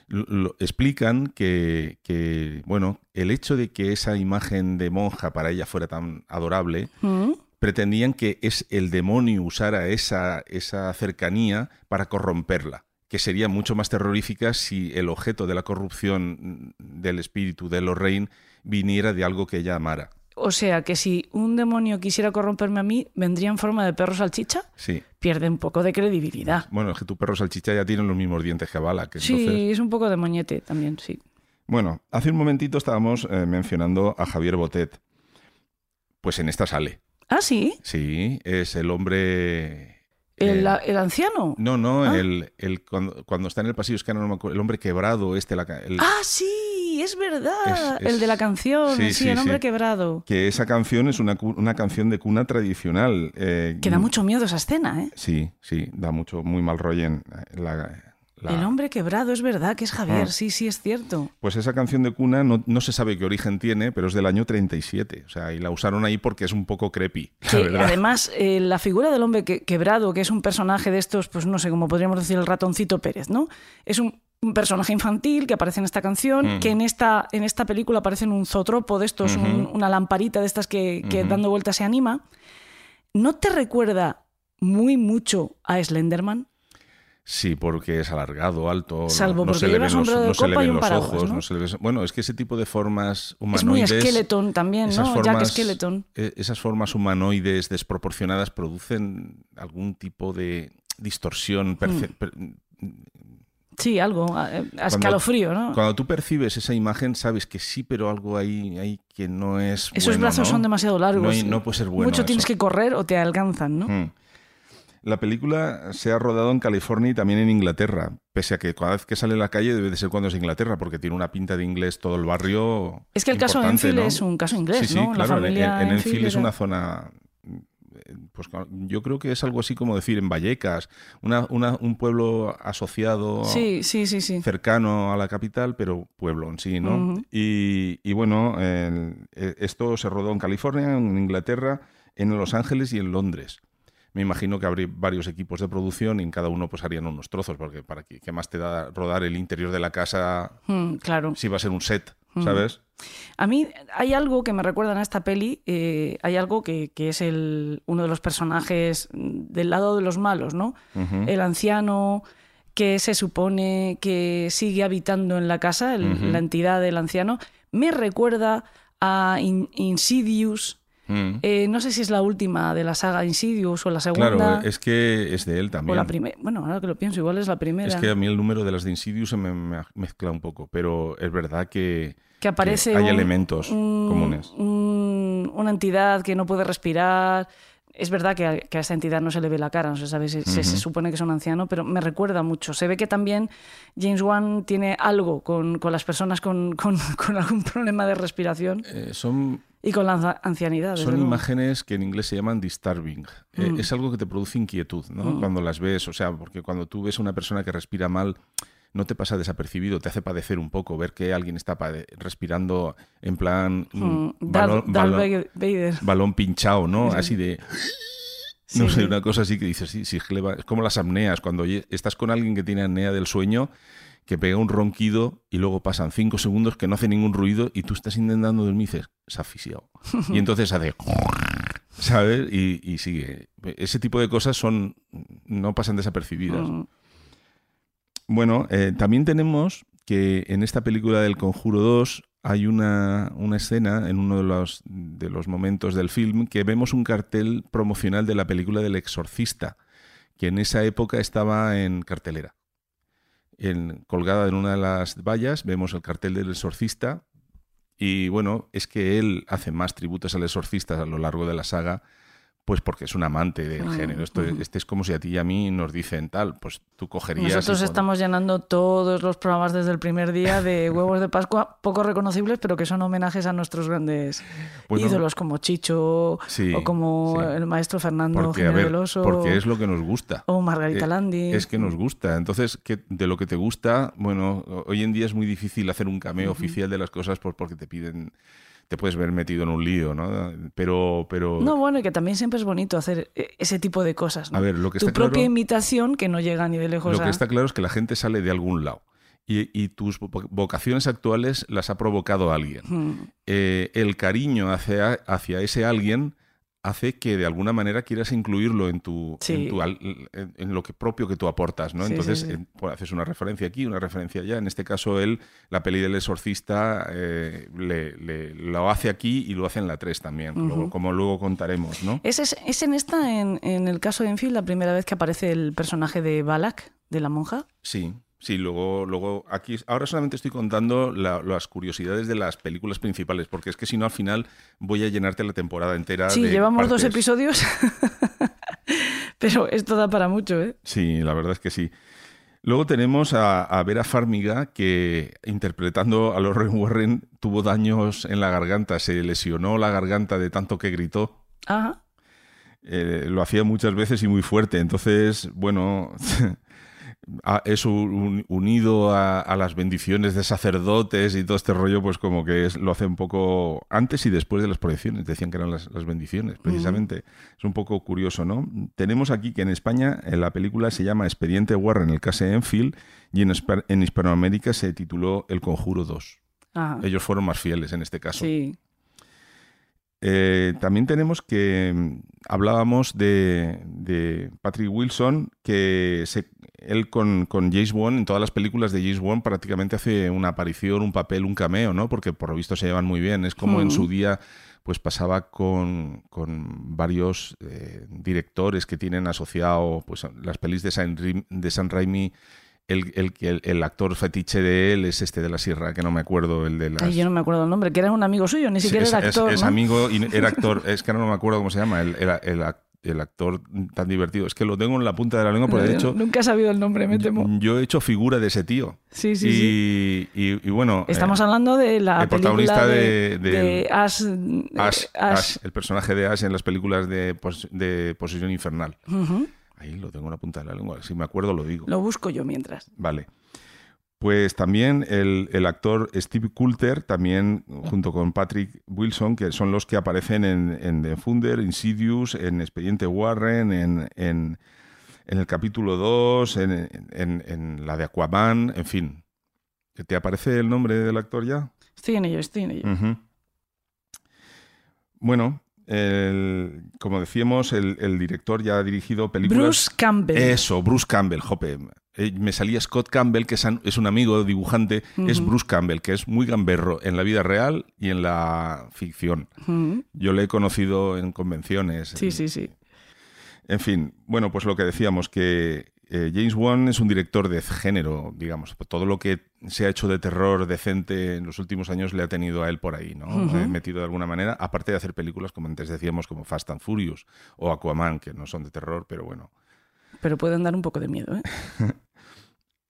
L: lo- lo- explican que, que, bueno el hecho de que esa imagen de monja para ella fuera tan adorable
E: Mm.
L: Pretendían que es el demonio usara esa, esa cercanía para corromperla, que sería mucho más terrorífica si el objeto de la corrupción del espíritu de Lorraine viniera de algo que ella amara.
E: O sea, que si un demonio quisiera corromperme a mí, vendría en forma de perro salchicha,
L: Sí.
E: pierde un poco de credibilidad.
L: Bueno, es que tu perro salchicha ya tiene los mismos dientes que Bala. Que
E: Sí,
L: entonces...
E: es un poco de moñete también, sí.
L: Bueno, hace un momentito estábamos eh, mencionando a Javier Botet. Pues en esta sale.
E: Ah, sí,
L: Sí, es el hombre...
E: el,
L: eh,
E: el anciano.
L: No, no,
E: Ah.
L: el, el- cuando, cuando está en el pasillo, es que ahora no me acuerdo, el hombre quebrado, este, la, el-
E: Ah, sí, es verdad.
L: Es- es-
E: El de la canción,
L: sí,
E: sí,
L: sí,
E: el hombre
L: sí.
E: quebrado.
L: que esa canción es una, una canción de cuna tradicional. eh,
E: Que da mucho miedo esa escena, ¿eh?
L: Sí, sí, da mucho, muy mal rollo en la, la-
E: El hombre quebrado, es verdad que es Javier,
L: Ah.
E: sí, sí, es cierto.
L: Pues esa canción de cuna no, no se sabe qué origen tiene, pero es del año 37. O sea, y la usaron ahí porque es un poco creepy,
E: además, eh, la figura del hombre que- quebrado, que es un personaje de estos, pues no sé, como podríamos decir el ratoncito Pérez, ¿no? Es un, un personaje infantil que aparece en esta canción,
L: Ujú.
E: que en esta, en esta película aparece en un zotropo de estos, un- una lamparita de estas que, dando vueltas se anima. ¿No te recuerda muy mucho a Slenderman?
L: Sí, porque es alargado, alto.
E: Salvo
L: no,
E: porque
L: se le ven los, no se le ven los ojos.
E: ¿no?
L: no se le ve- bueno, es que ese tipo de formas
E: Es muy
L: humanoides.
E: Skeleton también, ¿no? Jack
L: formas-
E: Skeleton.
L: eh, Esas formas humanoides desproporcionadas producen algún tipo de distorsión.
E: Mm. Sí, algo, a,
L: Cuando-
E: escalofrío, ¿no?
L: Cuando tú percibes esa imagen, sabes que sí, pero algo ahí, ahí que no es.
E: Esos
L: bueno,
E: brazos
L: ¿no?
E: son demasiado largos.
L: No, hay- no puede ser bueno.
E: Mucho tienes que correr o te alcanzan, ¿no?
L: Mm. La película se ha rodado en California y también en Inglaterra, pese a que cada vez que sale a la calle debe de ser cuando es Inglaterra, porque tiene una pinta de inglés todo el barrio.
E: Es que el caso Enfield
L: ¿no?
E: es un caso inglés,
L: Sí, sí,
E: ¿no? La
L: claro, en-
E: familia
L: en, en
E: Enfield
L: Enfield es una zona. eh, Pues yo creo que es algo así como decir en Vallecas, una, una- un pueblo asociado
E: Sí, sí, sí, sí.
L: cercano a la capital, pero pueblo en sí, ¿no? Y, y bueno, eh, esto se rodó en California, en Inglaterra, en Los Ángeles y en Londres. Me imagino que habría varios equipos de producción y en cada uno pues harían unos trozos, porque para qué, qué más te da rodar el interior de la casa
E: Mm, claro.
L: si va a ser un set,
E: Mm.
L: ¿sabes?
E: A mí hay algo que me recuerda a esta peli, eh, hay algo que, que es el, uno de los personajes del lado de los malos, ¿no? El anciano que se supone que sigue habitando en la casa, el- la entidad del anciano, me recuerda a In- Insidious
L: Mm.
E: Eh, no sé si es la última de la saga Insidious o la segunda.
L: Claro, es que es de él también.
E: O la primera. Bueno, ahora que lo pienso, igual es la primera.
L: Es que a mí el número de las de Insidious se me, me mezcla un poco, pero es verdad que,
E: que aparece
L: que hay
E: un-
L: elementos
E: un-
L: comunes.
E: un- una entidad que no puede respirar. Es verdad que a, que a esta entidad no se le ve la cara, no se sabe si se, se
L: Ujú.
E: supone que es un anciano, pero me recuerda mucho. Se ve que también James Wan tiene algo con, con las personas con, con- con algún problema de respiración
L: Eh, son
E: y con la ancianidad.
L: Son
E: luego.
L: imágenes que en inglés se llaman disturbing. Eh,
E: Mm.
L: es algo que te produce inquietud, ¿no?
E: Mm.
L: Cuando las ves, o sea, porque cuando tú ves a una persona que respira mal, no te pasa desapercibido, te hace padecer un poco ver que alguien está respirando en plan mm,
E: Mm,
L: balón,
E: Darth- Darth
L: balón-
E: Vader.
L: balón pinchado, ¿no?
E: Sí.
L: Así de...
E: Sí,
L: No sé, una cosa así que dices, sí, sí, es como las apneas, cuando estás con alguien que tiene apnea del sueño, que pega un ronquido y luego pasan cinco segundos que no hace ningún ruido y tú estás intentando dormir y dices, se ha asfixiado. Y entonces hace... ¿Sabes? Y, y sigue. Ese tipo de cosas son no pasan desapercibidas.
E: Mm.
L: Bueno, eh, también tenemos que en esta película del Conjuro 2 hay una, una escena en uno de los, de los momentos del film que vemos un cartel promocional de la película del Exorcista, que en esa época estaba en cartelera. En, colgada en una de las vallas vemos el cartel del Exorcista y bueno, es que él hace más tributos al Exorcista a lo largo de la saga, pues porque es un amante del género. Esto. Este es como si a ti y a mí nos dicen tal, pues tú cogerías...
E: Nosotros estamos llenando todos los programas desde el primer día de huevos de Pascua poco reconocibles, pero que son homenajes a nuestros grandes ídolos como Chicho
L: Sí,
E: o como
L: sí.
E: el maestro Fernando
L: Porque, a
E: Jiménez
L: ver,
E: del Oso,
L: porque es lo que nos gusta.
E: o Margarita
L: Eh,
E: Landi.
L: Es que nos gusta. Entonces, que de lo que te gusta, bueno, hoy en día es muy difícil hacer un cameo oficial de las cosas por- porque te piden, te puedes ver metido en un lío, ¿no? Pero, pero
E: No, bueno, y que también siempre es bonito hacer eh, ese tipo de cosas. ¿no?
L: A ver, lo que
E: tu
L: está claro-
E: propia imitación que no llega ni de lejos
L: lo que está claro es que la gente sale de algún lado. Y, y tus vo- vocaciones actuales las ha provocado alguien.
E: Mm.
L: Eh, el cariño hacia, hacia ese alguien hace que de alguna manera quieras incluirlo en tu,
E: Sí.
L: en, tu al- en- en lo que propio que tú aportas, ¿no?
E: Sí,
L: Entonces
E: sí.
L: en- pues, haces una referencia aquí, una referencia allá. En este caso él, la peli del exorcista, eh, le, le- lo hace aquí y lo hace en la 3 también, luego- como luego contaremos, ¿no?
E: ¿Es, es, es en esta, en, en el caso de Enfield, la primera vez que aparece el personaje de Balak, de la monja?
L: Sí, sí, luego, luego aquí, ahora solamente estoy contando la- las curiosidades de las películas principales, porque es que si no al final voy a llenarte la temporada entera.
E: Sí,
L: de
E: llevamos dos episodios, pero esto da para mucho, ¿eh?
L: Sí, la verdad es que sí. Luego tenemos a, a Vera Farmiga, que interpretando a Lauren Warren tuvo daños en la garganta, se lesionó la garganta de tanto que gritó.
E: Ajá.
L: Eh, lo hacía muchas veces y muy fuerte. Entonces, bueno, a- eso un- unido a, a las bendiciones de sacerdotes y todo este rollo, pues como que es- lo hace un poco antes y después de las proyecciones. Decían que eran las, las bendiciones, precisamente. Es un poco curioso, ¿no? Tenemos aquí que en España eh, la película se llama Expediente Warren, el caso de Enfield, y en, en Hispanoamérica se tituló El Conjuro 2.
E: Ajá.
L: Ellos fueron más fieles en este caso.
E: Sí.
L: Eh, también tenemos que mm, hablábamos de, de Patrick Wilson, que se- él con, con James Bond, en todas las películas de James Bond prácticamente hace una aparición, un papel, un cameo, ¿no? Porque por lo visto se llevan muy bien. Es como en
E: Mm.
L: su día pues pasaba con, con varios eh, directores que tienen asociado pues, las pelis de San, de San Raimi. El, el, el, el actor fetiche de él es este de la sierra, que no me acuerdo, el de.
E: Ay, yo no me acuerdo el nombre, que era un amigo suyo, ni siquiera
L: es,
E: era actor.
L: es
E: ¿no?
L: amigo y era actor. Es que ahora no me acuerdo cómo se llama. El, el- el ac- el actor tan divertido. Es que lo tengo en la punta de la lengua, porque de hecho
E: Nunca he sabido el nombre, me temo.
L: yo he hecho figura de ese tío.
E: Sí, sí,
L: y,
E: sí.
L: y- y bueno.
E: Estamos
L: eh,
E: hablando de la
L: el protagonista
E: de,
L: de-
E: de Ash,
L: Ash,
E: Ash.
L: Ash, el personaje de Ash en las películas de, pos- de Posesión Infernal.
E: Ujú.
L: Ahí lo tengo en la punta de la lengua. Si me acuerdo, lo digo.
E: Lo busco yo mientras.
L: Vale. Pues también el, el actor Steve Coulter, también junto con Patrick Wilson, que son los que aparecen en, en The Funder, Insidious, en Expediente Warren, en, en, en el capítulo 2, en, la de Aquaman, en fin. ¿Te aparece el nombre del actor ya?
E: Estoy en ello, estoy en ello.
L: Bueno, el- como decíamos, el, el director ya ha dirigido películas.
E: Bruce Campbell.
L: Eso, Bruce Campbell, jope. eh, me salía Scott Campbell, que es un- amigo dibujante, es. Bruce Campbell, que es muy gamberro en la vida real y en la ficción. Yo le he conocido en convenciones.
E: Sí, sí, sí.
L: En fin, bueno, pues lo que decíamos, que eh, James Wan es un director de género, digamos. Todo lo que se ha hecho de terror decente en los últimos años le ha tenido a él por ahí, ¿no?
E: Ujú.
L: Eh, metido de alguna manera, aparte de hacer películas, como antes decíamos, como Fast and Furious o Aquaman, que no son de terror, pero bueno.
E: Pero pueden dar un poco de miedo, ¿eh?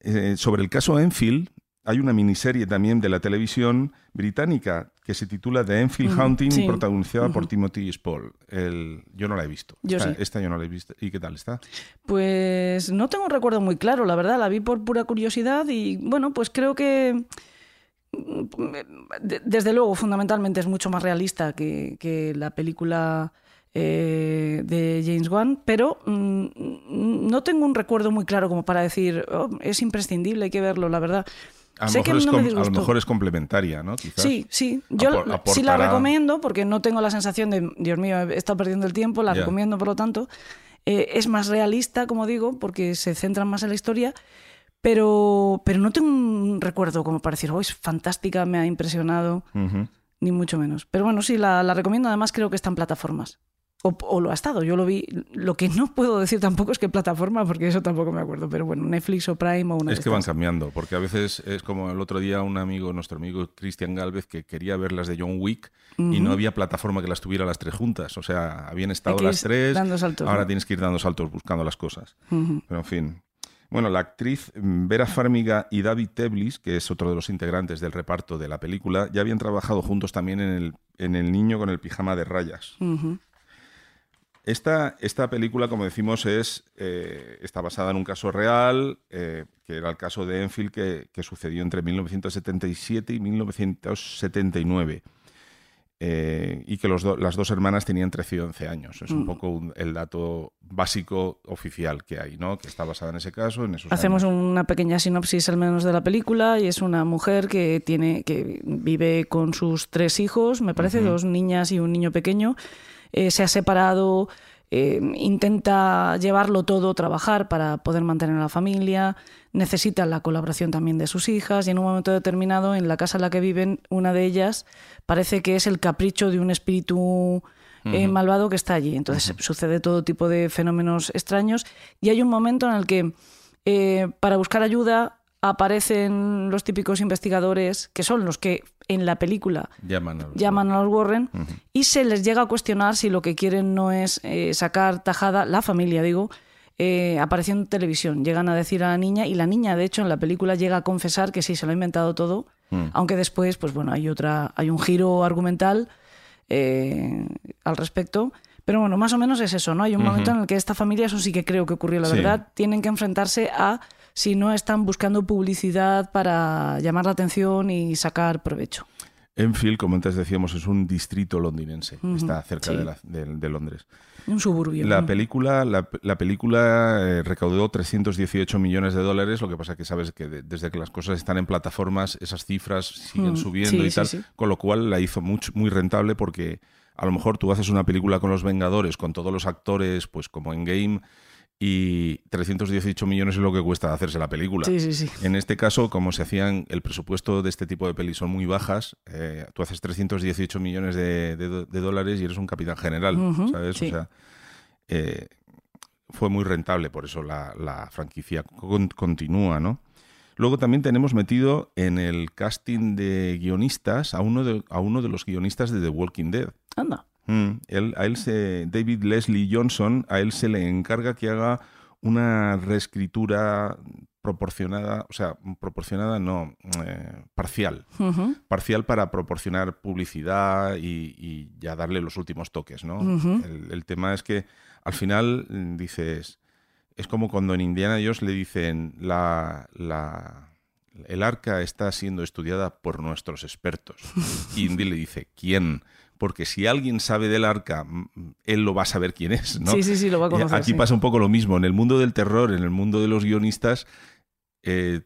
L: Eh, sobre el caso Enfield, hay una miniserie también de la televisión británica que se titula The Enfield
E: Ujú,
L: Haunting,
E: sí.
L: protagonizada por. Timothy Spall. El, yo no la he visto.
E: Yo
L: esta,
E: sí.
L: esta yo no la he visto. ¿Y qué tal está?
E: Pues no tengo un recuerdo muy claro, la verdad, la vi por pura curiosidad y bueno, pues creo que mm, de- desde luego fundamentalmente es mucho más realista que, que la película eh, de James Wan, pero mm, no tengo un recuerdo muy claro como para decir "Oh, es imprescindible, hay que verlo, la verdad.
L: A lo,
E: Sé que
L: mejor es
E: no me
L: com- a lo
E: disgustó.
L: mejor es complementaria, ¿no? Quizás.
E: Sí, sí. Yo sí la recomiendo porque no tengo la sensación de, Dios mío, he estado perdiendo el tiempo, la recomiendo por lo tanto. Eh, es más realista, como digo, porque se centran más en la historia, pero, pero no tengo un recuerdo como para decir, oh, es fantástica, me ha impresionado, ni mucho menos. Pero bueno, sí, la, la recomiendo, además creo que está en plataformas. O, o lo ha estado, yo lo vi. Lo que no puedo decir tampoco es que plataforma, porque eso tampoco me acuerdo, pero bueno, Netflix o Prime o una
L: Es que van cambiando, porque a veces es como el otro día un amigo, nuestro amigo Cristian Galvez, que quería ver las de John Wick y no había plataforma que las tuviera las tres juntas. O sea, habían estado las tres,
E: dando saltos,
L: ahora
E: ¿no?
L: tienes que ir dando saltos buscando las cosas. Pero en fin. Bueno, la actriz Vera Farmiga y David Teblis, que es otro de los integrantes del reparto de la película, ya habían trabajado juntos también en el, en el niño con el pijama de rayas. Esta, esta película, como decimos, es, eh, está basada en un caso real, eh, que era el caso de Enfield, que, que sucedió entre 1977 y 1979. eh, y que los do- las dos hermanas tenían 13 y 11 años. Es un
E: Mm.
L: poco un- el dato básico oficial que hay, ¿no? Que está basada en ese caso, en esos
E: Hacemos
L: años.
E: una pequeña sinopsis al menos de la película y es una mujer que tiene que vive con sus tres hijos, me parece, dos niñas y un niño pequeño. Eh, se ha separado, eh, intenta llevarlo todo, trabajar para poder mantener a la familia, necesita la colaboración también de sus hijas y en un momento determinado en la casa en la que viven, una de ellas parece que es el capricho de un espíritu eh, malvado que está allí. Entonces sucede todo tipo de fenómenos extraños y hay un momento en el que eh, para buscar ayuda aparecen los típicos investigadores que son los que en la película
L: Llaman a los-
E: llaman a los Warren y se les llega a cuestionar si lo que quieren no es eh, sacar tajada, la familia digo, eh, apareció en televisión. Llegan a decir a la niña y la niña de hecho en la película llega a confesar que sí, se lo ha inventado todo,
L: Mm.
E: aunque después pues bueno, hay otra, hay un giro argumental eh, al respecto. Pero bueno, más o menos es eso, ¿no? Hay un momento en el que esta familia, eso sí que creo que ocurrió, la
L: Sí.
E: verdad, tienen que enfrentarse a si no están buscando publicidad para llamar la atención y sacar provecho.
L: Enfield, como antes decíamos, es un distrito londinense.
E: Ujú,
L: Está cerca
E: sí.
L: de, la- de- de Londres.
E: Un suburbio.
L: La
E: ¿no?
L: película, la, la película eh, recaudó 318 millones de dólares, lo que pasa que sabes que de- desde que las cosas están en plataformas, esas cifras siguen
E: Mm,
L: subiendo
E: sí,
L: y tal,
E: sí.
L: con lo cual la hizo much- muy rentable porque a lo mejor tú haces una película con los Vengadores, con todos los actores, pues como en Game, y 318 millones es lo que cuesta hacerse la película.
E: Sí, sí, sí.
L: En este caso, como se hacían, el presupuesto de este tipo de pelis son muy bajas, eh, tú haces 318 millones de, de do- de dólares y eres un capitán general, ¿sabes?
E: sí.
L: O sea, eh, fue muy rentable, por eso la, la franquicia con- continúa, ¿no? Luego también tenemos metido en el casting de guionistas a uno de, a uno de los guionistas de The Walking Dead.
E: Anda.
L: Mm, él- a él se, David Leslie Johnson, a él se le encarga que haga una reescritura proporcionada, o sea, proporcionada no, eh, parcial. Parcial para proporcionar publicidad y, y ya darle los últimos toques, ¿no? El, el tema es que al final mm, dices, es como cuando en Indiana Jones le dicen la, la- el arca está siendo estudiada por nuestros expertos. Y Indy le dice, ¿quién? Porque si alguien sabe del arca, él lo va a saber quién es, ¿no?
E: Sí, sí, sí, lo va a conocer,
L: Aquí
E: sí.
L: pasa un poco lo mismo. En el mundo del terror, en el mundo de los guionistas, eh,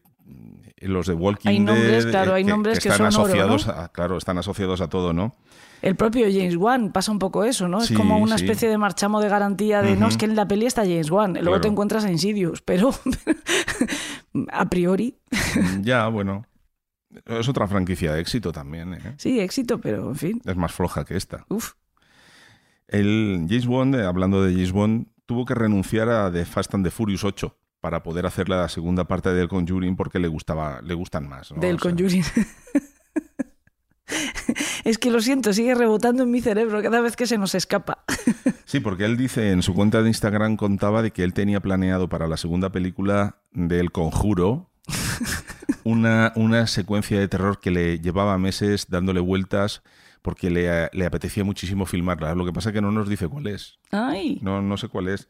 L: los de Walking
E: Hay nombres,
L: Dead,
E: claro,
L: eh,
E: hay nombres que
L: están
E: son oro,
L: asociados
E: ¿no?
L: a, claro, están asociados a todo, ¿no?
E: El propio James Wan pasa un poco eso, ¿no?
L: Sí,
E: es como una
L: sí.
E: especie de marchamo de garantía de no, es que en la peli está James Wan, luego
L: Claro.
E: te encuentras a Insidious, pero a priori,
L: ya, bueno. Es otra franquicia de éxito también, ¿eh?
E: sí, éxito, pero en fin.
L: Es más floja que esta.
E: Uf.
L: El James Bond, eh, hablando de James Bond, tuvo que renunciar a The Fast and the Furious 8 para poder hacer la segunda parte del Conjuring porque le gustaba, le gustan más. ¿no?
E: Del
L: O sea,
E: Conjuring. es que lo siento, sigue rebotando en mi cerebro cada vez que se nos escapa.
L: Sí, porque él dice en su cuenta de Instagram contaba de que él tenía planeado para la segunda película del Conjuro una, una secuencia de terror que le llevaba meses dándole vueltas porque le, le apetecía muchísimo filmarla. Lo que pasa es que no nos dice cuál es.
E: Ay,
L: No, no sé cuál es.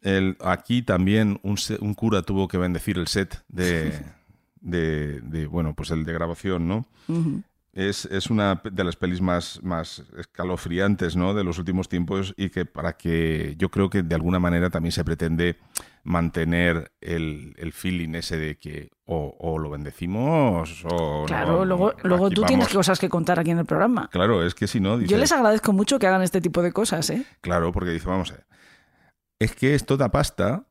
L: El- aquí también un, un cura tuvo que bendecir el set de, de, de, bueno, pues el de grabación, ¿no?
E: Ujú.
L: Es, es una de las pelis más, más escalofriantes ¿no? de los últimos tiempos y que para que yo creo que de alguna manera también se pretende mantener el, el feeling ese de que o, o lo bendecimos o
E: claro,
L: no,
E: luego, luego tú tienes cosas que contar aquí en el programa.
L: Claro, es que si no,
E: Yo les agradezco mucho que hagan este tipo de cosas, ¿eh?
L: Claro, porque dice, vamos a ver, es que esto da pasta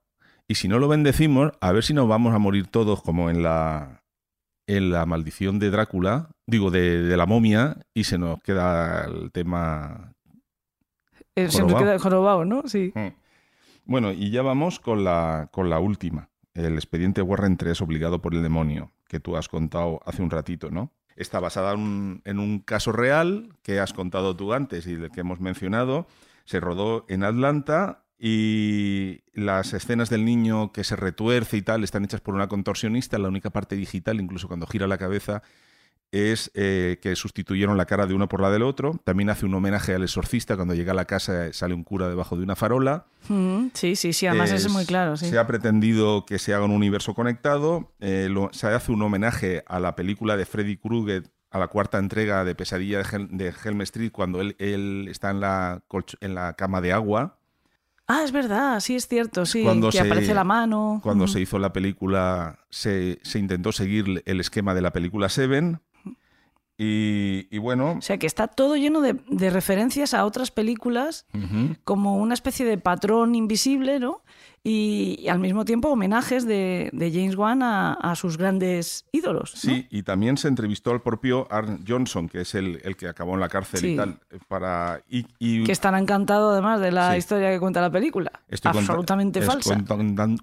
L: y si no lo bendecimos, a ver si nos vamos a morir todos como en la en la maldición de Drácula, digo, de, de la momia, y se nos queda el tema...
E: Eh, Se nos queda jorobado, ¿no? Sí.
L: Mm. Bueno, y ya vamos con la, con la última, el expediente Warren 3 obligado por el demonio, que tú has contado hace un ratito, ¿no? Está basada en en un caso real que has contado tú antes y del que hemos mencionado. Se rodó en Atlanta y las escenas del niño que se retuerce y tal están hechas por una contorsionista. La única parte digital, incluso cuando gira la cabeza, es eh, que sustituyeron la cara de uno por la del otro. También hace un homenaje al exorcista. Cuando llega a la casa eh, sale un cura debajo de una farola.
E: Mm, sí, sí, sí, además es, muy claro, sí.
L: Se ha pretendido que se haga un universo conectado. eh, lo- se hace un homenaje a la película de Freddy Krueger, a la cuarta entrega de Pesadilla de, Hel- de Helm Street, cuando él, él está en la, en la cama de agua.
E: Ah, es verdad, sí es cierto, sí,
L: Cuando
E: que
L: se-
E: aparece la mano.
L: Cuando se hizo la película, se, se intentó seguir el esquema de la película Seven. Y, y bueno,
E: O sea, que está todo lleno de, de referencias a otras películas, como una especie de patrón invisible, ¿no? Y, y al mismo tiempo homenajes de, de James Wan a, a sus grandes ídolos. ¿no?
L: Sí, y también se entrevistó al propio Arn Johnson, que es el, el que acabó en la cárcel
E: Sí.
L: y tal, para y, y-
E: Que estará encantado además de la
L: Sí.
E: historia que cuenta la película.
L: Estoy
E: Absolutamente falsa.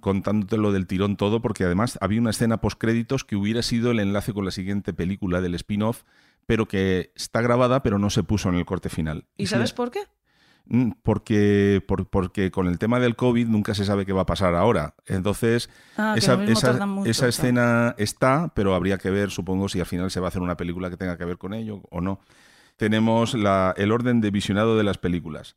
L: contándote lo del tirón todo, porque además había una escena postcréditos que hubiera sido el enlace con la siguiente película del spin-off, pero que está grabada, pero no se puso en el corte final.
E: ¿Y
L: se-
E: sabes por qué?
L: Mm, Porque, por- porque con el tema del COVID nunca se sabe qué va a pasar ahora. Entonces,
E: Ah,
L: esa,
E: mucho,
L: escena está, pero habría que ver, supongo, si al final se va a hacer una película que tenga que ver con ello o no. Tenemos la- el orden de visionado de las películas.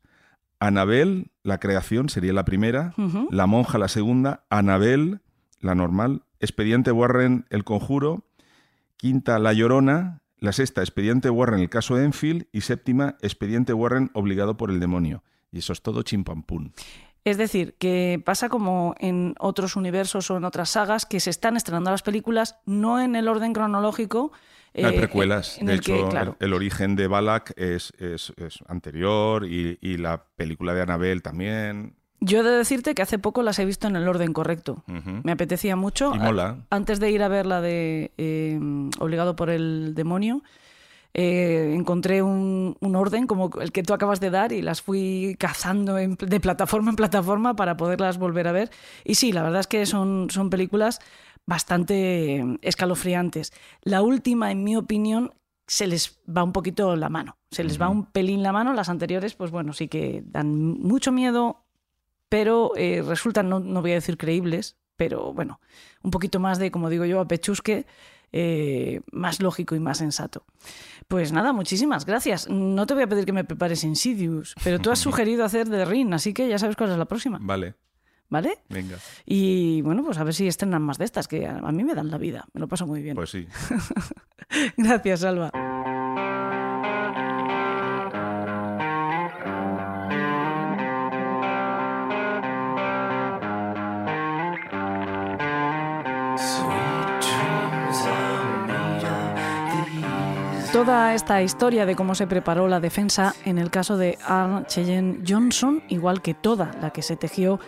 L: Anabel, la creación, sería la primera. La monja, la segunda. Anabel, la normal. Expediente Warren, el conjuro. Quinta, La Llorona. La sexta, Expediente Warren, el caso Enfield. Y séptima, Expediente Warren, obligado por el demonio. Y eso es todo chimpampún.
E: Es decir, que pasa como en otros universos o en otras sagas que se están estrenando las películas no en el orden cronológico.
L: Hay
E: eh,
L: precuelas.
E: en
L: de
E: el
L: hecho,
E: que, claro,
L: el, el origen de Balak es, es- es anterior y, y la película de Anabel también.
E: Yo he de decirte que hace poco las he visto en el orden correcto. Me apetecía mucho.
L: Y mola.
E: Antes de ir a ver la de eh, Obligado por el demonio, eh, encontré un, un orden como el que tú acabas de dar y las fui cazando en- de plataforma en plataforma para poderlas volver a ver. Y sí, la verdad es que son, son películas bastante escalofriantes. La última, en mi opinión, se les va un poquito la mano. Se les va un pelín la mano. Las anteriores, pues bueno, sí que dan mucho miedo, pero eh, resultan, no, no voy a decir creíbles, pero bueno, un poquito más de, como digo yo, a pechusque, eh, más lógico y más sensato. Pues nada, muchísimas gracias. No te voy a pedir que me prepares Insidious, pero tú has sugerido hacer The Ring, así que ya sabes cuál es la próxima,
L: Vale,
E: ¿vale?
L: venga.
E: Y bueno, pues a ver si estrenan más de estas, que a a mí me dan la vida, me lo paso muy bien.
L: Pues sí.
E: Gracias, Alba. Toda esta historia de cómo se preparó la defensa en el caso de Anne Cheyenne Johnson, igual que toda la que se tejió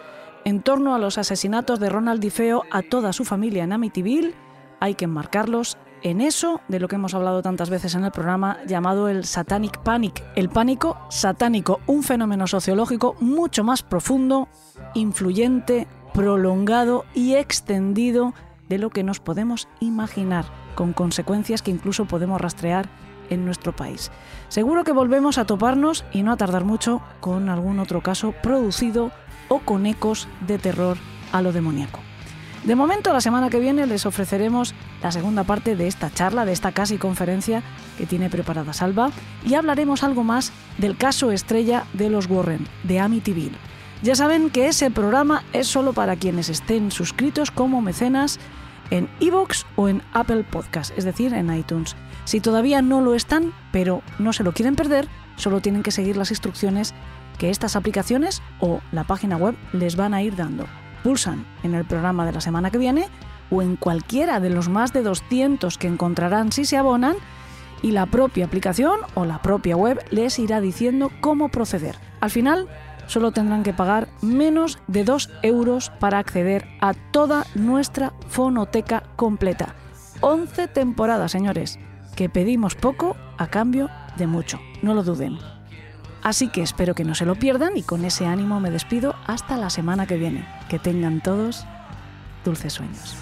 E: en torno a los asesinatos de Ronald DiFeo a toda su familia en Amityville, hay que enmarcarlos en eso de lo que hemos hablado tantas veces en el programa llamado el Satanic Panic, el pánico satánico, un fenómeno sociológico mucho más profundo, influyente, prolongado y extendido de lo que nos podemos imaginar, con consecuencias que incluso podemos rastrear en nuestro país. Seguro que volvemos a toparnos y no a tardar mucho con algún otro caso producido o con ecos de terror a lo demoníaco. De momento, la semana que viene les ofreceremos la segunda parte de esta charla, de esta casi conferencia que tiene preparada Salva, y hablaremos algo más del caso estrella de los Warren, de Amityville. Ya saben que ese programa es solo para quienes estén suscritos como mecenas en iVoox o en Apple Podcast, es decir, en iTunes. Si todavía no lo están, pero no se lo quieren perder, solo tienen que seguir las instrucciones que estas aplicaciones o la página web les van a ir dando pulsan en el programa de la semana que viene o en cualquiera de los más de 200 que encontrarán si se abonan y la propia aplicación o la propia web les irá diciendo cómo proceder. Al final, solo tendrán que pagar menos de 2 euros para acceder a toda nuestra fonoteca completa. 11 temporadas, señores, que pedimos poco a cambio de mucho, no lo duden. Así que espero que no se lo pierdan y con ese ánimo me despido hasta la semana que viene. Que tengan todos dulces sueños.